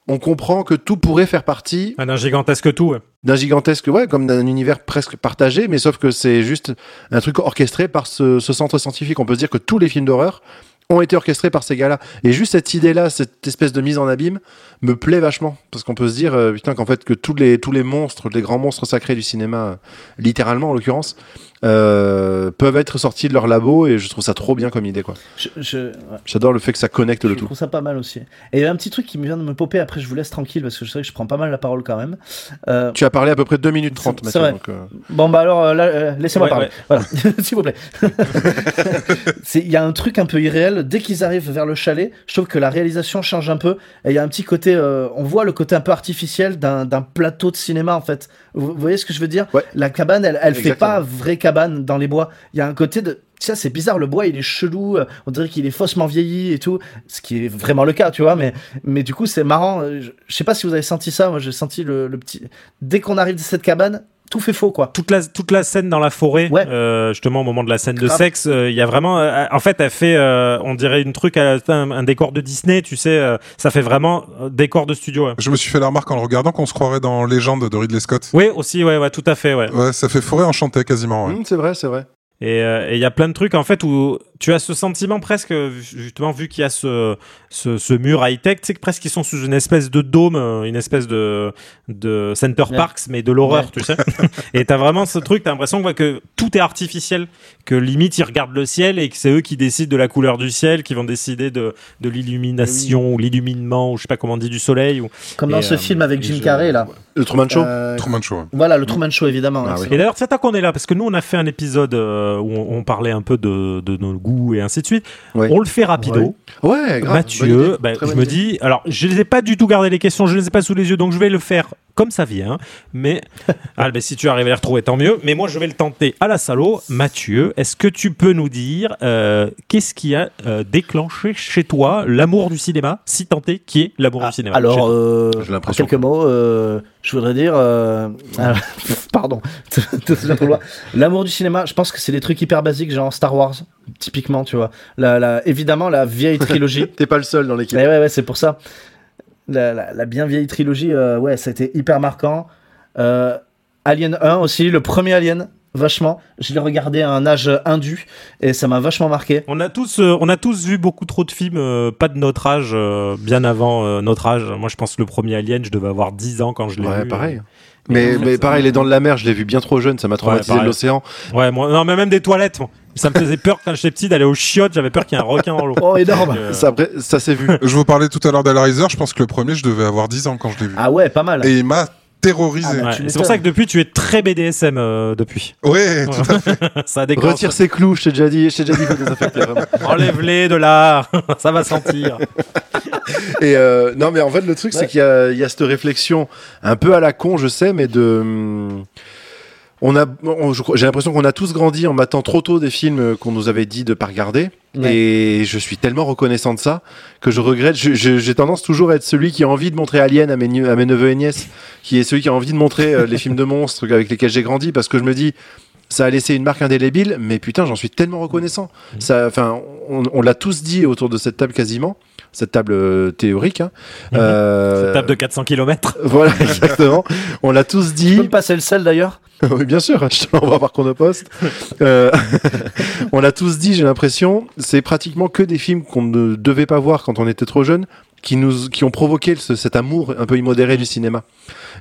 Speaker 7: on comprend que tout pourrait faire partie
Speaker 6: Ah, d'un gigantesque tout. ouais.
Speaker 7: d'un gigantesque, ouais, comme d'un univers presque partagé, mais sauf que c'est juste un truc orchestré par ce, ce centre scientifique. On peut se dire que tous les films d'horreur ont été orchestrés par ces gars-là. Et juste cette idée-là, cette espèce de mise en abîme, me plaît vachement. Parce qu'on peut se dire, euh, putain, qu'en fait, que tous les, tous les monstres, les grands monstres sacrés du cinéma, euh, littéralement en l'occurrence, euh, peuvent être sortis de leur labo et je trouve ça trop bien comme idée, quoi.
Speaker 8: Je, je, ouais.
Speaker 7: J'adore le fait que ça connecte le
Speaker 8: Je
Speaker 7: tout.
Speaker 8: trouve ça pas mal aussi. Et il y a un petit truc qui me vient de me popper, après je vous laisse tranquille parce que je sais que je prends pas mal la parole quand même. Euh,
Speaker 7: Tu as parlé à peu près 2 minutes 30,
Speaker 8: C'est- c'est
Speaker 7: Mathieu.
Speaker 8: vrai.
Speaker 7: donc, euh,
Speaker 8: bon bah alors euh, là, euh, laissez-moi
Speaker 6: Ouais,
Speaker 8: parler.
Speaker 6: ouais.
Speaker 8: Voilà, s'il vous plaît. Il y a un truc un peu irréel. Dès qu'ils arrivent vers le chalet, je trouve que la réalisation change un peu. Et il y a un petit côté, euh, on voit le côté un peu artificiel d'un plateau de cinéma en fait. Vous, vous voyez ce que je veux dire?
Speaker 7: Ouais.
Speaker 8: La cabane, elle, elle fait pas vraie cabane dans les bois. Il y a un côté de ça c'est bizarre, le bois il est chelou, euh, on dirait qu'il est faussement vieilli et tout, ce qui est vraiment le cas, tu vois, mais, mais du coup c'est marrant, euh, je, sais pas si vous avez senti ça, moi j'ai senti le, le petit... Dès qu'on arrive de cette cabane, tout fait faux quoi.
Speaker 6: toute la toute la scène dans la forêt
Speaker 8: Ouais.
Speaker 6: euh, justement au moment de la scène de
Speaker 8: Grave.
Speaker 6: sexe euh, il y a vraiment euh, en fait elle fait euh, on dirait une truc à la- un, un décor de Disney tu sais euh, ça fait vraiment décor de studio ouais.
Speaker 1: Je me suis fait la remarque en le regardant qu'on se croirait dans Légende de Ridley Scott.
Speaker 6: oui aussi ouais ouais tout à fait ouais
Speaker 1: Ouais, ça fait forêt enchantée quasiment. ouais.
Speaker 7: hum, c'est vrai, c'est vrai.
Speaker 6: Et euh, et il y a plein de trucs en fait où tu as ce sentiment presque justement vu qu'il y a ce ce, ce mur high tech tu sais que presque ils sont sous une espèce de dôme euh, une espèce de de Center
Speaker 8: Ouais.
Speaker 6: Parks mais de l'horreur
Speaker 8: Ouais.
Speaker 6: tu sais et t'as vraiment ce truc t'as l'impression que, que tout est artificiel que limite ils regardent le ciel et que c'est eux qui décident de la couleur du ciel qui vont décider de de l'illumination ou l'illuminement ou je sais pas comment on dit du soleil ou
Speaker 8: Comme dans ce
Speaker 6: euh,
Speaker 8: film avec Jim Carrey là.
Speaker 7: Le Truman Show
Speaker 8: Euh,
Speaker 1: Truman Show. ouais.
Speaker 8: Voilà, le Truman Show évidemment.
Speaker 7: Ah
Speaker 8: hein,
Speaker 7: oui.
Speaker 6: Et d'ailleurs, c'est tant qu'on est là, parce que nous, on a fait un épisode euh, où on, on parlait un peu de, de nos goûts et ainsi de suite.
Speaker 7: Ouais.
Speaker 6: On le fait rapido.
Speaker 7: Ouais, grave. bonne
Speaker 6: Mathieu, bah, je me dis, alors, je les ai pas du tout gardé les questions, je les ai pas sous les yeux, donc je vais le faire comme ça vient. Mais ah, ben, si tu arrives à les retrouver, tant mieux. Mais moi, je vais le tenter à la salaud. Mathieu, est-ce que tu peux nous dire euh, qu'est-ce qui a euh, déclenché chez toi l'amour du cinéma, si est qui est l'amour
Speaker 8: Ah,
Speaker 6: du cinéma? chez
Speaker 8: alors, euh, en quelques mots, euh, je voudrais dire, euh, euh, pardon. L'amour du cinéma, je pense que c'est des trucs hyper basiques, genre Star Wars, typiquement, tu vois. La, la, évidemment, la vieille trilogie.
Speaker 7: T'es pas le seul dans l'équipe.
Speaker 8: Ouais, ouais, ouais, c'est pour ça. La, la- la bien vieille trilogie, euh, ouais, ça a été hyper marquant. Euh, Alien 1 aussi, le premier Alien, vachement. Je l'ai regardé à un âge indu et ça m'a vachement marqué.
Speaker 6: On a tous, euh, on a tous vu beaucoup trop de films, euh, pas de notre âge, euh, bien avant euh, notre âge. Moi, je pense que le premier Alien, je devais avoir 10 ans quand je l'ai
Speaker 7: Ouais,
Speaker 6: vu.
Speaker 7: pareil.
Speaker 6: Et
Speaker 7: Mais, mais pareil, les dents de la mer, je l'ai vu bien trop jeune, ça m'a traumatisé
Speaker 6: pareil.
Speaker 7: de l'océan.
Speaker 6: Ouais, moi, non, mais même des toilettes. moi. Ça me faisait peur quand j'étais petit d'aller aux chiottes. J'avais peur qu'il y ait un requin dans l'eau.
Speaker 8: Oh, énorme!
Speaker 6: Euh,
Speaker 7: ça s'est vu.
Speaker 1: Je vous parlais tout à l'heure d'Hellraiser, je pense que le premier, je devais avoir 10 ans quand je l'ai vu.
Speaker 8: Ah ouais, pas mal.
Speaker 1: Et il m'a terrorisé.
Speaker 8: Ah bah,
Speaker 6: ouais. C'est pour ça que depuis, tu es très BDSM euh, depuis.
Speaker 1: Ouais, tout à fait.
Speaker 6: ça déclenche.
Speaker 7: Retire ses clous, je t'ai déjà dit, je t'ai déjà dit, faut.
Speaker 6: Enlève-les de là. ça va sentir.
Speaker 7: Et euh, non, mais en fait, le truc, c'est qu'il y a, il y a cette réflexion un peu à la con, je sais, mais de. On a, j'ai l'impression qu'on a tous grandi en matant trop tôt des films qu'on nous avait dit de pas regarder.
Speaker 8: Ouais.
Speaker 7: Et je suis tellement reconnaissant de ça que je regrette. J'ai tendance toujours à être celui qui a envie de montrer Alien à mes, nie- à mes neveux et nièces, qui est celui qui a envie de montrer euh, les films de monstres avec lesquels j'ai grandi, parce que je me dis, ça a laissé une marque indélébile, mais putain, j'en suis tellement reconnaissant. Ça, enfin, on, on l'a tous dit autour de cette table quasiment, cette table euh, théorique. Hein. Euh,
Speaker 6: Cette table de 400 km.
Speaker 7: Voilà, exactement. On l'a tous
Speaker 8: Tu peux
Speaker 7: dit.
Speaker 8: me passer le sel d'ailleurs?
Speaker 7: oui, bien sûr, je te l'envoie par Chronopost. Euh, on l'a tous dit, j'ai l'impression. C'est pratiquement que des films qu'on ne devait pas voir quand on était trop jeune. Qui, nous, qui ont provoqué ce- cet amour un peu immodéré du cinéma.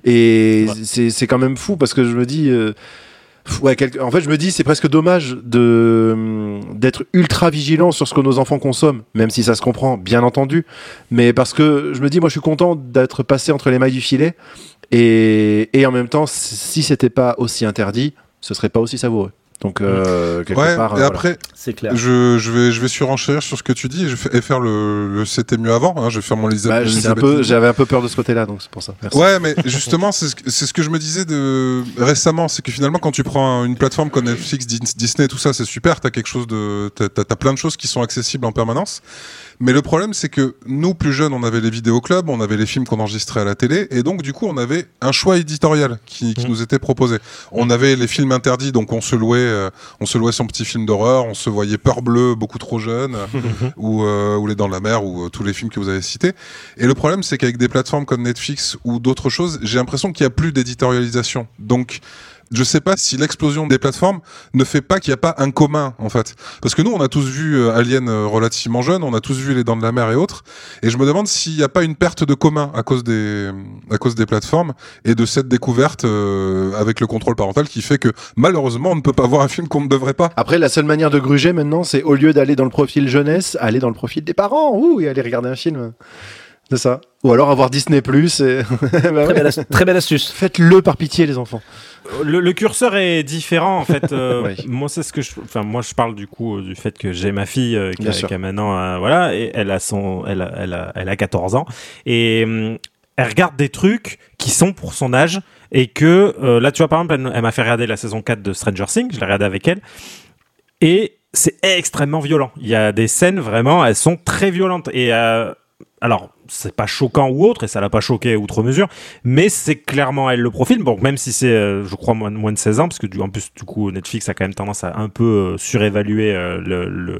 Speaker 7: Et
Speaker 6: Ouais.
Speaker 7: c'est c'est quand même fou parce que je me dis. euh, ouais, en fait, je me dis, c'est presque dommage de hum, d'être ultra vigilant sur ce que nos enfants consomment, même si ça se comprend, bien entendu. Mais parce que je me dis, moi, je suis content d'être passé entre les mailles du filet. Et, et en même temps, si c'était pas aussi interdit, ce serait pas aussi savoureux. Donc, euh, quelque
Speaker 1: Ouais,
Speaker 7: part. euh,
Speaker 1: et
Speaker 7: voilà.
Speaker 1: après,
Speaker 8: C'est clair.
Speaker 1: je, je, vais, je vais surenchérir sur ce que tu dis et, je fais, et faire le, le c'était mieux avant. Hein, je vais faire mon Lisa.
Speaker 7: Bah, un j'avais un peu peur de ce côté-là, donc c'est pour ça. Merci.
Speaker 1: Ouais, mais justement, c'est ce, que- c'est ce que je me disais de récemment, c'est que finalement, quand tu prends une plateforme comme Netflix, Dis- Disney, tout ça, c'est super. T'as quelque chose de, t'as, t'as- t'as plein de choses qui sont accessibles en permanence. Mais le problème, c'est que nous, plus jeunes, on avait les vidéoclubs, on avait les films qu'on enregistrait à la télé, et donc du coup, on avait un choix éditorial qui, qui
Speaker 6: Mhm.
Speaker 1: nous était proposé. On avait les films interdits, donc on se louait, euh, on se louait son petit film d'horreur, on se voyait Peur bleue, beaucoup trop jeune, ou, euh, ou Les Dents de la Mer, ou euh, tous les films que vous avez cités. Et le problème, c'est qu'avec des plateformes comme Netflix ou d'autres choses, j'ai l'impression qu'il n'y a plus d'éditorialisation. Donc, je sais pas si l'explosion des plateformes ne fait pas qu'il n'y a pas un commun, en fait. Parce que nous, on a tous vu euh, Alien euh, relativement jeune, on a tous vu Les Dents de la Mer et autres. Et je me demande s'il n'y a pas une perte de commun à cause des, à cause des plateformes et de cette découverte euh, avec le contrôle parental qui fait que, malheureusement, on ne peut pas voir un film qu'on ne devrait pas.
Speaker 7: Après, la seule manière de gruger maintenant, c'est au lieu d'aller dans le profil jeunesse, aller dans le profil des parents, ouh, et aller regarder un film. C'est ça. Ou alors avoir Disney Plus. Et... Bah
Speaker 8: Très,
Speaker 7: ouais.
Speaker 8: belle, as- très belle astuce.
Speaker 7: Faites-le par pitié, les enfants.
Speaker 6: Le, le curseur est différent en fait. euh,
Speaker 7: Oui.
Speaker 6: Moi, c'est ce que je. Enfin, moi, je parle du coup euh, du fait que j'ai ma fille euh, qui, a,
Speaker 7: sûr.
Speaker 6: qui a maintenant, euh, voilà, et elle a son, elle a, elle a, elle a 14 ans et hum, elle regarde des trucs qui sont pour son âge et que euh, là, tu vois, par exemple, elle, elle m'a fait regarder la saison 4 de Stranger Things. Je l'ai regardé avec elle et c'est extrêmement violent. Il y a des scènes vraiment, elles sont très violentes et euh, alors c'est pas choquant ou autre et ça l'a pas choqué outre mesure mais c'est clairement elle le profil bon même si c'est euh, je crois moins, moins de 16 ans parce que du, en plus du coup Netflix a quand même tendance à un peu euh, surévaluer euh, le, le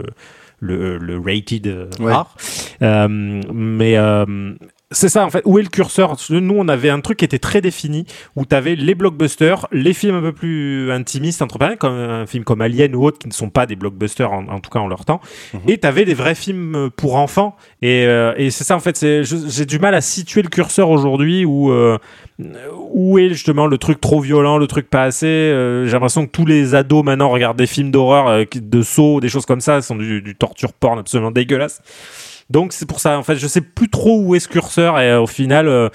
Speaker 6: le, le rated
Speaker 7: Ouais.
Speaker 6: Euh, mais euh, c'est ça en fait. Où est le curseur? Nous on avait un truc qui était très défini où tu avais les blockbusters les films un peu plus intimistes entre parenthèses comme un film comme Alien ou autre qui ne sont pas des blockbusters en, en tout cas en leur temps. Et tu avais des vrais films pour enfants. Et, euh, et c'est ça en fait. J'ai du mal à situer le curseur aujourd'hui où euh, où est justement le truc trop violent le truc pas assez. Euh, j'ai l'impression que tous les ados maintenant regardent des films d'horreur euh, de sauts des choses comme ça. Sont du, du torture porn absolument dégueulasse donc c'est pour ça, en fait, je sais plus trop où est ce curseur et euh, au final, euh,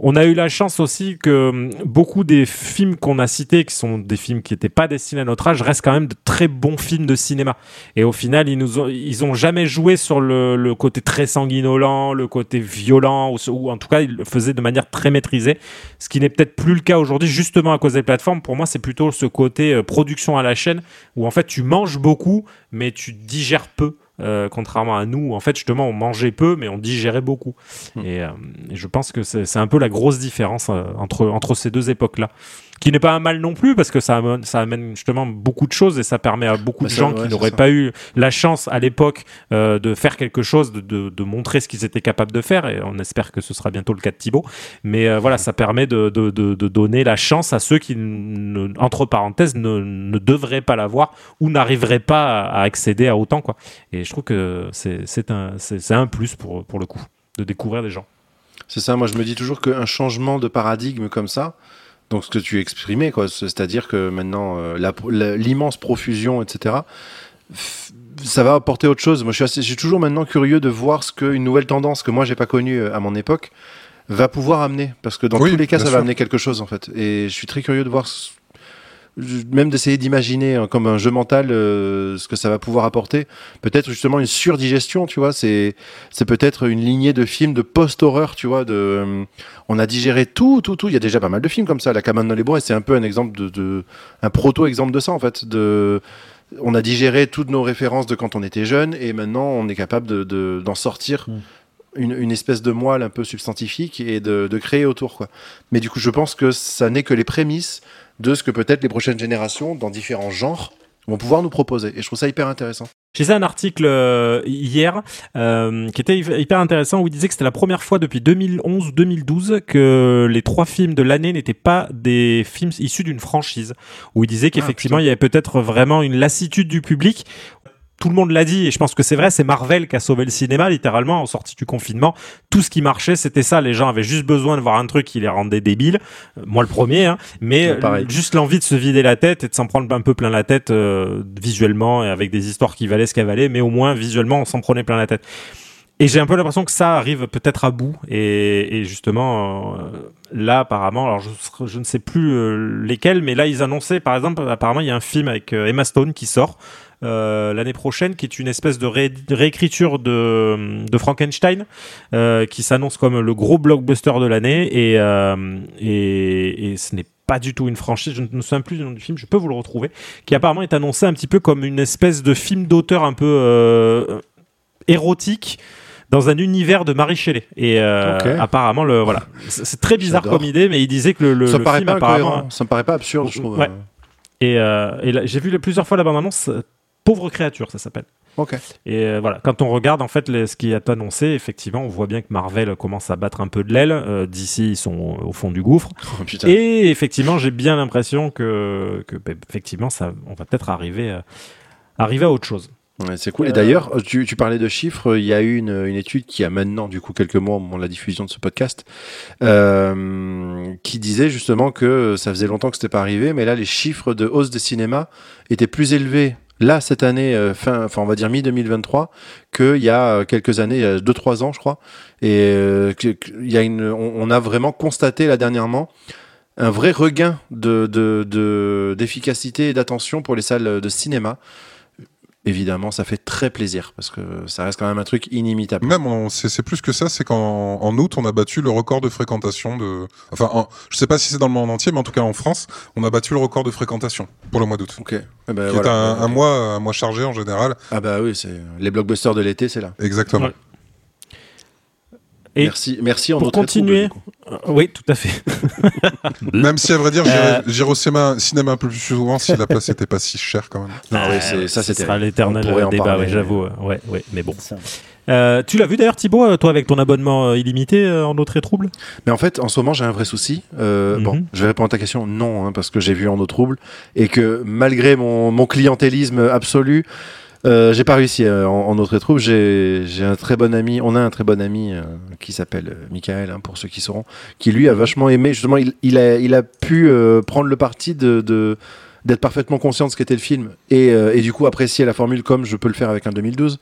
Speaker 6: on a eu la chance aussi que hum, beaucoup des films qu'on a cités, qui sont des films qui n'étaient pas destinés à notre âge, restent quand même de très bons films de cinéma. Et au final, ils nous ont, ils ont jamais joué sur le, côté très sanguinolent, le côté violent, ou, ou en tout cas, ils le faisaient de manière très maîtrisée, ce qui n'est peut-être plus le cas aujourd'hui, justement à cause des plateformes. Pour moi, c'est plutôt ce côté euh, production à la chaîne, où en fait, tu manges beaucoup, mais tu digères peu. Euh, contrairement à nous, en fait, justement, on mangeait peu, mais on digérait beaucoup.
Speaker 7: Hmm.
Speaker 6: Et, euh, et je pense que c'est c'est un peu la grosse différence euh, entre, entre ces deux époques-là. Qui n'est pas un mal non plus, parce que ça amène, ça amène justement beaucoup de choses et ça permet à beaucoup
Speaker 7: Bah,
Speaker 6: de
Speaker 7: ça,
Speaker 6: gens
Speaker 7: ouais,
Speaker 6: qui n'auraient pas eu la chance à l'époque euh, de faire quelque chose, de, de, de montrer ce qu'ils étaient capables de faire. Et on espère que ce sera bientôt le cas de Thibaut. Mais euh, voilà, ça permet de, de, donner la chance à ceux qui, ne- entre parenthèses, ne, ne devraient pas l'avoir ou n'arriveraient pas à, à accéder à autant. Quoi. Et je trouve que c'est un, un plus pour, pour le coup, de découvrir des gens.
Speaker 7: C'est ça, moi je me dis toujours qu'un changement de paradigme comme ça, donc ce que tu exprimais, quoi, c'est-à-dire que maintenant euh, l'immense profusion, etc., ça va apporter autre chose. Moi je suis, assez- je suis toujours maintenant curieux de voir ce qu'une nouvelle tendance que moi j'ai pas connue euh, à mon époque va pouvoir amener, parce que dans
Speaker 1: Oui,
Speaker 7: tous les cas ça
Speaker 1: sûr.
Speaker 7: va amener quelque chose en fait. Et je suis très curieux de voir, ce- même d'essayer d'imaginer hein, comme un jeu mental euh, ce que ça va pouvoir apporter. Peut-être justement une surdigestion, tu vois, c'est c'est peut-être une lignée de films de post-horreur, tu vois, de euh, on a digéré tout, tout, tout. Il y a déjà pas mal de films comme ça, La cabane dans les bois, c'est un peu un exemple de, de un proto-exemple de ça en fait. De on a digéré toutes nos références de quand on était jeune, et maintenant on est capable de de- d'en sortir.
Speaker 8: Mm.
Speaker 7: Une, une espèce de moelle un peu substantifique et de, de créer autour quoi. Mais du coup, je pense que ça n'est que les prémices de ce que peut-être les prochaines générations, dans différents genres, vont pouvoir nous proposer. Et je trouve ça hyper intéressant.
Speaker 6: J'ai fait un article euh, hier euh, qui était hy- hyper intéressant où il disait que c'était la première fois depuis 2011 ou 2012 que les trois films de l'année n'étaient pas des films issus d'une franchise. Où il disait qu'effectivement
Speaker 7: putain.
Speaker 6: il y avait peut-être vraiment une lassitude du public. Tout le monde l'a dit et je pense que c'est vrai, c'est Marvel qui a sauvé le cinéma littéralement en sortie du confinement. Tout ce qui marchait, c'était ça. Les gens avaient juste besoin de voir un truc qui les rendait débiles. Euh, Moi le premier, hein. mais
Speaker 7: Ouais,
Speaker 6: euh, juste l'envie de se vider la tête et de s'en prendre un peu plein la tête euh, visuellement et avec des histoires qui valaient ce qu'elles valaient, mais au moins visuellement on s'en prenait plein la tête. Et j'ai un peu l'impression que ça arrive peut-être à bout. Et, et justement, euh, là, apparemment, alors je, ne sais plus euh, lesquels, mais là, ils annonçaient, par exemple, apparemment, il y a un film avec Emma Stone qui sort l'année prochaine, qui est une espèce de ré- réécriture de, de Frankenstein, euh, qui s'annonce comme le gros blockbuster de l'année. Et, euh, et, et ce n'est pas du tout une franchise, je ne me souviens plus du nom du film, je peux vous le retrouver, qui apparemment est annoncé un petit peu comme une espèce de film d'auteur un peu euh, érotique dans un univers de Marie Shelley. Et euh, apparemment, le voilà, c'est très bizarre comme idée, mais il disait que le, le,
Speaker 7: ça
Speaker 6: le
Speaker 7: paraît
Speaker 6: film
Speaker 7: pas
Speaker 6: apparemment.
Speaker 7: ça me paraît pas absurde, je trouve.
Speaker 6: Ouais. Et, euh, et j'ai vu plusieurs fois la bande-annonce. Euh, Pauvre créature, ça s'appelle.
Speaker 7: Ok.
Speaker 6: Et euh, voilà, quand on regarde en fait les- ce qui est annoncé, effectivement, on voit bien que Marvel commence à battre un peu de l'aile. Euh, D'ici, ils sont au fond du gouffre.
Speaker 7: Oh, putain.
Speaker 6: Et effectivement, j'ai bien l'impression que, que bah, effectivement, ça, on va peut-être arriver, à- arriver à autre chose.
Speaker 7: Ouais, c'est cool. Et d'ailleurs, tu, tu parlais de chiffres. Il y a eu une, une étude qui a maintenant, du coup, quelques mois au moment de la diffusion de ce podcast, euh, qui disait justement que ça faisait longtemps que c'était pas arrivé, mais là, les chiffres de hausse des cinémas étaient plus élevés là cette année, euh, fin, enfin on va dire mi 2023, qu'il y a euh, quelques années, il y a 2-3 ans, je crois. Et euh, il y a une, on, a vraiment constaté là dernièrement un vrai regain de- de- d'efficacité et d'attention pour les salles de cinéma évidemment, ça fait très plaisir parce que ça reste quand même un truc inimitable.
Speaker 1: Même, c'est plus que ça, c'est qu'en en août, on a battu le record de fréquentation de. Enfin, en- je sais pas si c'est dans le monde entier, mais en tout cas en France, on a battu le record de fréquentation pour le mois d'août.
Speaker 7: Ok. Eh ben,
Speaker 1: Qui
Speaker 7: voilà.
Speaker 1: est un, mois, un mois chargé en général.
Speaker 7: Ah bah oui, c'est les blockbusters de l'été, c'est là.
Speaker 1: Exactement.
Speaker 6: Ouais. Et
Speaker 7: merci, merci en
Speaker 6: pour continuer-
Speaker 7: trouble.
Speaker 6: Euh, oui, tout à fait.
Speaker 1: Même si, à vrai dire, j'irais
Speaker 6: Euh.
Speaker 1: j'irais au cinéma, cinéma un peu plus souvent si la place n'était pas si chère quand même.
Speaker 7: Non, oui,
Speaker 6: Euh,
Speaker 7: c'est ça,
Speaker 6: ce
Speaker 7: c'était.
Speaker 6: sera l'éternel
Speaker 7: en
Speaker 6: débat, ouais, j'avoue. euh, Ouais, ouais, mais bon.
Speaker 8: Ça.
Speaker 6: Euh, tu l'as vu d'ailleurs, Thibaut, euh, toi, avec ton abonnement euh, illimité euh, en eau très trouble?
Speaker 7: Mais en fait, en ce moment, j'ai un vrai souci. Euh, Bon,
Speaker 6: Mhm.
Speaker 7: je vais répondre à ta question. Non, hein, parce que j'ai vu en eau trouble et que malgré mon, mon clientélisme absolu, euh, j'ai pas réussi euh, en, en trouble. J'ai j'ai un très bon ami. On a un très bon ami euh, qui s'appelle euh, Michael, hein, pour ceux qui sauront, qui lui a vachement aimé. Justement, il, il a, il a pu euh, prendre le parti de. de d'être parfaitement conscient de ce qu'était le film et, euh, et du coup apprécier la formule comme je peux le faire avec un 2012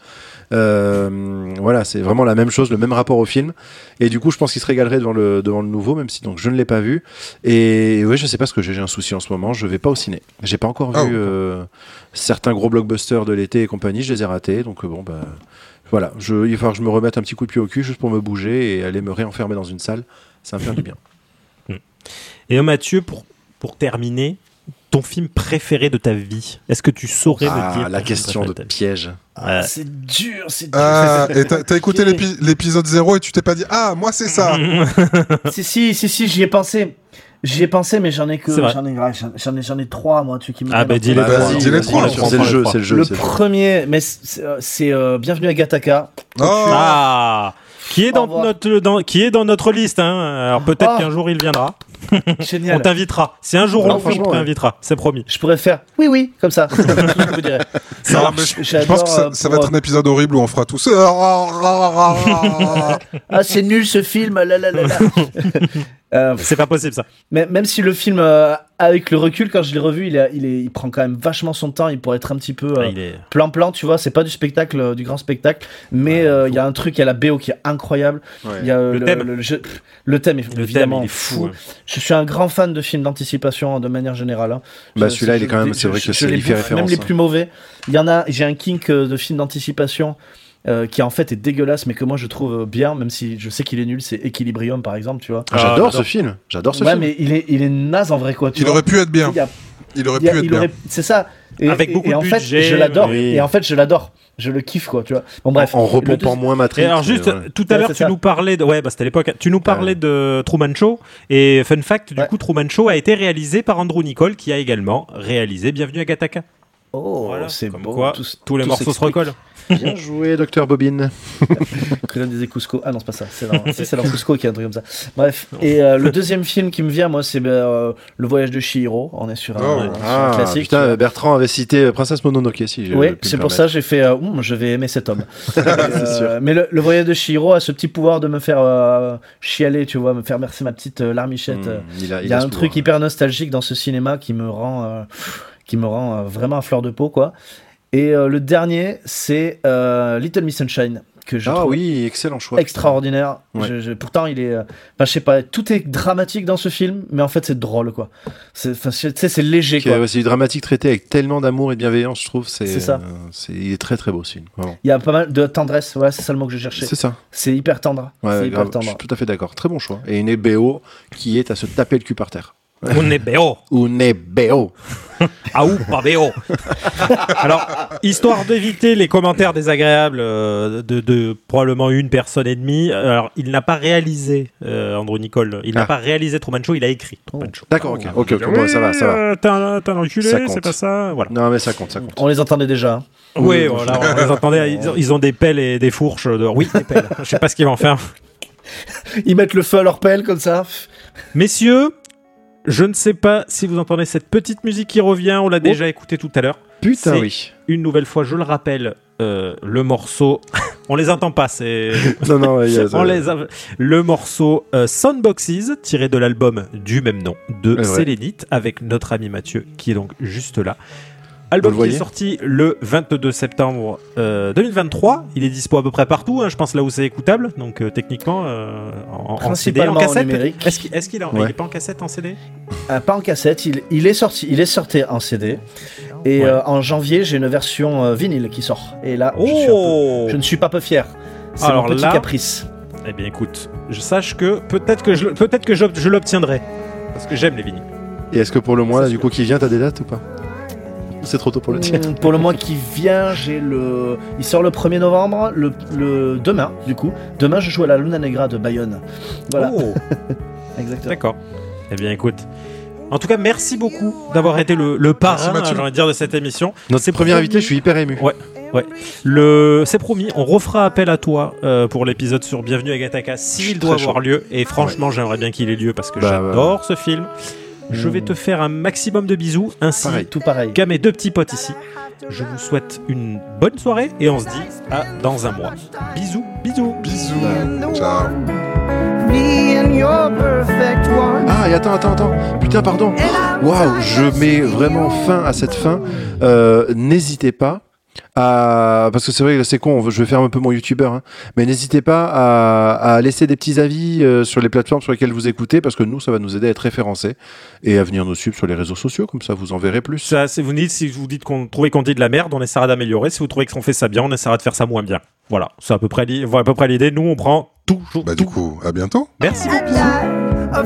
Speaker 7: euh, voilà c'est vraiment la même chose le même rapport au film et du coup, je pense qu'il se régalerait devant le, devant le nouveau, même si donc je ne l'ai pas vu. Et ouais, je sais pas ce que j'ai. J'ai un souci en ce moment. Je vais pas au ciné. J'ai pas encore vu
Speaker 1: ok.
Speaker 7: euh, certains gros blockbusters de l'été et compagnie. Je les ai ratés. Donc bon, bah voilà. Je, il va falloir que je me remette un petit coup de pied au cul juste pour me bouger et aller me réenfermer dans une salle. Ça me faire du bien.
Speaker 6: Et Mathieu, pour, pour terminer, ton film préféré de ta vie? Est-ce que tu saurais me
Speaker 7: Ah,
Speaker 6: dire
Speaker 7: la question de
Speaker 6: préféré
Speaker 7: piège.
Speaker 6: Euh,
Speaker 8: C'est dur, c'est dur.
Speaker 1: Ah, et t'as t'as écouté l'épi- l'épisode 0 et tu t'es pas dit Ah, moi c'est ça
Speaker 8: si, si, si, si, j'y ai pensé. J'y ai pensé, mais j'en ai que. J'en ai, ouais, j'en- j'en ai, j'en ai trois, moi, tu qui me
Speaker 6: Ah, bah,
Speaker 8: tête.
Speaker 1: Bah,
Speaker 6: trois. prend
Speaker 1: trois,
Speaker 6: les
Speaker 1: on
Speaker 7: C'est le
Speaker 6: les
Speaker 7: jeu,
Speaker 6: trois.
Speaker 7: c'est le jeu.
Speaker 8: Le premier, mais c'est euh, c'est, euh, Bienvenue à Gataka.
Speaker 1: Oh
Speaker 6: Ah qui est, dans notre, dans, qui est dans notre liste. Hein. Alors peut-être
Speaker 8: Oh.
Speaker 6: qu'un jour il viendra. On
Speaker 8: Génial.
Speaker 6: t'invitera. Si un jour on
Speaker 7: Non,
Speaker 6: le fait, on
Speaker 7: ouais.
Speaker 6: t'invitera. C'est promis.
Speaker 8: Je pourrais faire oui, oui, comme ça. Je.
Speaker 1: Ça,
Speaker 8: Non,
Speaker 1: mais je, je
Speaker 8: j'adore,
Speaker 1: pense que ça,
Speaker 8: euh,
Speaker 1: ça va être un épisode horrible où on fera tous. Ah,
Speaker 8: Ah, c'est nul ce film. Là, là, là, là. Euh,
Speaker 6: C'est pas possible ça.
Speaker 8: mais même si le film, euh, avec le recul, quand je l'ai revu, il, a- il, est, il prend quand même vachement son temps. Il pourrait être un petit peu euh,
Speaker 6: Ah, est...
Speaker 8: plan-plan, tu vois. C'est pas du spectacle, euh, du grand spectacle, mais euh, il y a un truc, il y a la BO qui est incroyable.
Speaker 7: Ouais.
Speaker 8: Il y a
Speaker 6: Le
Speaker 8: le,
Speaker 6: thème.
Speaker 8: le- le jeu- le thème est
Speaker 6: Le thème,
Speaker 8: évidemment
Speaker 6: il est
Speaker 8: fou.
Speaker 6: fou. hein.
Speaker 8: Je suis un grand fan de films d'anticipation de manière générale. hein.
Speaker 7: Bah, celui-là, il est quand même- c'est vrai que
Speaker 8: je
Speaker 7: c'est-
Speaker 8: les
Speaker 7: il fait
Speaker 8: bouffe,
Speaker 7: référence,
Speaker 8: Même les
Speaker 7: hein.
Speaker 8: plus mauvais. Il y en a. J'ai un kink euh, de films d'anticipation. Euh, qui en fait est dégueulasse mais que moi je trouve bien même si je sais qu'il est nul c'est Equilibrium par exemple tu vois
Speaker 7: Ah, J'adore ce film. J'adore ce
Speaker 8: ouais
Speaker 7: film.
Speaker 8: mais il est il est naze en vrai quoi tu
Speaker 1: Il
Speaker 8: vois.
Speaker 1: aurait pu être bien.
Speaker 8: Il y a-
Speaker 1: Il aurait
Speaker 8: il y a-
Speaker 1: pu être bien.
Speaker 8: c'est ça et,
Speaker 6: Avec
Speaker 8: et-
Speaker 6: beaucoup
Speaker 8: et
Speaker 6: de
Speaker 8: en fait
Speaker 6: budget,
Speaker 8: je l'adore
Speaker 7: oui.
Speaker 8: et en fait je l'adore je le kiffe quoi tu vois bon bref
Speaker 7: en repompant moins Matrix.
Speaker 6: Et alors juste, tout à
Speaker 8: Ouais,
Speaker 6: l'heure, tu
Speaker 8: ça.
Speaker 6: nous parlais de... Ouais, bah c'était l'époque. Tu nous parlais de Truman Show. Et fun fact, du
Speaker 8: Ouais.
Speaker 6: coup, Truman Show a été réalisé par Andrew Nicole, qui a également réalisé Bienvenue à Gataka.
Speaker 8: oh
Speaker 6: Voilà,
Speaker 8: c'est
Speaker 6: comme
Speaker 8: beau
Speaker 6: quoi,
Speaker 8: tout-
Speaker 6: Tous les
Speaker 8: tout
Speaker 6: morceaux se recollent.
Speaker 7: Bien joué, docteur Bobine.
Speaker 8: Colonne des Cusco. Ah non, c'est pas ça. C'est dans, si, c'est dans Cusco qui a un truc comme ça. Bref. Et euh, le deuxième film qui me vient, moi, c'est euh, Le voyage de Chihiro. On est sur un,
Speaker 1: Oh.
Speaker 8: sur un
Speaker 7: Ah,
Speaker 8: classique.
Speaker 7: putain, Bertrand avait cité euh, Princesse Mononoke, si. je
Speaker 8: Oui, c'est pour ça j'ai fait. euh, Hum, je vais aimer cet homme. Euh,
Speaker 7: sûr.
Speaker 8: Mais le, le voyage de Chihiro a ce petit pouvoir de me faire euh, chialer, tu vois, me faire verser ma petite euh, larmichette. euh.
Speaker 7: Hmm, il a,
Speaker 8: Il y a un truc hyper nostalgique dans ce cinéma qui me rend, euh, qui me rend euh, vraiment à fleur de peau, quoi. Et euh, le dernier, c'est euh, Little Miss Sunshine que je
Speaker 7: Ah oui, excellent choix.
Speaker 8: extraordinaire.
Speaker 7: Ouais.
Speaker 8: Je- je- pourtant, il est, euh, enfin, je sais pas, tout est dramatique dans ce film, mais en fait, c'est drôle, quoi. C'est, enfin, tu sais, c'est léger, quoi.
Speaker 7: est- ouais, C'est du dramatique traité avec tellement d'amour et de bienveillance, je trouve. C'est
Speaker 8: ça.
Speaker 7: euh, c'est- il est très très beau ce film. Vraiment.
Speaker 8: Il y a pas mal de tendresse. Voilà, c'est ça le mot que je cherchais.
Speaker 7: C'est ça.
Speaker 8: C'est hyper tendre.
Speaker 7: Ouais,
Speaker 8: c'est hyper
Speaker 7: grave, je
Speaker 8: tendre.
Speaker 7: suis tout à fait d'accord. Très bon choix. Et une BO qui est à se taper le cul par terre.
Speaker 6: On est béo.
Speaker 7: Une BO.
Speaker 6: Ah ou pas BO. Alors, histoire d'éviter les commentaires désagréables euh, de, de probablement une personne et demie, alors il n'a pas réalisé, euh, Andrew Nicole, il n'a
Speaker 7: Ah.
Speaker 6: pas réalisé Truman Show, il a écrit Truman Show.
Speaker 7: D'accord, ok, ok, ok, bon, ça va, ça va.
Speaker 6: Euh, T'es un, t'es un enculé,
Speaker 7: Ça compte.
Speaker 6: c'est pas ça, voilà.
Speaker 7: Non, mais ça compte, ça compte.
Speaker 8: On les entendait déjà.
Speaker 6: Oui, voilà, on les entendait, ils, ont- ils ont des pelles et des fourches. De... Oui, des pelles. Je sais pas ce qu'ils vont en faire.
Speaker 8: Ils mettent le feu à leur pelle comme ça.
Speaker 6: Messieurs, je ne sais pas si vous entendez cette petite musique qui revient, on l'a déjà écouté tout à l'heure.
Speaker 7: Putain, oui.
Speaker 6: Une nouvelle fois, je le rappelle, euh, le morceau. on les entend pas, c'est.
Speaker 7: Non, non, il y a-
Speaker 6: On les a- Le morceau euh, Soundboxes, tiré de l'album du même nom de
Speaker 7: Ouais.
Speaker 6: Sélénite, avec notre ami Mathieu, qui est donc juste là. Album qui est sorti le 22 septembre euh, 2023. Il est dispo à peu près partout, hein, je pense là où c'est écoutable. Donc euh, techniquement, euh, en, en CD, en
Speaker 8: Principalement en
Speaker 6: cassette.
Speaker 8: numérique.
Speaker 6: Est-ce qu'il est, en-
Speaker 7: Ouais.
Speaker 6: est pas en cassette en CD?
Speaker 8: Euh, pas en cassette, il, il est sorti, il est sorti en CD. Et
Speaker 6: Ouais.
Speaker 8: euh, en janvier, j'ai une version euh, vinyle qui sort. Et là, je, suis un peu-
Speaker 6: Oh
Speaker 8: je ne suis pas peu fier. C'est mon petit
Speaker 6: là-
Speaker 8: caprice.
Speaker 6: Eh bien écoute, je sache que peut-être que je, peut-être que je, je l'obtiendrai. Parce que j'aime les vinyles.
Speaker 7: Et est-ce que pour le mois, là, du coup, qui vient, t'as des dates ou pas? C'est trop tôt pour le dire.
Speaker 8: Pour le mois qui vient, j'ai le. Il sort le 1er novembre, le, le demain, du coup. Demain, je joue à la Luna Negra de Bayonne. Voilà,
Speaker 6: Oh
Speaker 8: exactement.
Speaker 6: D'accord. Eh bien, écoute. En tout cas, merci beaucoup d'avoir été le, le parrain, j'ai envie de dire, de cette émission.
Speaker 7: Notre
Speaker 6: C'est
Speaker 7: premier invité, je suis hyper ému.
Speaker 6: Ouais. Le, c'est promis, on refera appel à toi euh, pour l'épisode sur Bienvenue à Gataka s'il doit
Speaker 7: chaud.
Speaker 6: avoir lieu. Et franchement, j'aimerais bien qu'il ait lieu parce que
Speaker 7: Bah,
Speaker 6: j'adore ce film. Je vais te faire un maximum de bisous, ainsi
Speaker 7: Pareil.
Speaker 8: Tout pareil.
Speaker 6: qu'à mes deux petits potes ici. Je vous souhaite une bonne soirée et on se dit à dans un mois. Bisous, bisous.
Speaker 1: Bisous. Ciao.
Speaker 7: Ah, et attends, attends, attends. Putain, pardon. Waouh, je mets vraiment fin à cette fin. Euh, n'hésitez pas à... Parce que c'est vrai que c'est con, je vais faire un peu mon youtubeur, hein. mais n'hésitez pas à, à laisser des petits avis euh, sur les plateformes sur lesquelles vous écoutez, parce que nous, ça va nous aider à être référencés et à venir nous suivre sur les réseaux sociaux, comme ça vous en verrez plus.
Speaker 6: Ça, vous dites si vous dites qu'on trouvez qu'on dit de la merde, on essaiera d'améliorer. Si vous trouvez qu'on fait ça bien, on essaiera de faire ça moins bien. Voilà, c'est à peu près l'i- voilà à peu près l'idée. Nous, on prend toujours
Speaker 1: Bah,
Speaker 6: tout.
Speaker 1: du coup, à bientôt.
Speaker 6: Merci.
Speaker 5: A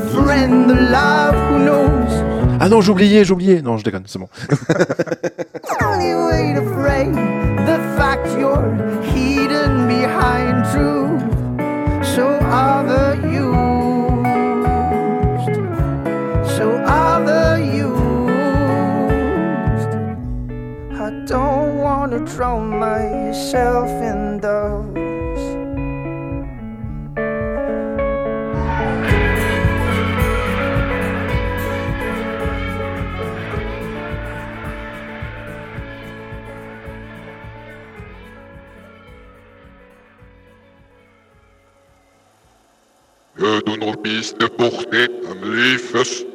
Speaker 5: the.
Speaker 7: Ah non, j'oubliais, j'oubliais. Non, je déconne, c'est bon.
Speaker 5: The don't wanna drown myself in those.
Speaker 3: Je donne piste pour tes fesses.